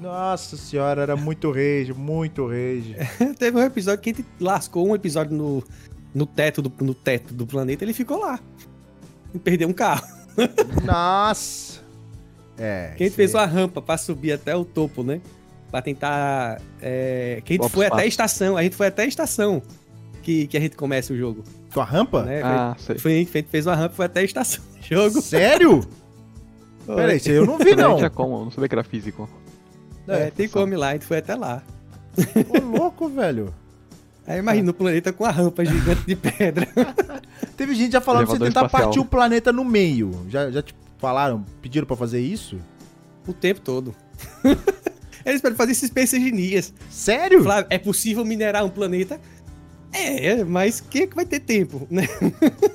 Nossa senhora, era muito rage, muito rage. Teve um episódio que a gente lascou um episódio no, no, teto, do, no teto do planeta ele ficou lá. E perdeu um carro. Nossa! É. Que a gente isso fez aí. uma rampa pra subir até o topo, né? Pra tentar. É, que a gente foi até a estação. A gente foi até a estação que, que a gente começa o jogo. Tua rampa? Né? Ah, sei. Foi, a gente fez uma rampa e foi até a estação do jogo. Sério? Peraí, isso aí eu não vi, não. Não tinha como, não sabia que era físico. É, tem como ir lá, a gente foi até lá. Ô, louco, velho. Aí imagina o planeta com a rampa gigante de pedra. Teve gente já falando pra você Elevador tentar espacial. partir o planeta no meio. Já, já te falaram, pediram pra fazer isso? o tempo todo. Eles podem fazer esses pensaginias. Sério? Flávio, é possível minerar um planeta? É, mas quem é que vai ter tempo, né?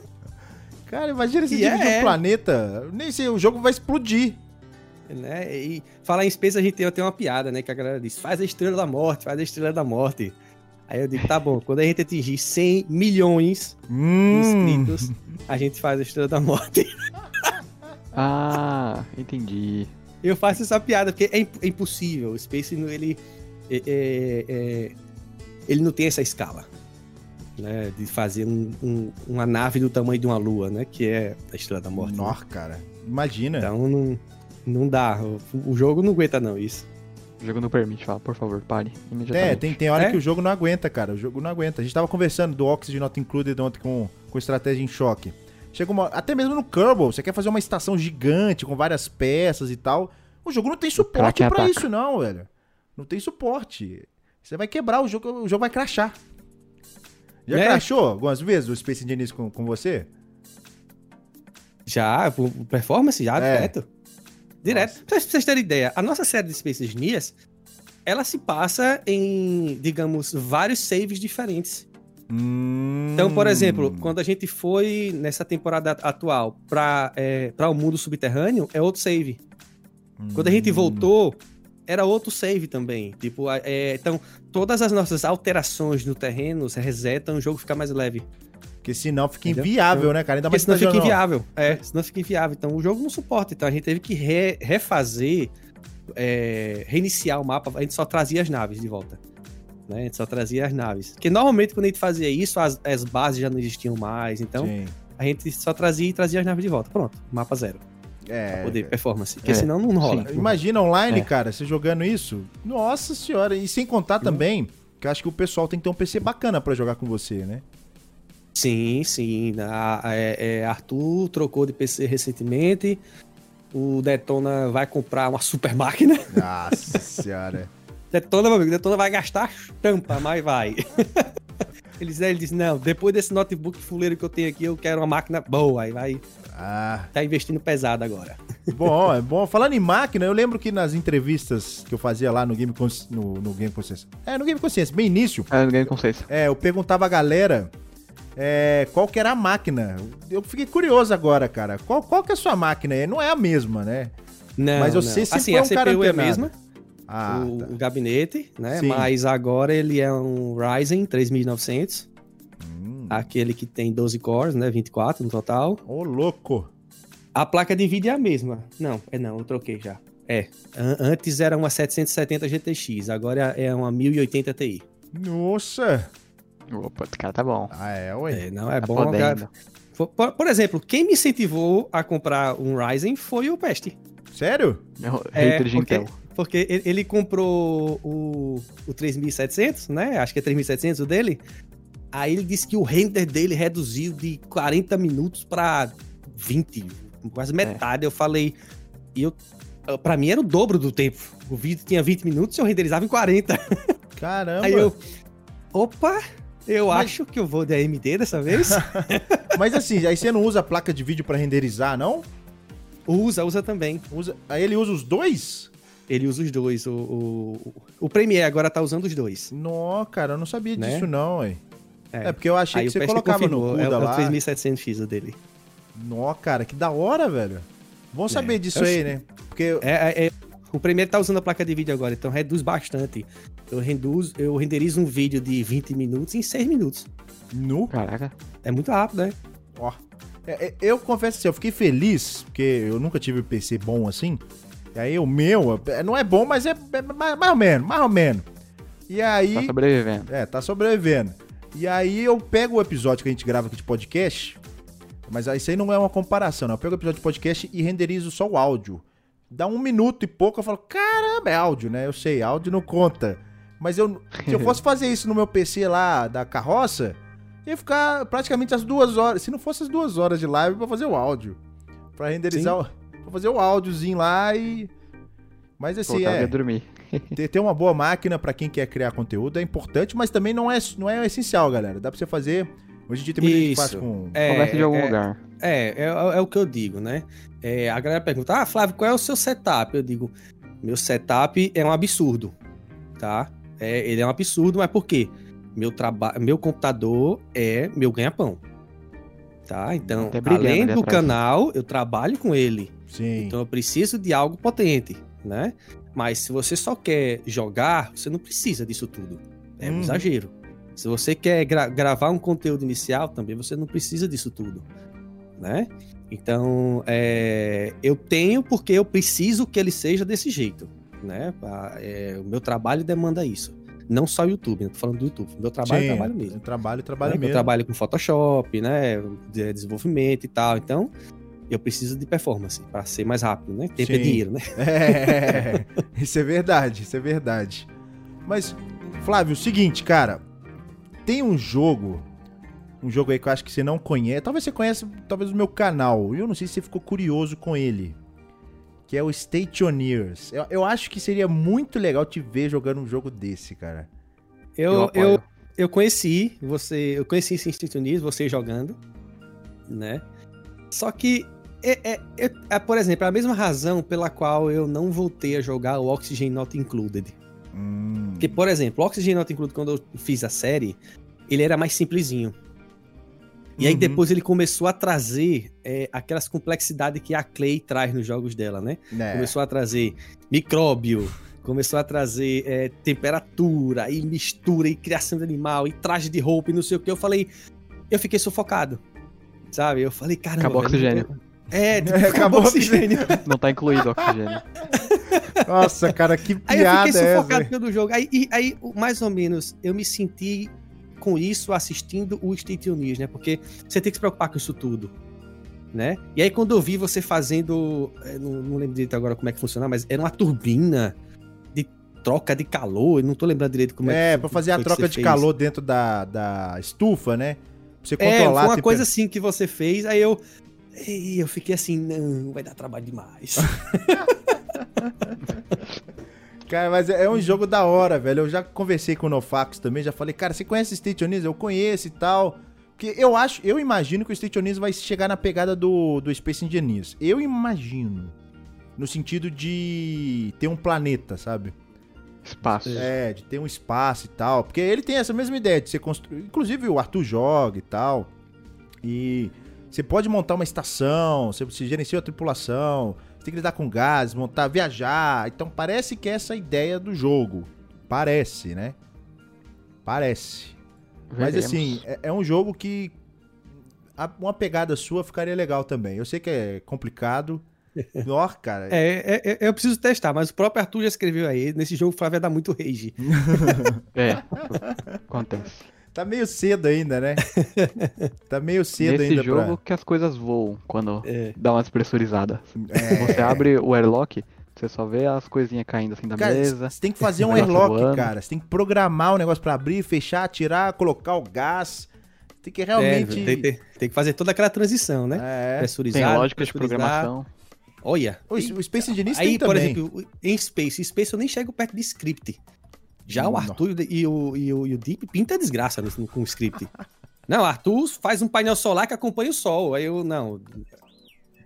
Cara, imagina se E dividir é. um planeta. Nem sei, o jogo vai explodir. né? E falar em Space, a gente tem até uma piada, né? Que a galera diz, faz a Estrela da Morte, faz a Estrela da Morte. Aí eu digo, tá bom, quando a gente atingir 100 milhões de Hum. inscritos, a gente faz a Estrela da Morte. Ah, entendi. Eu faço essa piada, porque é, imp- é impossível. O Space, ele, é- é- é- ele não tem essa escala. Né, de fazer um- um- uma nave do tamanho de uma lua, né? Que é a Estrela da Morte. né? Nossa, cara. Imagina. Então não, não dá. O, o jogo não aguenta, não, isso. O jogo não permite, fala, por favor, pare. É, tem, tem hora É? que o jogo não aguenta, cara. O jogo não aguenta. A gente tava conversando do Oxygen Not Included ontem com, com estratégia em choque. Chega uma. Até mesmo no Kerbal, você quer fazer uma estação gigante com várias peças e tal. O jogo não tem suporte ataca. isso, não, velho. Não tem suporte. Você vai quebrar o jogo, o jogo vai crashar. Já É. crashou algumas vezes o Space Engineers com, com você? Já, o performance já, É. direto. Direto. Pra vocês terem ideia, a nossa série de Space Engineers, ela se passa em, digamos, vários saves diferentes. Então, por Hum. exemplo, quando a gente foi nessa temporada atual para é, pra o mundo subterrâneo, é outro save. Quando a gente Hum. voltou, era outro save também. Tipo, é, então, todas as nossas alterações no terreno se resetam, o jogo fica mais leve. Porque senão fica inviável, né, cara? Ainda Porque mais senão que fica inviável. É, senão fica inviável. Então o jogo não suporta. Então a gente teve que re- refazer, é, reiniciar o mapa. A gente só trazia as naves de volta. Né? A gente só trazia as naves. Porque normalmente quando a gente fazia isso, as, as bases já não existiam mais. Então Sim. a gente só trazia e trazia as naves de volta. Pronto, mapa zero. É, Pra poder performance. Porque É, senão não rola. sim. Imagina online, É. cara, você jogando isso. Nossa senhora. E sem contar também, que eu acho que o pessoal tem que ter um PC bacana pra jogar com você, né? Sim, sim. A- a- é- é, Arthur trocou de PC recentemente. O Detona vai comprar uma super máquina. Nossa senhora. Detona, meu amigo, Detona vai gastar tampa, mas vai. Ele ele disse, não, depois desse notebook fuleiro que eu tenho aqui, eu quero uma máquina boa. Aí vai, Ah, tá investindo pesado agora. bom, é bom. Falando em máquina, eu lembro que nas entrevistas que eu fazia lá no Game, Cons- no, no Game Consciência. É, no Game Consciência, bem início. Ah, não ganhei consciência. É, eu perguntava a galera é, qual que era a máquina. Eu fiquei curioso agora, cara. Qual, qual que é a sua máquina? É, Não é a mesma, né? Não, Mas não. você sempre assim, foi a um cara CPU é a mesma, Ah, o, tá. o gabinete, né? Sim. Mas agora ele é um Ryzen 3900, Hum. aquele que tem 12 cores, né? 24 no total. Ô, louco. A placa de vídeo é a mesma. Não, é não, eu troquei já. É, an- antes era uma 770 GTX, agora é uma 1080 Ti. Nossa. Opa, esse cara tá bom. Ah, é, ué. É, não é Tá bom. podendo. cara. Por, por- exemplo, quem me incentivou a comprar um Ryzen foi o Peste. Sério? É, hater de porque, Intel. Porque ele, ele comprou o, o 3700, né? Acho que é 3700 o dele. Aí ele disse que o render dele reduziu de 40 minutos pra 20, quase metade. Eu falei, e eu, pra mim era o dobro do tempo. O vídeo tinha 20 minutos e eu renderizava em 40. Caramba. Aí eu, opa, eu Mas- acho que eu vou de AMD dessa vez. Mas assim, aí você não usa a placa de vídeo pra renderizar, não? usa, usa também. Usa... Aí ele usa os dois? Ele usa os dois. O, o, o Premiere agora tá usando os dois. Não, cara, eu não sabia Né? disso não, ué. É. É, porque eu achei Aí que você colocava confirmou, no é, CUDA é o lá. 3700X o dele. Nó, cara, que da hora, velho. Bom saber disso Eu aí, sei. né? Porque É, é- é- o Premiere tá usando a placa de vídeo agora, então reduz bastante. Eu, reduzo, eu renderizo um vídeo de 20 minutos em 6 minutos. nu, Caraca. É muito rápido, né? ó. É, é, eu confesso assim, eu fiquei feliz, porque eu nunca tive PC bom assim. E aí o meu, é, não é bom, mas é, é mais, mais ou menos, mais ou menos. E aí. Tá sobrevivendo. É, tá sobrevivendo. E aí eu pego o episódio que a gente grava aqui de podcast, mas isso aí não é uma comparação, né? Eu pego o episódio de podcast e renderizo só o áudio. Dá um minuto e pouco, eu falo, caramba, é áudio, né? Eu sei, áudio não conta. Mas eu, se eu fosse fazer isso no meu PC lá da carroça, ia ficar praticamente as duas horas. Se não fosse as duas horas de live pra fazer o áudio. Pra renderizar, o, pra fazer o áudiozinho lá e. Mas assim, Voltava é. dormir. Ter, ter uma boa máquina pra quem quer criar conteúdo é importante, mas também não é, não é essencial, galera. Dá pra você fazer. Hoje em dia tem muita gente que faz Isso. com. É, Conversa de algum é, lugar. É, é, é o que eu digo, né? É, a galera pergunta, ah, Flávio, qual é o seu setup? Eu digo, meu setup é um absurdo, tá? É, ele é um absurdo, mas por quê? Meu, traba meu computador é meu ganha-pão, tá? Então, brilhando além do atrás. canal, eu trabalho com ele. Sim. Então eu preciso de algo potente, né? Mas se você só quer jogar, você não precisa disso tudo. É um Uhum. exagero. Se você quer gra- gravar um conteúdo inicial, também você não precisa disso tudo, né? Então, é, eu tenho porque eu preciso que ele seja desse jeito, né? Ah, é, o meu trabalho demanda isso. Não só o YouTube, né? Tô falando do YouTube. Meu trabalho é Sim, trabalho mesmo. Trabalho, trabalho né? mesmo. Eu trabalho com Photoshop, né? de- Desenvolvimento e tal. Então, eu preciso de performance para ser mais rápido, né? Tempo é Sim. dinheiro, né? É, isso é verdade, isso é verdade. Mas, Flávio, o seguinte, cara. Tem um jogo. Um jogo aí que eu acho que você não conhece. Talvez você conheça, talvez o meu canal. E eu não sei se você ficou curioso com ele. Que é o Stationeers. Eu, eu acho que seria muito legal te ver jogando um jogo desse, cara. Eu, apoio. eu, eu conheci você, eu conheci esse Unidos, você jogando, né? Só que, é, é- é- é, por exemplo, a mesma razão pela qual eu não voltei a jogar o Oxygen Not Included. Hum, Porque, por exemplo, o Oxygen Not Included, quando eu fiz a série, ele era mais simplesinho. E aí Uhum. depois ele começou a trazer é, aquelas complexidades que a Clay traz nos jogos dela, né? né? Começou a trazer micróbio, começou a trazer é, temperatura, e mistura, e criação de animal, e traje de roupa, e não sei o que. Eu falei, eu fiquei sufocado. Sabe? Eu falei, caramba. Acabou o velho, oxigênio. não- É, tipo, É, acabou acabou o oxigênio. Não tá incluído o oxigênio. Nossa, cara, que Aí eu piada fiquei é sufocado pelo jogo. Aí, e- aí, mais ou menos, eu me senti com isso assistindo o State News, né? Porque você tem que se preocupar com isso tudo. Né? E aí, quando eu vi você fazendo. eh, Não, não lembro direito agora como é que funciona, mas era uma turbina de troca de calor. Eu não tô lembrando direito como é É, que pra fazer a troca de fez. calor dentro da, da estufa, né? Pra você É, controlar foi uma a coisa assim que você fez, aí eu. Ei, eu fiquei assim, não, vai dar trabalho demais. Cara, mas é é um jogo da hora, velho. Eu já conversei com o Nofax também, já falei, cara, você conhece State News? Eu conheço e tal. Porque eu acho, eu imagino que o State News vai chegar na pegada do, do Space Engineers. Eu imagino. No sentido de ter um planeta, sabe? Espaço. É, de ter um espaço e tal. Porque ele tem essa mesma ideia de ser construído. Inclusive o Arthur joga e tal. E você pode montar uma estação, você, você gerencia a tripulação, você tem que lidar com gases, montar, viajar. Então parece que é essa a ideia do jogo. Parece, né? Parece. Mas Veremos. assim, é, é um jogo que a- uma pegada sua ficaria legal também. Eu sei que é complicado. Ó, cara. É, é, é, eu preciso testar, mas o próprio Arthur já escreveu aí. Nesse jogo o Flávio ia dar muito rage. É, acontece. Tá meio cedo ainda, né? tá meio cedo Nesse ainda jogo que as coisas voam quando É. dá uma despressurizada. pra... É, Você abre o airlock, Você só vê as coisinhas caindo assim da Cara, mesa. você tem que fazer um airlock, voando. cara. Você tem que programar o negócio pra abrir, fechar, tirar, colocar o gás. Tem que realmente. É, tem, tem- tem que fazer toda aquela transição, né? É. Tem lógica de programação. Olha. O, o Space Engineers Aí, tem por também. exemplo, em Space, Space eu nem chego perto de script. Já o Não. Arthur e o, e, o, e o Deep pinta desgraça no- com o script. Não, Arthur faz um painel solar que acompanha o sol. Aí eu, não.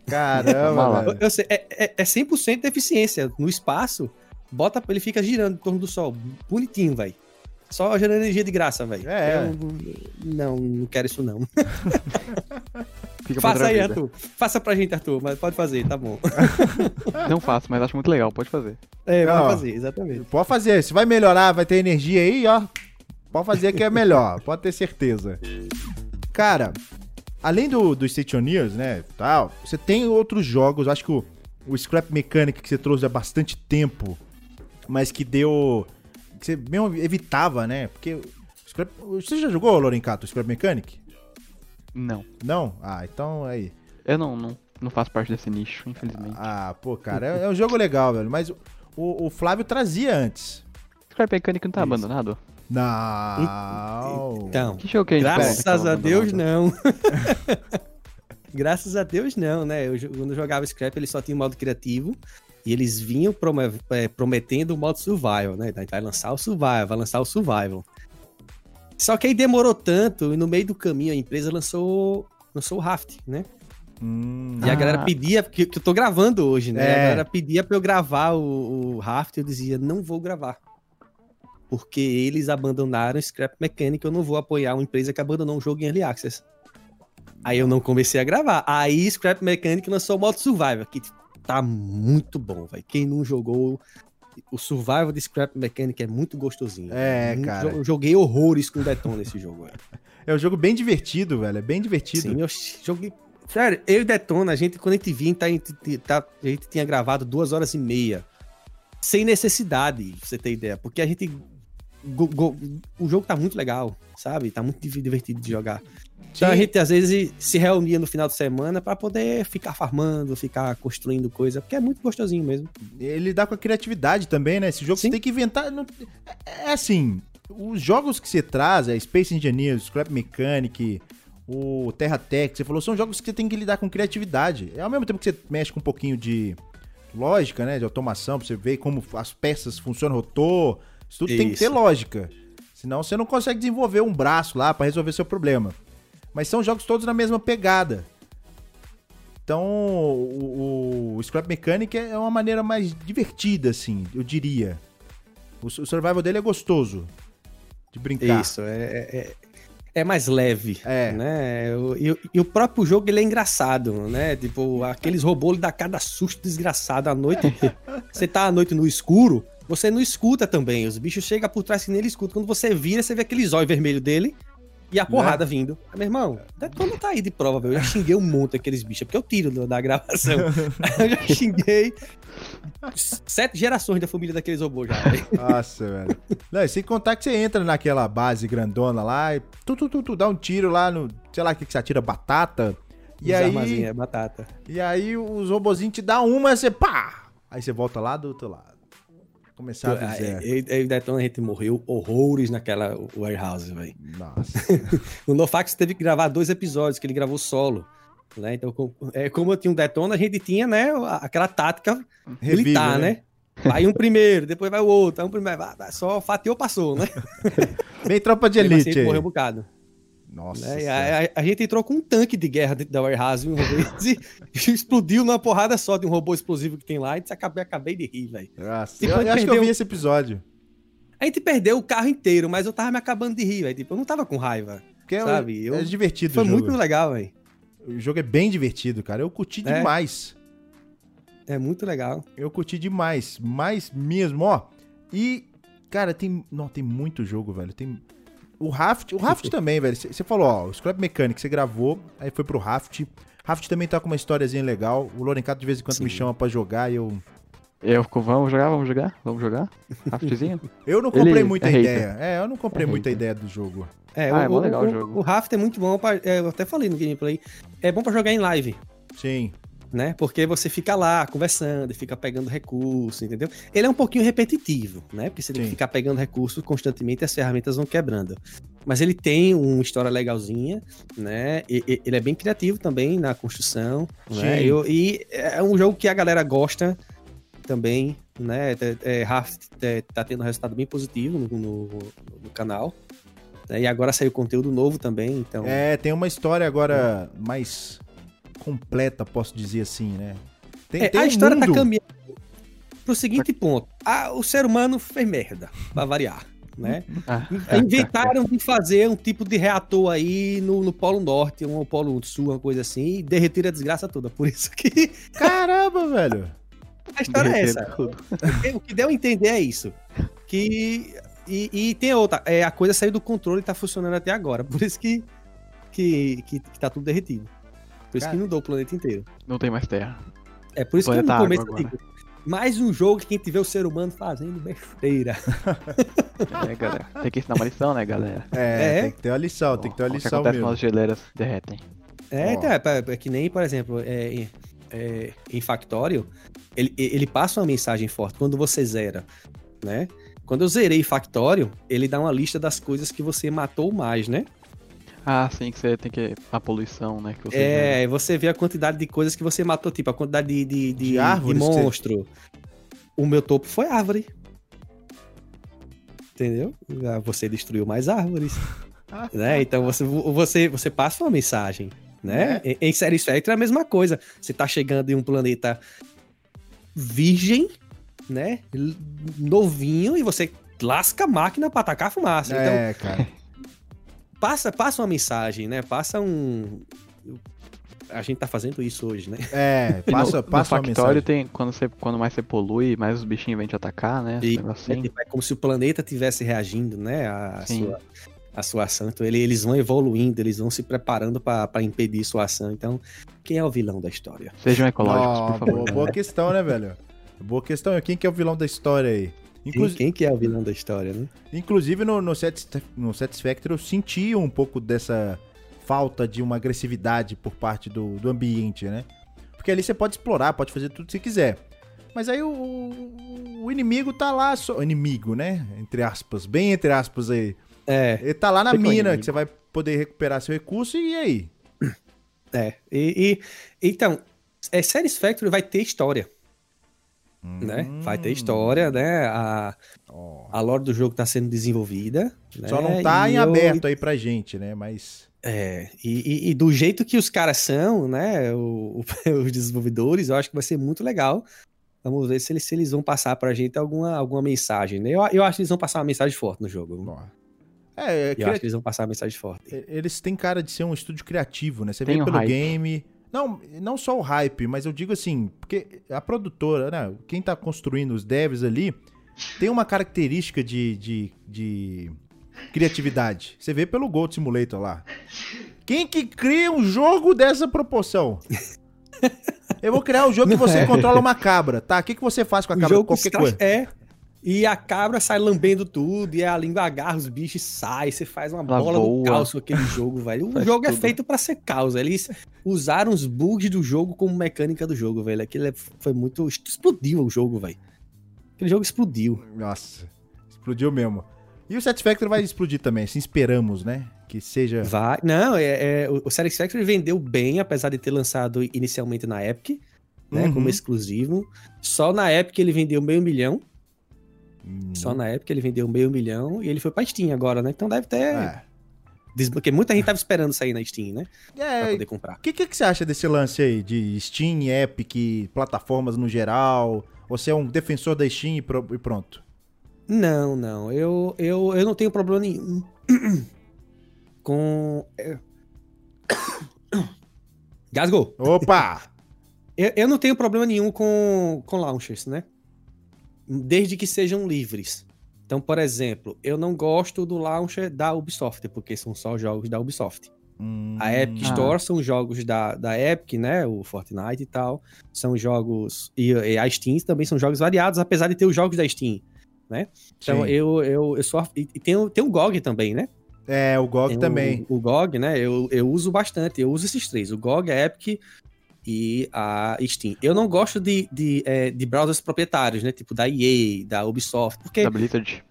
Caramba. Eu, eu sei, é, é, é 100% de eficiência. No espaço, bota, ele fica girando em torno do sol. Bonitinho, velho. Só gerando energia de graça, velho. É. Eu não, não quero isso não. Fica Faça aí, vida. Arthur. Faça pra gente, Arthur. Mas pode fazer, tá bom. Não faço, mas acho muito legal, pode fazer. É, pode fazer, exatamente. Pode fazer. Se vai melhorar, vai ter energia aí, ó. Pode fazer que é melhor. pode ter certeza. Cara, além do, do Stationeers, né, tal, você tem outros jogos. Acho que o, o Scrap Mechanic que você trouxe há bastante tempo, mas que deu... Que você mesmo evitava, né? Porque... Scrap, você já jogou, Lorencato, o Scrap Mechanic? Não. Não? Ah, então aí. Eu não, não, não faço parte desse nicho, infelizmente. Ah, pô, cara, é, é um jogo legal, velho. Mas o, o Flávio trazia antes. Scrap Mechanic não tá Isso. abandonado? Não. Então, Que jogo que a gente graças a Deus, não. graças a Deus, não, né? Eu, quando eu jogava Scrap, ele só tinha o modo criativo. E eles vinham é, prometendo o modo survival, né? Vai lançar o survival, vai lançar o survival. Só que aí demorou tanto, e no meio do caminho a empresa lançou, lançou o Raft, né? Hum, E a Ah. galera pedia, que, que eu tô gravando hoje, né? É. A galera pedia pra eu gravar o, o Raft, eu dizia, não vou gravar. Porque eles abandonaram o Scrap Mechanic, eu não vou apoiar uma empresa que abandonou um jogo em Early Access. Aí eu não comecei a gravar. Aí Scrap Mechanic lançou o modo Survival, que tá muito bom, velho. Quem não jogou, o Survival de Scrap Mechanic é muito gostosinho. É, Muito- cara. Eu joguei horrores com o Detona nesse jogo, velho. É um jogo bem divertido, velho. É bem divertido. Sim, eu joguei. Sério, eu e Detona, a gente, quando a gente vinha, tá, a gente, tá- a gente tinha gravado duas horas e meia. Sem necessidade, pra você ter ideia. Porque a gente. Go- go- o jogo tá muito legal, sabe? Tá muito div- divertido de jogar. Então a Sim. gente às vezes se reunia no final de semana pra poder ficar farmando, ficar construindo coisa, porque é muito gostosinho mesmo. Ele dá com a criatividade também, né? Esse jogo você Sim. tem que inventar. não- É, é assim, os jogos que você traz, é Space Engineers, Scrap Mechanic, o Terra Tech, você falou, são jogos que você tem que lidar com criatividade. É ao mesmo tempo que você mexe com um pouquinho de lógica, né? De automação, pra você ver como as peças funcionam, rotor. Isso tudo tem que ter Isso. lógica. Senão você não consegue desenvolver um braço lá pra resolver seu problema. Mas são jogos todos na mesma pegada. Então, o, o Scrap Mechanic é uma maneira mais divertida, assim, eu diria. O, o survival dele é gostoso de brincar. Isso, é, é, é- é mais leve, É. né? E, o- e o próprio jogo, ele é engraçado, né? Tipo, aqueles robôs ele dá cada susto desgraçado à noite. você tá à noite no escuro, você não escuta também. Os bichos chegam por trás que nem ele escuta. Quando você vira, você vê aquele zóio vermelho dele e a porrada vindo. Ah, Meu irmão, Detona tá aí de prova, velho. Eu já xinguei um monte aqueles bichos, porque eu tiro da gravação. eu já xinguei sete gerações da família daqueles robôs já. Nossa, velho. Não, e sem contar que você entra naquela base grandona lá e tu, tu, tu, tu dá um tiro lá no, sei lá, o que que você atira, batata. E Os aí, é batata. e aí os robozinhos te dão uma, você pá! Aí você volta lá do outro lado. Começar do zero. Eu eu Detona, a gente morreu horrores naquela warehouse, velho. Nossa. O Nofax teve que gravar dois episódios, que ele gravou solo. Né? Então, é, como eu tinha um Detona, a gente tinha, né, a- aquela tática Revive, militar, né? Vai um primeiro, depois vai o outro, vai um primeiro, vai, vai, só fatiou, passou, né? Bem tropa de assim, elite morreu um bocado. Nossa. né? A, a- a gente entrou com um tanque de guerra dentro da warehouse uma vez e explodiu numa porrada só de um robô explosivo que tem lá e acabei, acabei de rir, velho. Nossa, Tipo, eu, eu acho que eu vi esse episódio. A gente perdeu o carro inteiro, mas eu tava me acabando de rir, velho. Tipo, eu não tava com raiva. Porque é- Sabe, eu- é divertido Foi muito legal, velho. O jogo é bem divertido, cara. Eu curti É. demais. É muito legal. Eu curti demais. Mais mesmo, ó. E, cara, tem. Não, tem muito jogo, velho. Tem. O Raft. O Raft também, velho. Você falou, ó, o Scrap Mechanic você gravou, aí foi pro Raft. Raft também tá com uma historiazinha legal. O Lorencato de vez em quando me Sim. chama pra jogar e eu. Eu, vamos jogar, vamos jogar? Vamos jogar? Raftzinho? Eu não comprei Ele muita é hater. ideia. É, eu não comprei É muita hater. ideia do jogo. É, Ah, o, é o- legal o o- jogo. O Raft é muito bom pra. é, eu até falei no gameplay. É bom pra jogar em live. Sim. Né? Porque você fica lá conversando, fica pegando recurso, entendeu? Ele é um pouquinho repetitivo, né? Porque você tem Sim. que ficar pegando recursos constantemente e as ferramentas vão quebrando. Mas ele tem uma história legalzinha, né? E- e- ele é bem criativo também na construção, né? Sim. Eu- e é um jogo que a galera gosta também, né? É, é, Raft é, tá tendo um resultado bem positivo no, no- no canal. né? E agora saiu conteúdo novo também, então. É, tem uma história agora mais completa, posso dizer assim, né? Tem, É, tem a um história tá mundo- caminhando pro seguinte ponto. Ah, o ser humano fez merda, pra variar, né? Ah, Inventaram de fazer um tipo de reator aí no, no Polo Norte, um Polo Sul, uma coisa assim, e derreteram a desgraça toda. Por isso que Caramba, velho! a história é essa. tudo. O que deu a entender é isso. Que. E, e tem outra, é, a coisa saiu do controle e tá funcionando até agora. Por isso que, que, que, que tá tudo derretido. Por isso Cara. que inundou o planeta inteiro. Não tem mais terra. É por isso que no começo eu digo, mais um jogo que a gente vê o ser humano fazendo besteira. É, galera. Tem que ensinar uma lição, né, galera? É, É? tem que ter uma lição, tem que ter uma que lição acontece mesmo. as geleiras derretem. É, então, é, é, é que nem, por exemplo, é, em- é, em Factório, ele, ele passa uma mensagem forte quando você zera, né? Quando eu zerei Factório, ele dá uma lista das coisas que você matou mais, né? Ah, sim, que você tem que. A poluição, né? Que você É, e você vê a quantidade de coisas que você matou, tipo, a quantidade de, de, de, De árvores de que você- monstro. O meu topo foi árvore. Entendeu? Ah, Você destruiu mais árvores. Ah. né? Então você, você, você passa uma mensagem. Né? É. Em, em Série Spectre é a mesma coisa. Você tá chegando em um planeta virgem, né? Novinho, e você lasca a máquina pra atacar a fumaça. Então, É, cara. Passa, passa uma mensagem, né? Passa um. A gente tá fazendo isso hoje, né? É, passa, no, passa no uma mensagem. tem. Quando, você, quando mais você polui, mais os bichinhos vêm te atacar, né? E, é, assim. tipo, é como se o planeta tivesse reagindo, né? A, sua, a sua ação. Então ele- eles vão evoluindo, eles vão se preparando pra pra impedir sua ação. Então, quem é o vilão da história? Sejam ecológicos, Ó, por favor. boa, boa questão, né, velho? Boa questão. Quem que é o vilão da história aí? Quem, Inclu- quem que é o vilão da história, né? Inclusive no, no, Satis- no Satisfactory eu senti um pouco dessa falta de uma agressividade por parte do, do ambiente, né? Porque ali você pode explorar, pode fazer tudo que você quiser. Mas aí o, o inimigo tá lá, só, inimigo, né? Entre aspas, bem entre aspas aí. É, Ele tá lá na é mina, que você vai poder recuperar seu recurso e aí? é. E, e- então, é, Satisfactory vai ter história, né? Vai ter história, né? A, Ó. a lore do jogo tá sendo desenvolvida. Só né? não tá E em eu- aberto aí pra gente, né? Mas. É, e, e- e do jeito que os caras são, né, o- o- os desenvolvedores, eu acho que vai ser muito legal. Vamos ver se eles, se eles vão passar pra gente alguma, alguma mensagem, né? Eu, eu acho que eles vão passar uma mensagem forte no jogo. ó. É, é Eu cria- acho que eles vão passar uma mensagem forte. Eles têm cara de ser um estúdio criativo, né? Você vê um pelo hype. game. Não, não só o hype, mas eu digo assim, porque a produtora, né? Quem tá construindo os devs ali tem uma característica de, de, de criatividade. Você vê pelo Gold Simulator lá. Quem que cria um jogo dessa proporção? Eu vou criar um jogo que você controla uma cabra, tá? O que, que você faz com a cabra? Qualquer coisa. é. E a cabra sai lambendo tudo, e a língua agarra os bichos e sai. Você faz uma Ela bola voa. do caos com aquele jogo, velho. O Faz jogo é tudo. feito pra ser caos. Eles usaram os bugs do jogo como mecânica do jogo, velho. Aquilo é- foi muito. Explodiu o jogo, velho. Aquele jogo explodiu. Nossa, explodiu mesmo. E o Satisfactory vai explodir também, assim esperamos, né? Que seja. Vai. Não, é, é, o o Satisfactory vendeu bem, apesar de ter lançado inicialmente na Epic, né? Uhum. Como exclusivo. Só na Epic ele vendeu meio milhão. Hum, Só na Epic ele vendeu meio milhão. E ele foi pra Steam agora, né? Então deve ter. É. Porque muita gente tava esperando sair na Steam, né? Pra É, poder comprar. o que, que, que você acha desse lance aí de Steam, Epic, plataformas no geral? Você é um defensor da Steam e, pro- e pronto? Não, não. Eu, eu, eu não tenho problema nenhum com. é. Gasgou. Opa! Eu, eu não tenho problema nenhum com, com launchers, né? Desde que sejam livres. Então, por exemplo, eu não gosto do launcher da Ubisoft, porque são só jogos da Ubisoft. Hum, A Epic Ah. Store são jogos da, da Epic, né? O Fortnite e tal. São jogos. E, e a Steam também são jogos variados, apesar de ter os jogos da Steam. Então sim. eu, eu, eu só. E tem, o- tem o GOG também, né? É, o GOG Tem também. O, o GOG, né? Eu, eu uso bastante. Eu uso esses três: o GOG, a Epic e a Steam. Eu não gosto de, de, é, de browsers proprietários, né? Tipo da EA, da Ubisoft, porque Da Blizzard.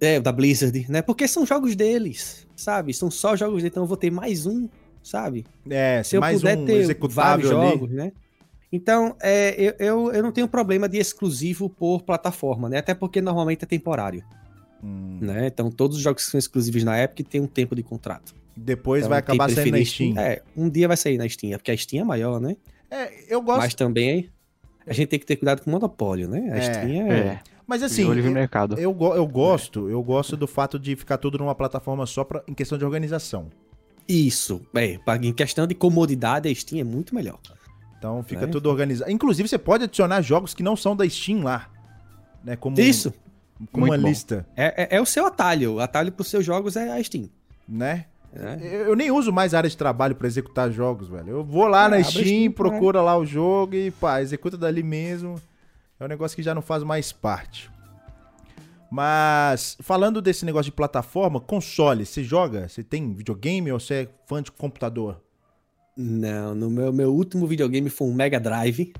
é da Blizzard, né? Porque são jogos deles, sabe? São só jogos deles, então eu vou ter mais um, sabe? É, Se eu mais puder um ter vários executável ali. jogos, né? Então, é, eu, eu, eu não tenho problema de exclusivo por plataforma, né? Até porque normalmente é temporário, Hum, né? Então, todos os jogos que são exclusivos na Epic têm um tempo de contrato. Depois Então, vai acabar saindo na Steam. É, um dia vai sair na Steam, é porque a Steam é maior, né? É, eu gosto. Mas também a gente tem que ter cuidado com o monopólio, né? A É, Steam é... É. Mas assim, eu, mercado. eu, eu gosto, eu gosto do fato de ficar tudo numa plataforma só pra, em questão de organização. Isso, é, pra- em questão de comodidade, a Steam é muito melhor. Então fica Né? tudo organizado. Inclusive, você pode adicionar jogos que não são da Steam lá. Né, como, Isso, como uma bom. lista, é, é, é o seu atalho. O atalho pros seus jogos é a Steam. né? Né? Eu, nem uso mais área de trabalho pra executar jogos, velho. Eu vou lá É, na Steam, Steam, procura lá o jogo e pá, executa dali mesmo. É um negócio que já não faz mais parte. Mas, falando desse negócio de plataforma, console, você joga? Você tem videogame ou você é fã de computador? Não, no meu, meu último videogame foi um Mega Drive.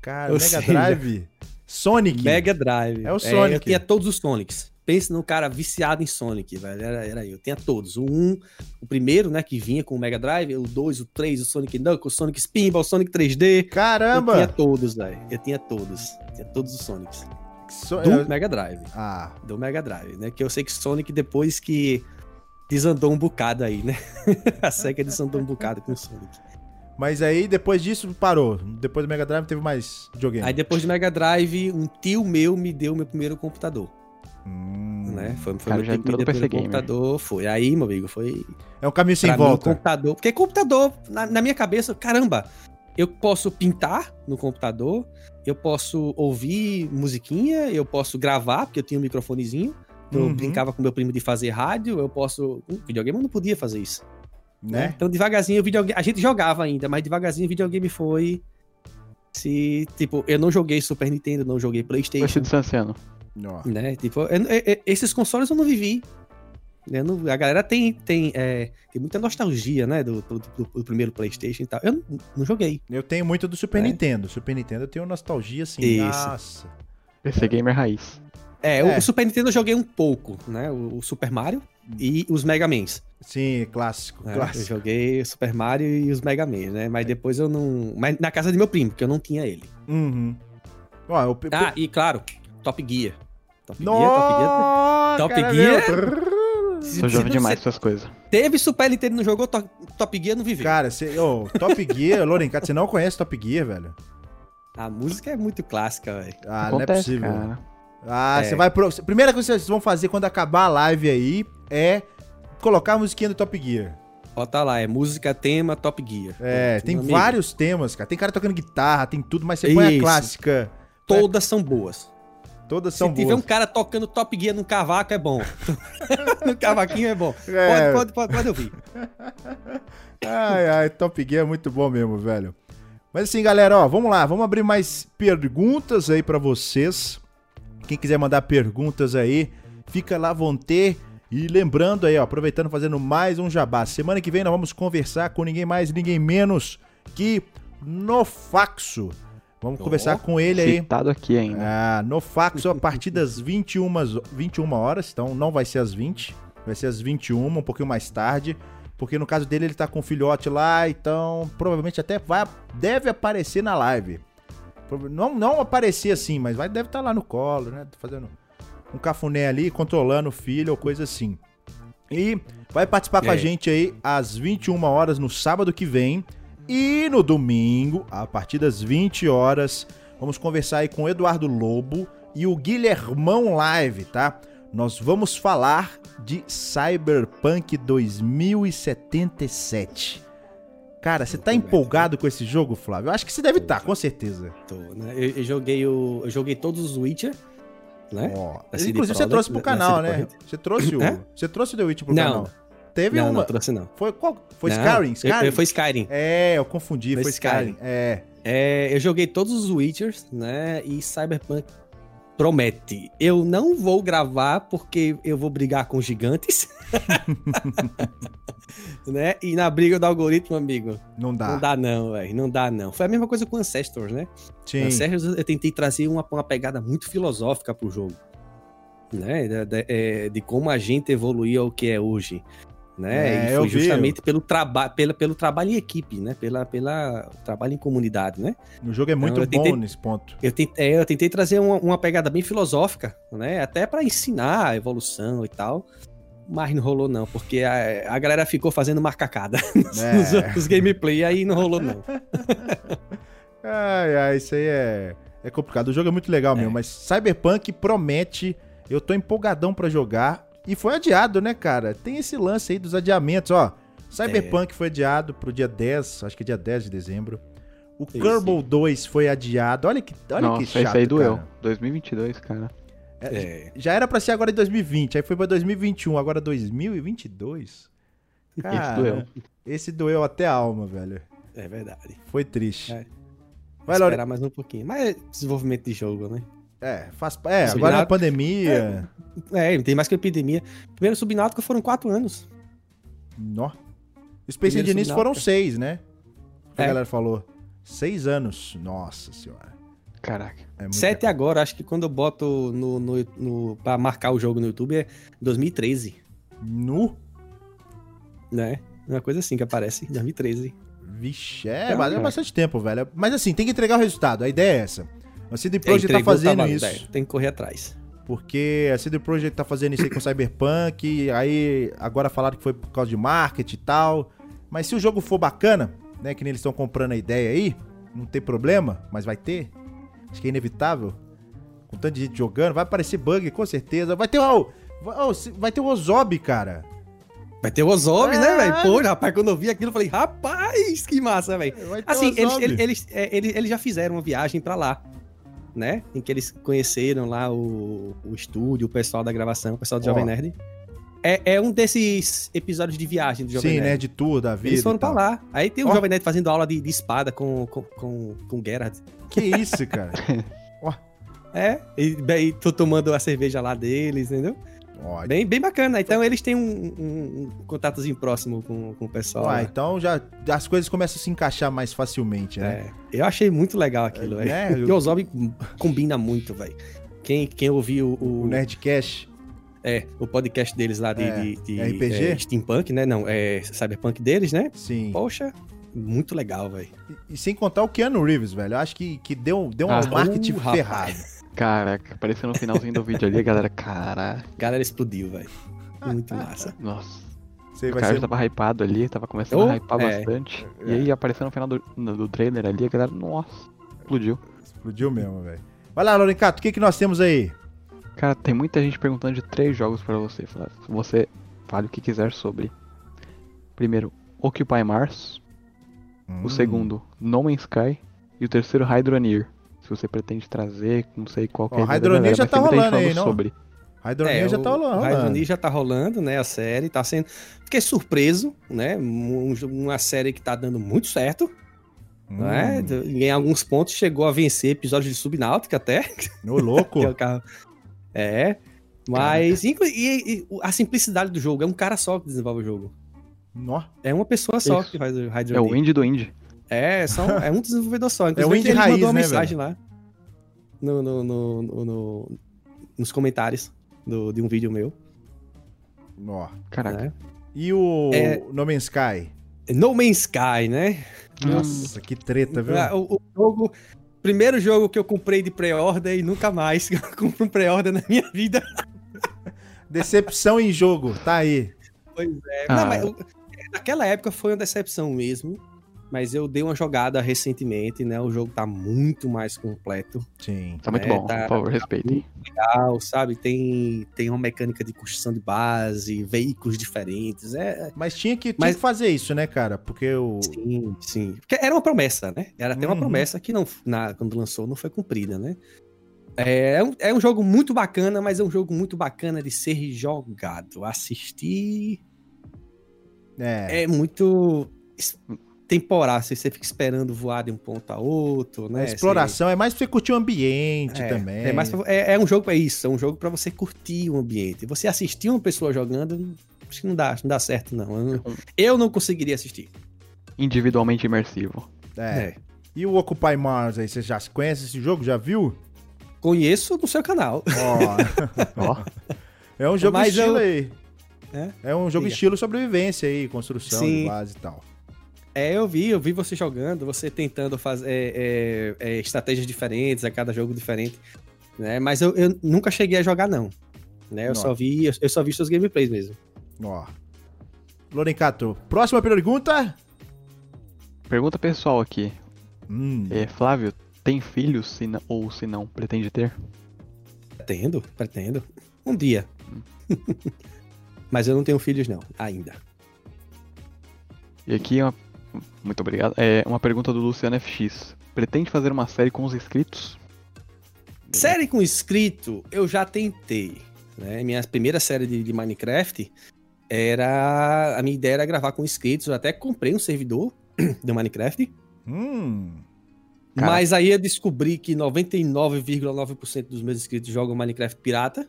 Cara, Ou Mega seja, Drive? Sonic? Mega Drive. É o Sonic. eu tinha todos os Sonics. Pense num cara viciado em Sonic, velho. Era, era eu. Tinha todos. O 1, o primeiro, né, que vinha com o Mega Drive. O 2, o 3, o Sonic Knuckles, o Sonic Spinball, o Sonic 3D. Eu tinha Caramba! todos, velho. Eu tinha todos. Tinha todos os Sonics. So- Do eu- Mega Drive. Ah, Do Mega Drive, né? Que eu sei que Sonic depois que desandou um bocado aí, né? A SEGA desandou um bocado com o Sonic. mas aí depois disso parou. Depois do Mega Drive teve mais videogame. Aí depois do Mega Drive, um tio meu me deu meu primeiro computador, Hum. né? Foi, foi Cara, meu já entrou no PC Gamer. computador, foi. Aí, meu amigo, foi É um caminho sem mim, volta. computador. Porque computador, na, na minha cabeça, caramba, eu posso pintar no computador, eu posso ouvir musiquinha, eu posso gravar, porque eu tinha um microfonezinho. Eu Uhum. brincava com meu primo de fazer rádio, eu posso. Um videogame eu não podia fazer isso. né? Então, devagarzinho, o videogame. A gente jogava ainda, mas devagarzinho o videogame foi. Se, tipo, eu não joguei Super Nintendo, não joguei Foi se PlayStation, distanciando. Ó. né? Tipo, eu- eu- eu- esses consoles eu não vivi. Eu não- a galera tem, tem, é, tem muita nostalgia, né? Do, do- do- do primeiro PlayStation e tal. Eu não, não joguei. Eu tenho muito do Super É. Nintendo. Super Nintendo eu tenho nostalgia assim. Isso. Nossa. PC Gamer Raiz. É, É. O, o Super Nintendo eu joguei um pouco, né? O, o Super Mario e os Mega Mans. Sim, clássico, né? Eu clássico. joguei o Super Mario e os Mega Man, né? Mas depois eu não. Mas na casa de meu primo, porque eu não tinha ele. Uhum. Ó, eu... Ah, e claro, Top Gear. Top Gear, Top Gear. Nossa, Top Gear. Sou jovem demais essas coisas. Teve Super Nintendo não jogou Top, Top Gear, não viveu. Cara, você, ô, Top Gear, Lorencato, você não conhece Top Gear, velho? A música é muito clássica, velho. Ah, não é Acontece, possível. cara. Ah, É. você vai pro... Primeira coisa que vocês vão fazer quando acabar a live aí é colocar a musiquinha do Top Gear. Bota lá, é música, tema, Top Gear. É, tem vários temas, cara. Tem cara tocando guitarra, tem tudo, mas você põe a clássica. Todas são boas. Todas Se são tiver boas. um cara tocando Top Gear num cavaco, é bom. no cavaquinho é bom. É. Pode, pode, pode, pode ouvir. Ai, ai, Top Gear é muito bom mesmo, velho. Mas assim, galera, ó, vamos lá, vamos abrir mais perguntas aí pra vocês. Quem quiser mandar perguntas aí, fica lá, vão ter. E lembrando aí, ó, aproveitando, fazendo mais um jabá. Semana que vem nós vamos conversar com ninguém mais, ninguém menos que Nofaxo. Vamos Ó, conversar com ele aí. Citado aqui ainda. Ah, no Faxo a partir das 21, 21 horas, então não vai ser às 20, vai ser às 21, um pouquinho mais tarde, porque no caso dele ele tá com o filhote lá, então provavelmente até vai deve aparecer na live. Não, não aparecer assim, mas vai deve estar lá no colo, né, fazendo um cafuné ali, controlando o filho ou coisa assim. E vai participar com a É. gente aí às 21 horas no sábado que vem. E no domingo, a partir das 20 horas, vamos conversar aí com o Eduardo Lobo e o Guilhermão Live, tá? Nós vamos falar de Cyberpunk 2077. Cara, você tá empolgado com esse jogo, Flávio? Eu acho que você deve estar, com certeza. Tô, né? eu, eu joguei o. Eu joguei todos os Witcher, né? CD inclusive você Projekt, trouxe pro canal, né? Você trouxe o, Hã? você trouxe o The Witch pro Não. canal. Teve não, uma. não trouxe não. Foi qual? Foi Não, Skyrim? eu- Skyrim? eu- foi Skyrim. É, eu confundi, Foi foi Skyrim. Skyrim. É. É, eu joguei todos os Witchers, né? E Cyberpunk promete. Eu não vou gravar porque eu vou brigar com gigantes. né? E na briga do algoritmo, amigo, Não dá. não dá não, velho. Não dá não. Foi a mesma coisa com Ancestors, né? Sim. Ancestors eu tentei trazer uma, uma pegada muito filosófica pro jogo. Né? De, de- é, de como a gente evoluiu ao que é hoje. Né? É, e foi vi. justamente pelo, traba pela, pelo trabalho em equipe, né? Pela, pela trabalho em comunidade, né? O jogo é muito bom tentei- nesse ponto. Eu tentei, é, eu tentei trazer uma, uma pegada bem filosófica, né? Até pra ensinar a evolução e tal. Mas não rolou, não, porque a, a galera ficou fazendo marcacada nos, É. nos outros gameplay, aí não rolou, não. Ai, ai, isso aí é, é complicado. O jogo é muito legal mesmo, mas Cyberpunk promete. Eu tô empolgadão pra jogar. E foi adiado, né, cara? Tem esse lance aí dos adiamentos, ó. Cyberpunk foi adiado pro dia 10, acho que é dia 10 de dezembro. O Isso. Kerbal 2 foi adiado. Olha que, olha Nossa, que chato, esse aí doeu. cara. 2022, cara. É. Já era pra ser agora em 2020, aí foi pra 2021, agora 2022. Cara, Esse doeu. Esse doeu até a alma, velho. É verdade. Foi triste. É. Vai, Laura. esperar mais um pouquinho. Mas é desenvolvimento de jogo, né? É, faz, é Subnáutica- agora na pandemia. É, tem mais que a epidemia. Primeiro Subnáutica foram quatro anos. Nó. Space Engineers foram seis, né? A É. galera falou. Seis anos. Nossa senhora. Caraca. É muito Sete agora, acho que quando eu boto no, no, no, pra marcar o jogo no YouTube é 2013, Nu. né? Uma coisa assim que aparece, 2013. Vixe, é, É, mas é bastante tempo, velho. Mas assim, tem que entregar o resultado. A ideia é essa. A CD É, Projekt tá fazendo isso. né? Tem que correr atrás. Porque a CD Projekt tá fazendo isso aí com Cyberpunk. Aí agora falaram que foi por causa de marketing e tal. Mas se o jogo for bacana, né? Que nem eles estão comprando a ideia aí, não tem problema, mas vai ter. Acho que é inevitável. Com tanto de gente jogando, vai aparecer bug, com certeza. Vai ter o. vai- oh, ter o Ozob, cara. Vai ter o Ozob, É. né, velho? Pô, rapaz, quando eu vi aquilo, eu falei, rapaz, que massa, velho. Ter Assim, eles, eles, eles, é, eles, eles já fizeram uma viagem pra lá, né? Em que eles conheceram lá o, o estúdio, o pessoal da gravação, o pessoal do Ó. Jovem Nerd. É, é um desses episódios de viagem do Jovem Sim, Nerd. né? De tour da vida. Eles foram pra lá. Aí tem o Ó. Jovem Nerd fazendo aula de, de espada com, com, com, com o Gerard. Que isso, cara? É, e, e tô tomando a cerveja lá deles, entendeu? Ó, Bem, bem bacana. Então eles têm um, um, um contatozinho próximo com, com o pessoal. ó, lá. então já as coisas começam a se encaixar mais facilmente, né? É, eu achei muito legal aquilo, velho. É, eu- E o Ozob combina muito, velho. Quem, quem ouviu o, O Nerdcast. é, o podcast deles lá de, É, de- de, RPG? é, Steampunk, né? Não, é Cyberpunk deles, né? Sim. Poxa, muito legal, velho. E, e sem contar o Keanu Reeves, velho. Eu acho que, que deu, deu um Ah, marketing uh, ferrado. Caraca, apareceu no finalzinho do vídeo ali, a galera. Caraca. A galera explodiu, velho. Muito massa. Nossa. Você O cara ser. tava hypado ali, tava começando Oh, a hypar é. bastante. É. E aí apareceu no final do, no- do trailer ali, a galera, nossa, explodiu. Explodiu mesmo, velho. Vai lá, Lorencato, o que, que nós temos aí? Cara, tem muita gente perguntando de três jogos pra você, Flávio. Você fale o que quiser sobre. Primeiro, Occupy Mars. Hum. O segundo, No Man's Sky. E o terceiro, Hydroneer. Você pretende trazer, não sei qual que é a ideia galera, já tá rolando aí, não? sobre. Hydroneer já tá rolando. É. Hydroneer já tá rolando, né? A série tá sendo. Fiquei surpreso, né? Um- uma série que tá dando muito certo, Hum, né? Em alguns pontos chegou a vencer episódios de Subnáutica até. Ô, louco. é. É. Mas e, e a simplicidade do jogo, é um cara só que desenvolve o jogo. Nó. É uma pessoa só Isso. que faz o É o indie do indie. É, só, é um desenvolvedor só. Inclusive, É o indie ele raiz, mandou uma né, mensagem lá no, no- no- no- no- nos comentários do- de um vídeo meu. Ó. Caraca. Né? E o É. No Man's Sky? No Man's Sky, né? Nossa, que treta, viu? Ah, O, o jogo. Primeiro jogo que eu comprei de pré-order e nunca mais eu compro um pré-order na minha vida. Decepção em jogo, tá aí. Pois é. Ah. Não, mas naquela época foi uma decepção mesmo. Mas eu dei uma jogada recentemente, né? O jogo tá muito mais completo. Sim. Tá muito É, bom, tá- por favor, respeitem. Legal, sabe? Tem, tem uma mecânica de construção de base, veículos diferentes. É, Mas tinha que, tinha Mas- que fazer isso, né, cara? Porque o. sim, sim. Porque era uma promessa, né? Era até uma Uhum. promessa que não, na, quando lançou não foi cumprida, né? É, é um, é um jogo muito bacana, mas é um jogo muito bacana de ser jogado. Assistir É. é muito. Temporário, você fica esperando voar de um ponto a outro, né? A exploração é mais pra você curtir o ambiente é, também. É, mais pra- é, é um jogo para isso, é um jogo para você curtir o ambiente. Você assistir uma pessoa jogando, acho que não dá, não dá certo, não. Eu, não- eu não conseguiria assistir. Individualmente imersivo. É. É. E o Occupy Mars aí, você já conhece esse jogo? Já viu? Conheço no seu canal. Ó, Ó, é um jogo Mas estilo eu- aí. É? É um jogo Diga. estilo sobrevivência aí, construção de Sim. base e tal. É, eu vi, eu vi você jogando, você tentando fazer é, é, é, estratégias diferentes, a cada jogo diferente, né? Mas eu, eu nunca cheguei a jogar, não. Né? Eu Não. só vi, eu, eu só vi seus gameplays mesmo. Ó. Lorencato, próxima pergunta. pergunta pessoal aqui. Hum, É, Flávio, tem filhos se não- ou se não pretende ter? Pretendo, pretendo. Um dia. Mas eu não tenho filhos, não, ainda. E aqui é uma... Muito obrigado. É uma pergunta do Luciano FX. Pretende fazer uma série com os inscritos? Série com inscrito, eu já tentei. Né? Minha primeira série de, de Minecraft era. A minha ideia era gravar com inscritos. Eu até comprei um servidor do Minecraft. hum. Cara. Mas aí eu descobri que 99,9% dos meus inscritos jogam Minecraft pirata.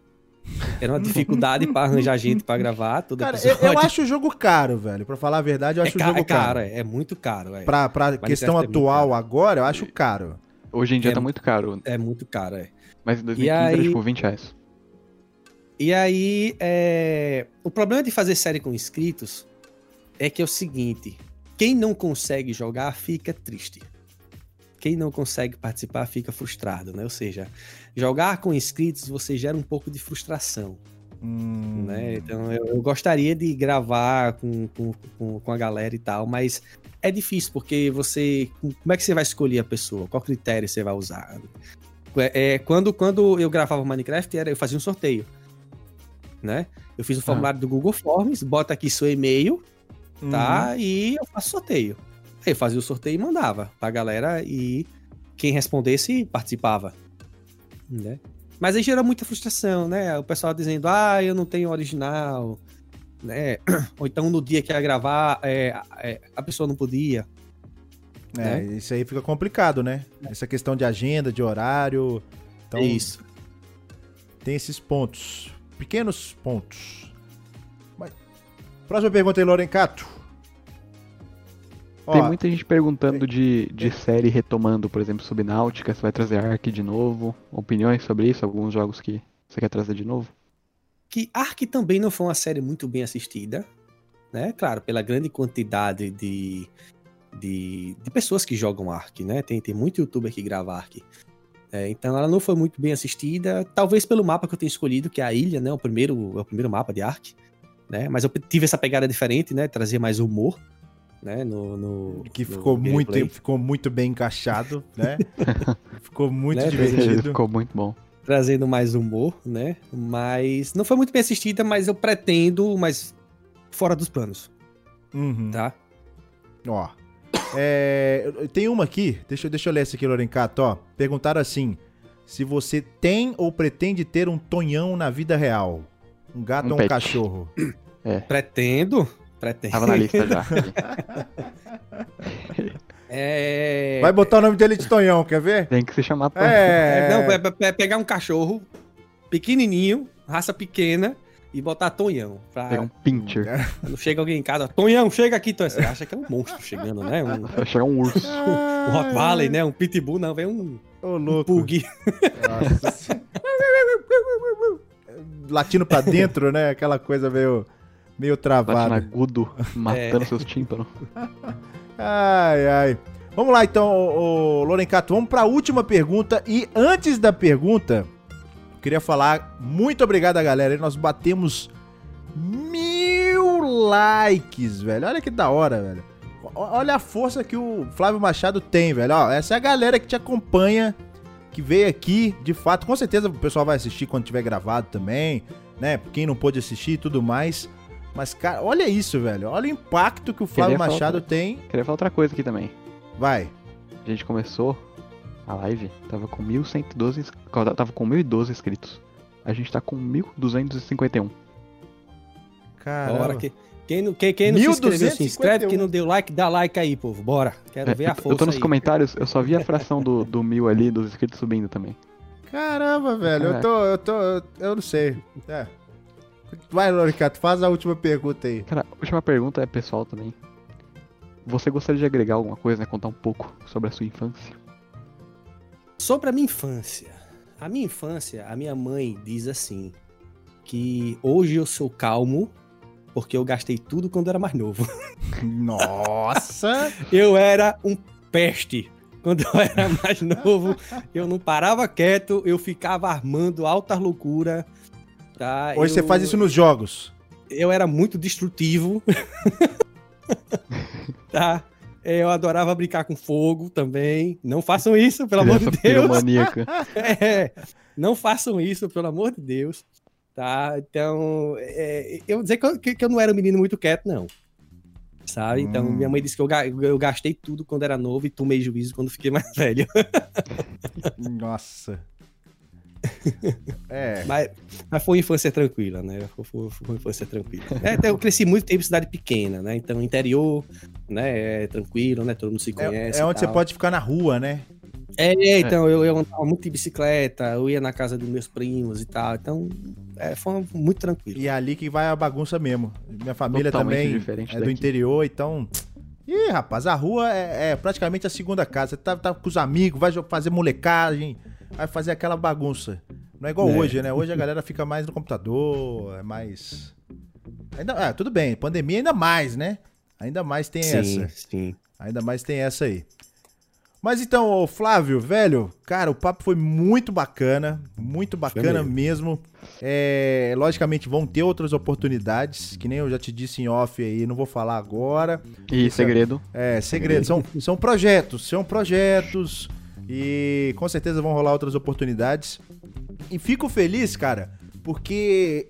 Era uma dificuldade pra arranjar gente pra gravar todo Cara, eu, eu acho o jogo caro, velho. Pra falar a verdade, eu é, acho o ca- jogo é caro, caro. é, é muito caro. É, Pra, pra questão é atual agora, eu acho caro. Hoje em dia É- tá muito caro, é muito caro, é. mas em 2015 era aí- tipo 20 reais. E aí, é, o problema de fazer série com inscritos é que é o seguinte: quem não consegue jogar fica triste. Quem não consegue participar fica frustrado, né? Ou seja, jogar com inscritos você gera um pouco de frustração, Hum. né? Então eu, eu gostaria de gravar com, com, com, a galera e tal, mas é difícil porque você. Como é que você vai escolher a pessoa? Qual critério você vai usar? É, é, quando, quando eu gravava Minecraft, era, eu fazia um sorteio. Né? Eu fiz o formulário do Google Forms, bota aqui seu e-mail, Uhum. tá? E eu faço sorteio. Aí fazia o sorteio e mandava pra galera e quem respondesse participava. Né? Mas aí gera muita frustração, né? O pessoal dizendo, ah, eu não tenho original, né? Ou então no dia que ia gravar, é, é, a pessoa não podia. É, isso aí fica complicado, né? Essa questão de agenda, de horário. Então, é isso. tem esses pontos. Pequenos pontos. Mas- Próxima pergunta aí, Lorencato. Ó, Tem muita gente perguntando de, de série retomando, por exemplo, Subnáutica, se vai trazer Ark de novo. Opiniões sobre isso? Alguns jogos que você quer trazer de novo? que Ark também não foi uma série muito bem assistida, né? Claro, pela grande quantidade de, de, de pessoas que jogam Ark, né? Tem, tem muito youtuber que grava Ark. É, então ela não foi muito bem assistida, talvez pelo mapa que eu tenho escolhido, que é a ilha, né? O primeiro, é o primeiro mapa de Ark, né? Mas eu tive essa pegada diferente, né? Trazer mais humor, né? No, no- que no ficou muito, gameplay. ficou muito bem encaixado, né? ficou muito Né, divertido. Ficou muito bom. trazendo mais humor, né? Mas não foi muito bem assistida, mas eu pretendo, mas fora dos planos, Uhum. tá? Ó. É, tem uma aqui, deixa, eu- deixa eu ler essa aqui, Lorencato, ó. Perguntaram assim: se você tem ou pretende ter um tonhão na vida real? Um gato Um ou um pet. cachorro? Pretendo, pretendo. Tava na lista já. É... Vai botar o nome dele de Tonhão, quer ver? Tem que se chamar. É. É, Não, é, é- é pegar um cachorro pequenininho, raça pequena, e botar Tonhão. Pra... Pegar um pincher. Quando chega alguém em casa, Tonhão, chega aqui, Tonhão. Você acha que é um monstro chegando, né? Um, Vai chegar um urso. um Rock Valley, né? Um Pitbull, não, vem um, Ô, um louco. Pug. Nossa. Latindo pra dentro, né? Aquela coisa meio, meio Latino travada. agudo, matando seus tímpanos. Ai, ai. Vamos lá então, ô, ô, Lorencato, vamos pra última pergunta. E antes da pergunta, queria falar muito obrigado a galera. Nós batemos mil likes, velho. Olha que da hora, velho. Olha a força que o Flávio Machado tem, velho. Ó, essa é a galera que te acompanha, que veio aqui, de fato. Com certeza o pessoal vai assistir quando tiver gravado também, né? Quem não pôde assistir e tudo mais. Mas, cara, olha isso, velho. Olha o impacto que o Flávio Queria falar Machado outra- tem. Queria falar outra coisa aqui também. Vai. A gente começou a live, tava com 1112, ins- tava com 1012 inscritos. A gente tá com 1251. A Caramba. hora que, Quem não, quem, quem não se inscreveu, se 1251. inscreve. Quem não deu like, dá like aí, povo. Bora. Quero É, ver a força eu tô nos aí. comentários, eu só vi a fração do, do mil ali, dos inscritos subindo também. Caramba, velho, eu tô, eu tô, eu não sei. É. Vai, Loricato, faz a última pergunta aí. Cara, a última pergunta é pessoal também. Você gostaria de agregar alguma coisa, né? Contar um pouco sobre a sua infância? Sobre a minha infância. A minha infância, a minha mãe diz assim: que hoje eu sou calmo porque eu gastei tudo quando era mais novo. Nossa! Eu era um peste. Quando eu era mais novo, eu não parava quieto, eu ficava armando altas loucuras. Tá? Hoje eu, você faz isso nos jogos. Eu era muito destrutivo. tá? Eu adorava brincar com fogo também. Não façam isso, pelo amor de Deus. piromaníaca. É, não façam isso, pelo amor de Deus. Tá? Então, é, eu vou dizer que eu, que- eu não era um menino muito quieto, não. Sabe? Então, Hum. minha mãe disse que eu, eu gastei tudo quando era novo e tomei juízo quando fiquei mais velho. Nossa. É. Mas, mas foi uma infância tranquila, né? Foi, foi- foi uma infância tranquila. É, então, eu cresci muito tempo em cidade pequena, né? Então, interior, né? É tranquilo, né? Todo mundo se É, conhece. é e onde você tal. pode ficar na rua, né? É, então, eu, eu andava muito de bicicleta, eu ia na casa dos meus primos e tal. Então, é, foi muito tranquilo. E é ali que vai a bagunça mesmo. Minha família Totalmente também diferente é do daqui. interior, então. Ih, rapaz, a rua é, é praticamente a segunda casa. Você tá, tá com os amigos, vai fazer molecagem, vai fazer aquela bagunça. Não é igual É. hoje, né? Hoje a galera fica mais no computador, é mais. Ainda, ah, tudo bem, pandemia ainda mais, né? Ainda mais tem sim, essa. sim. Ainda mais tem essa aí. Mas então, ô, Flávio, velho, cara, o papo foi muito bacana, muito bacana mesmo. É, logicamente vão ter outras oportunidades, que nem eu já te disse em off aí, não vou falar agora. E Isso é- segredo. É, segredo, são, são projetos, são projetos e com certeza vão rolar outras oportunidades. E fico feliz, cara, porque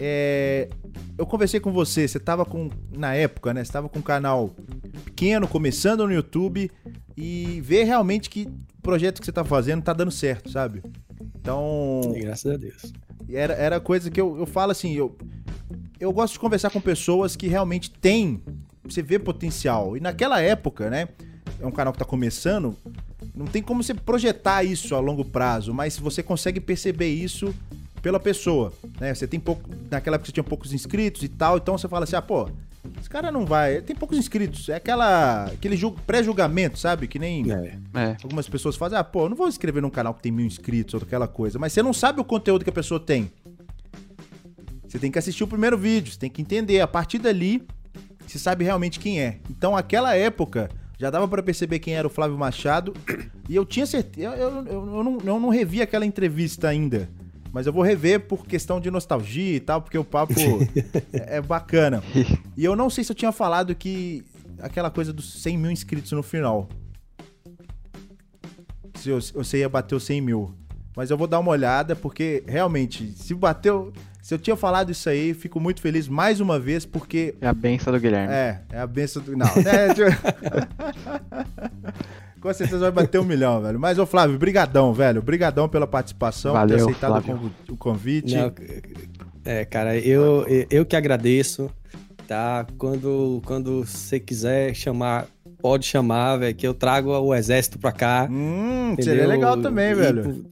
é, eu conversei com você, você tava com, na época, né, você tava com um canal pequeno, começando no YouTube e ver realmente que o projeto que você tá fazendo tá dando certo, sabe? Então, graças a Deus. e Era, era coisa que eu, eu falo assim, eu, eu gosto de conversar com pessoas que realmente têm, você vê potencial. E naquela época, né, é um canal que tá começando, não tem como você projetar isso a longo prazo, mas você consegue perceber isso pela pessoa, né? Você tem pouco, naquela época você tinha poucos inscritos e tal, então você fala assim, ah, pô, esse cara não vai, tem poucos inscritos, é aquela, aquele pré-julgamento, sabe? Que nem... É. É. Algumas pessoas fazem, ah, pô, eu não vou inscrever num canal que tem mil inscritos ou aquela coisa, mas você não sabe o conteúdo que a pessoa tem. Você tem que assistir o primeiro vídeo, você tem que entender. A partir dali, você sabe realmente quem é. Então, aquela época, já dava pra perceber quem era o Flávio Machado. E eu tinha certeza. Eu, eu, eu, eu não, eu não revi aquela entrevista ainda. Mas eu vou rever por questão de nostalgia e tal, porque o papo é, é bacana. E eu não sei se eu tinha falado que aquela coisa dos 100 mil inscritos no final. Se eu- você ia bater os 100 mil. Mas eu vou dar uma olhada, porque realmente, se bateu. Se eu tinha falado isso aí, fico muito feliz mais uma vez, porque. É a benção do Guilherme. É, é a benção do. Não, né? tipo- Com certeza vai bater um milhão, velho. Mas, ô Flávio, brigadão, velho. Brigadão pela participação, por ter Valeu, aceitado o Flávio. o convite. Não, é, cara, eu, eu que agradeço, tá? Quando, quando você quiser chamar, pode chamar, velho, que eu trago o exército pra cá. Hum, entendeu? seria legal também, E- velho.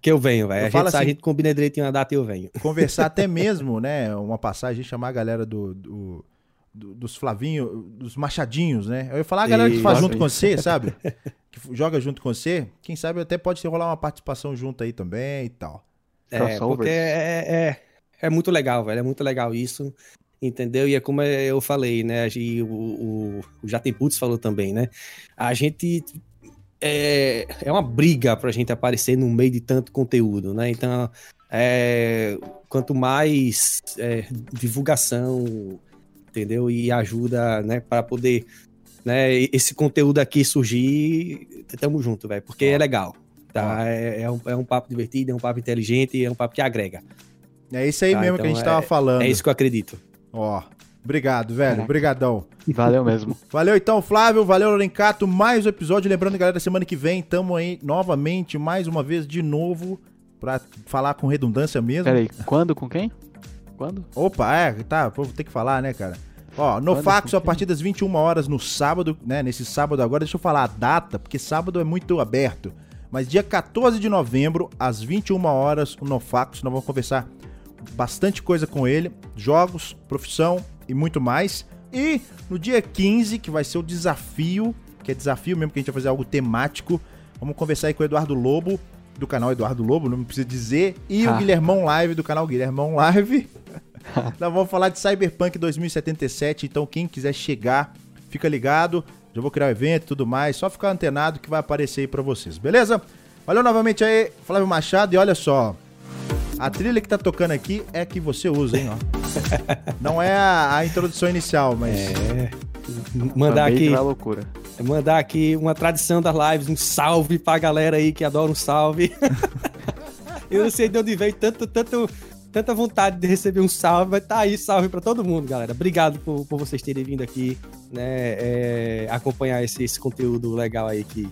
Que eu venho, velho. A, gente, a assim- gente combina direitinho a data e eu venho. conversar até mesmo, né? Uma passagem, chamar a galera do, do- do- dos Flavinho, dos Machadinhos, né? Eu ia falar a galera que faz Isso. junto com você, sabe? Que joga junto com você. Quem sabe até pode rolar uma participação junto aí também e tal. É, porque é, é, é muito legal, velho. É muito legal isso. Entendeu? E é como eu falei, né? E o, o, o Já Tem Putz falou também, né? A gente. É, é uma briga pra gente aparecer no meio de tanto conteúdo, né? Então, é, quanto mais é, divulgação, entendeu? E ajuda, né? Para poder né, esse conteúdo aqui surgir, tamo junto, velho. Porque é legal. Tá? É, é um, é um papo divertido, é um papo inteligente, é um papo que agrega. É isso aí Tá, mesmo que a então gente tava falando. É isso que eu acredito. Ó, obrigado, velho. Caraca. Obrigadão. Valeu mesmo. Valeu então, Flávio. Valeu, Lorencato. Mais um episódio. Lembrando, galera, semana que vem tamo aí novamente, mais uma vez, de novo, pra falar com redundância mesmo. Pera aí, quando com quem? Quando? Opa, é, tá, vou ter que falar, né, cara? Ó, no Olha, Fax, a partir das 21 horas no sábado, né? Nesse sábado agora, deixa eu falar a data, porque sábado é muito aberto. Mas dia 14 de novembro, às 21 horas, o Nofax, nós vamos conversar bastante coisa com ele, jogos, profissão e muito mais. E no dia 15, que vai ser o desafio, que é desafio mesmo, que a gente vai fazer algo temático, vamos conversar aí com o Eduardo Lobo, do canal Eduardo Lobo, não precisa dizer, e o Ah. Guilhermão Live, do canal Guilhermão Live. Nós vamos falar de Cyberpunk 2077, então quem quiser chegar, fica ligado. Já vou criar o evento e tudo mais, só ficar antenado que vai aparecer aí pra vocês, beleza? Valeu novamente aí, Flávio Machado, e olha só, a trilha que tá tocando aqui é a que você usa, hein, ó. Não é a, a introdução inicial, mas... É. Mandar Também aqui, vai loucura. mandar aqui uma tradição das lives, um salve pra galera aí que adora um salve. Eu não sei de onde veio tanto, tanto, tanta vontade de receber um salve, mas tá aí, salve pra todo mundo, galera. Obrigado por, por vocês terem vindo aqui, né, é, acompanhar esse, esse conteúdo legal aí que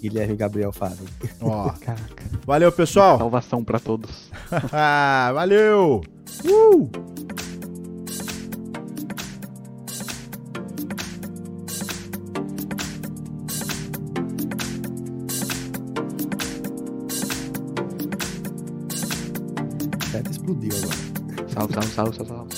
Guilherme e Gabriel fazem. Ó, Caraca. valeu, pessoal. Salvação pra todos. Ah, valeu. Uh! Explodiu agora. Salve, salve, salve, salve, salve.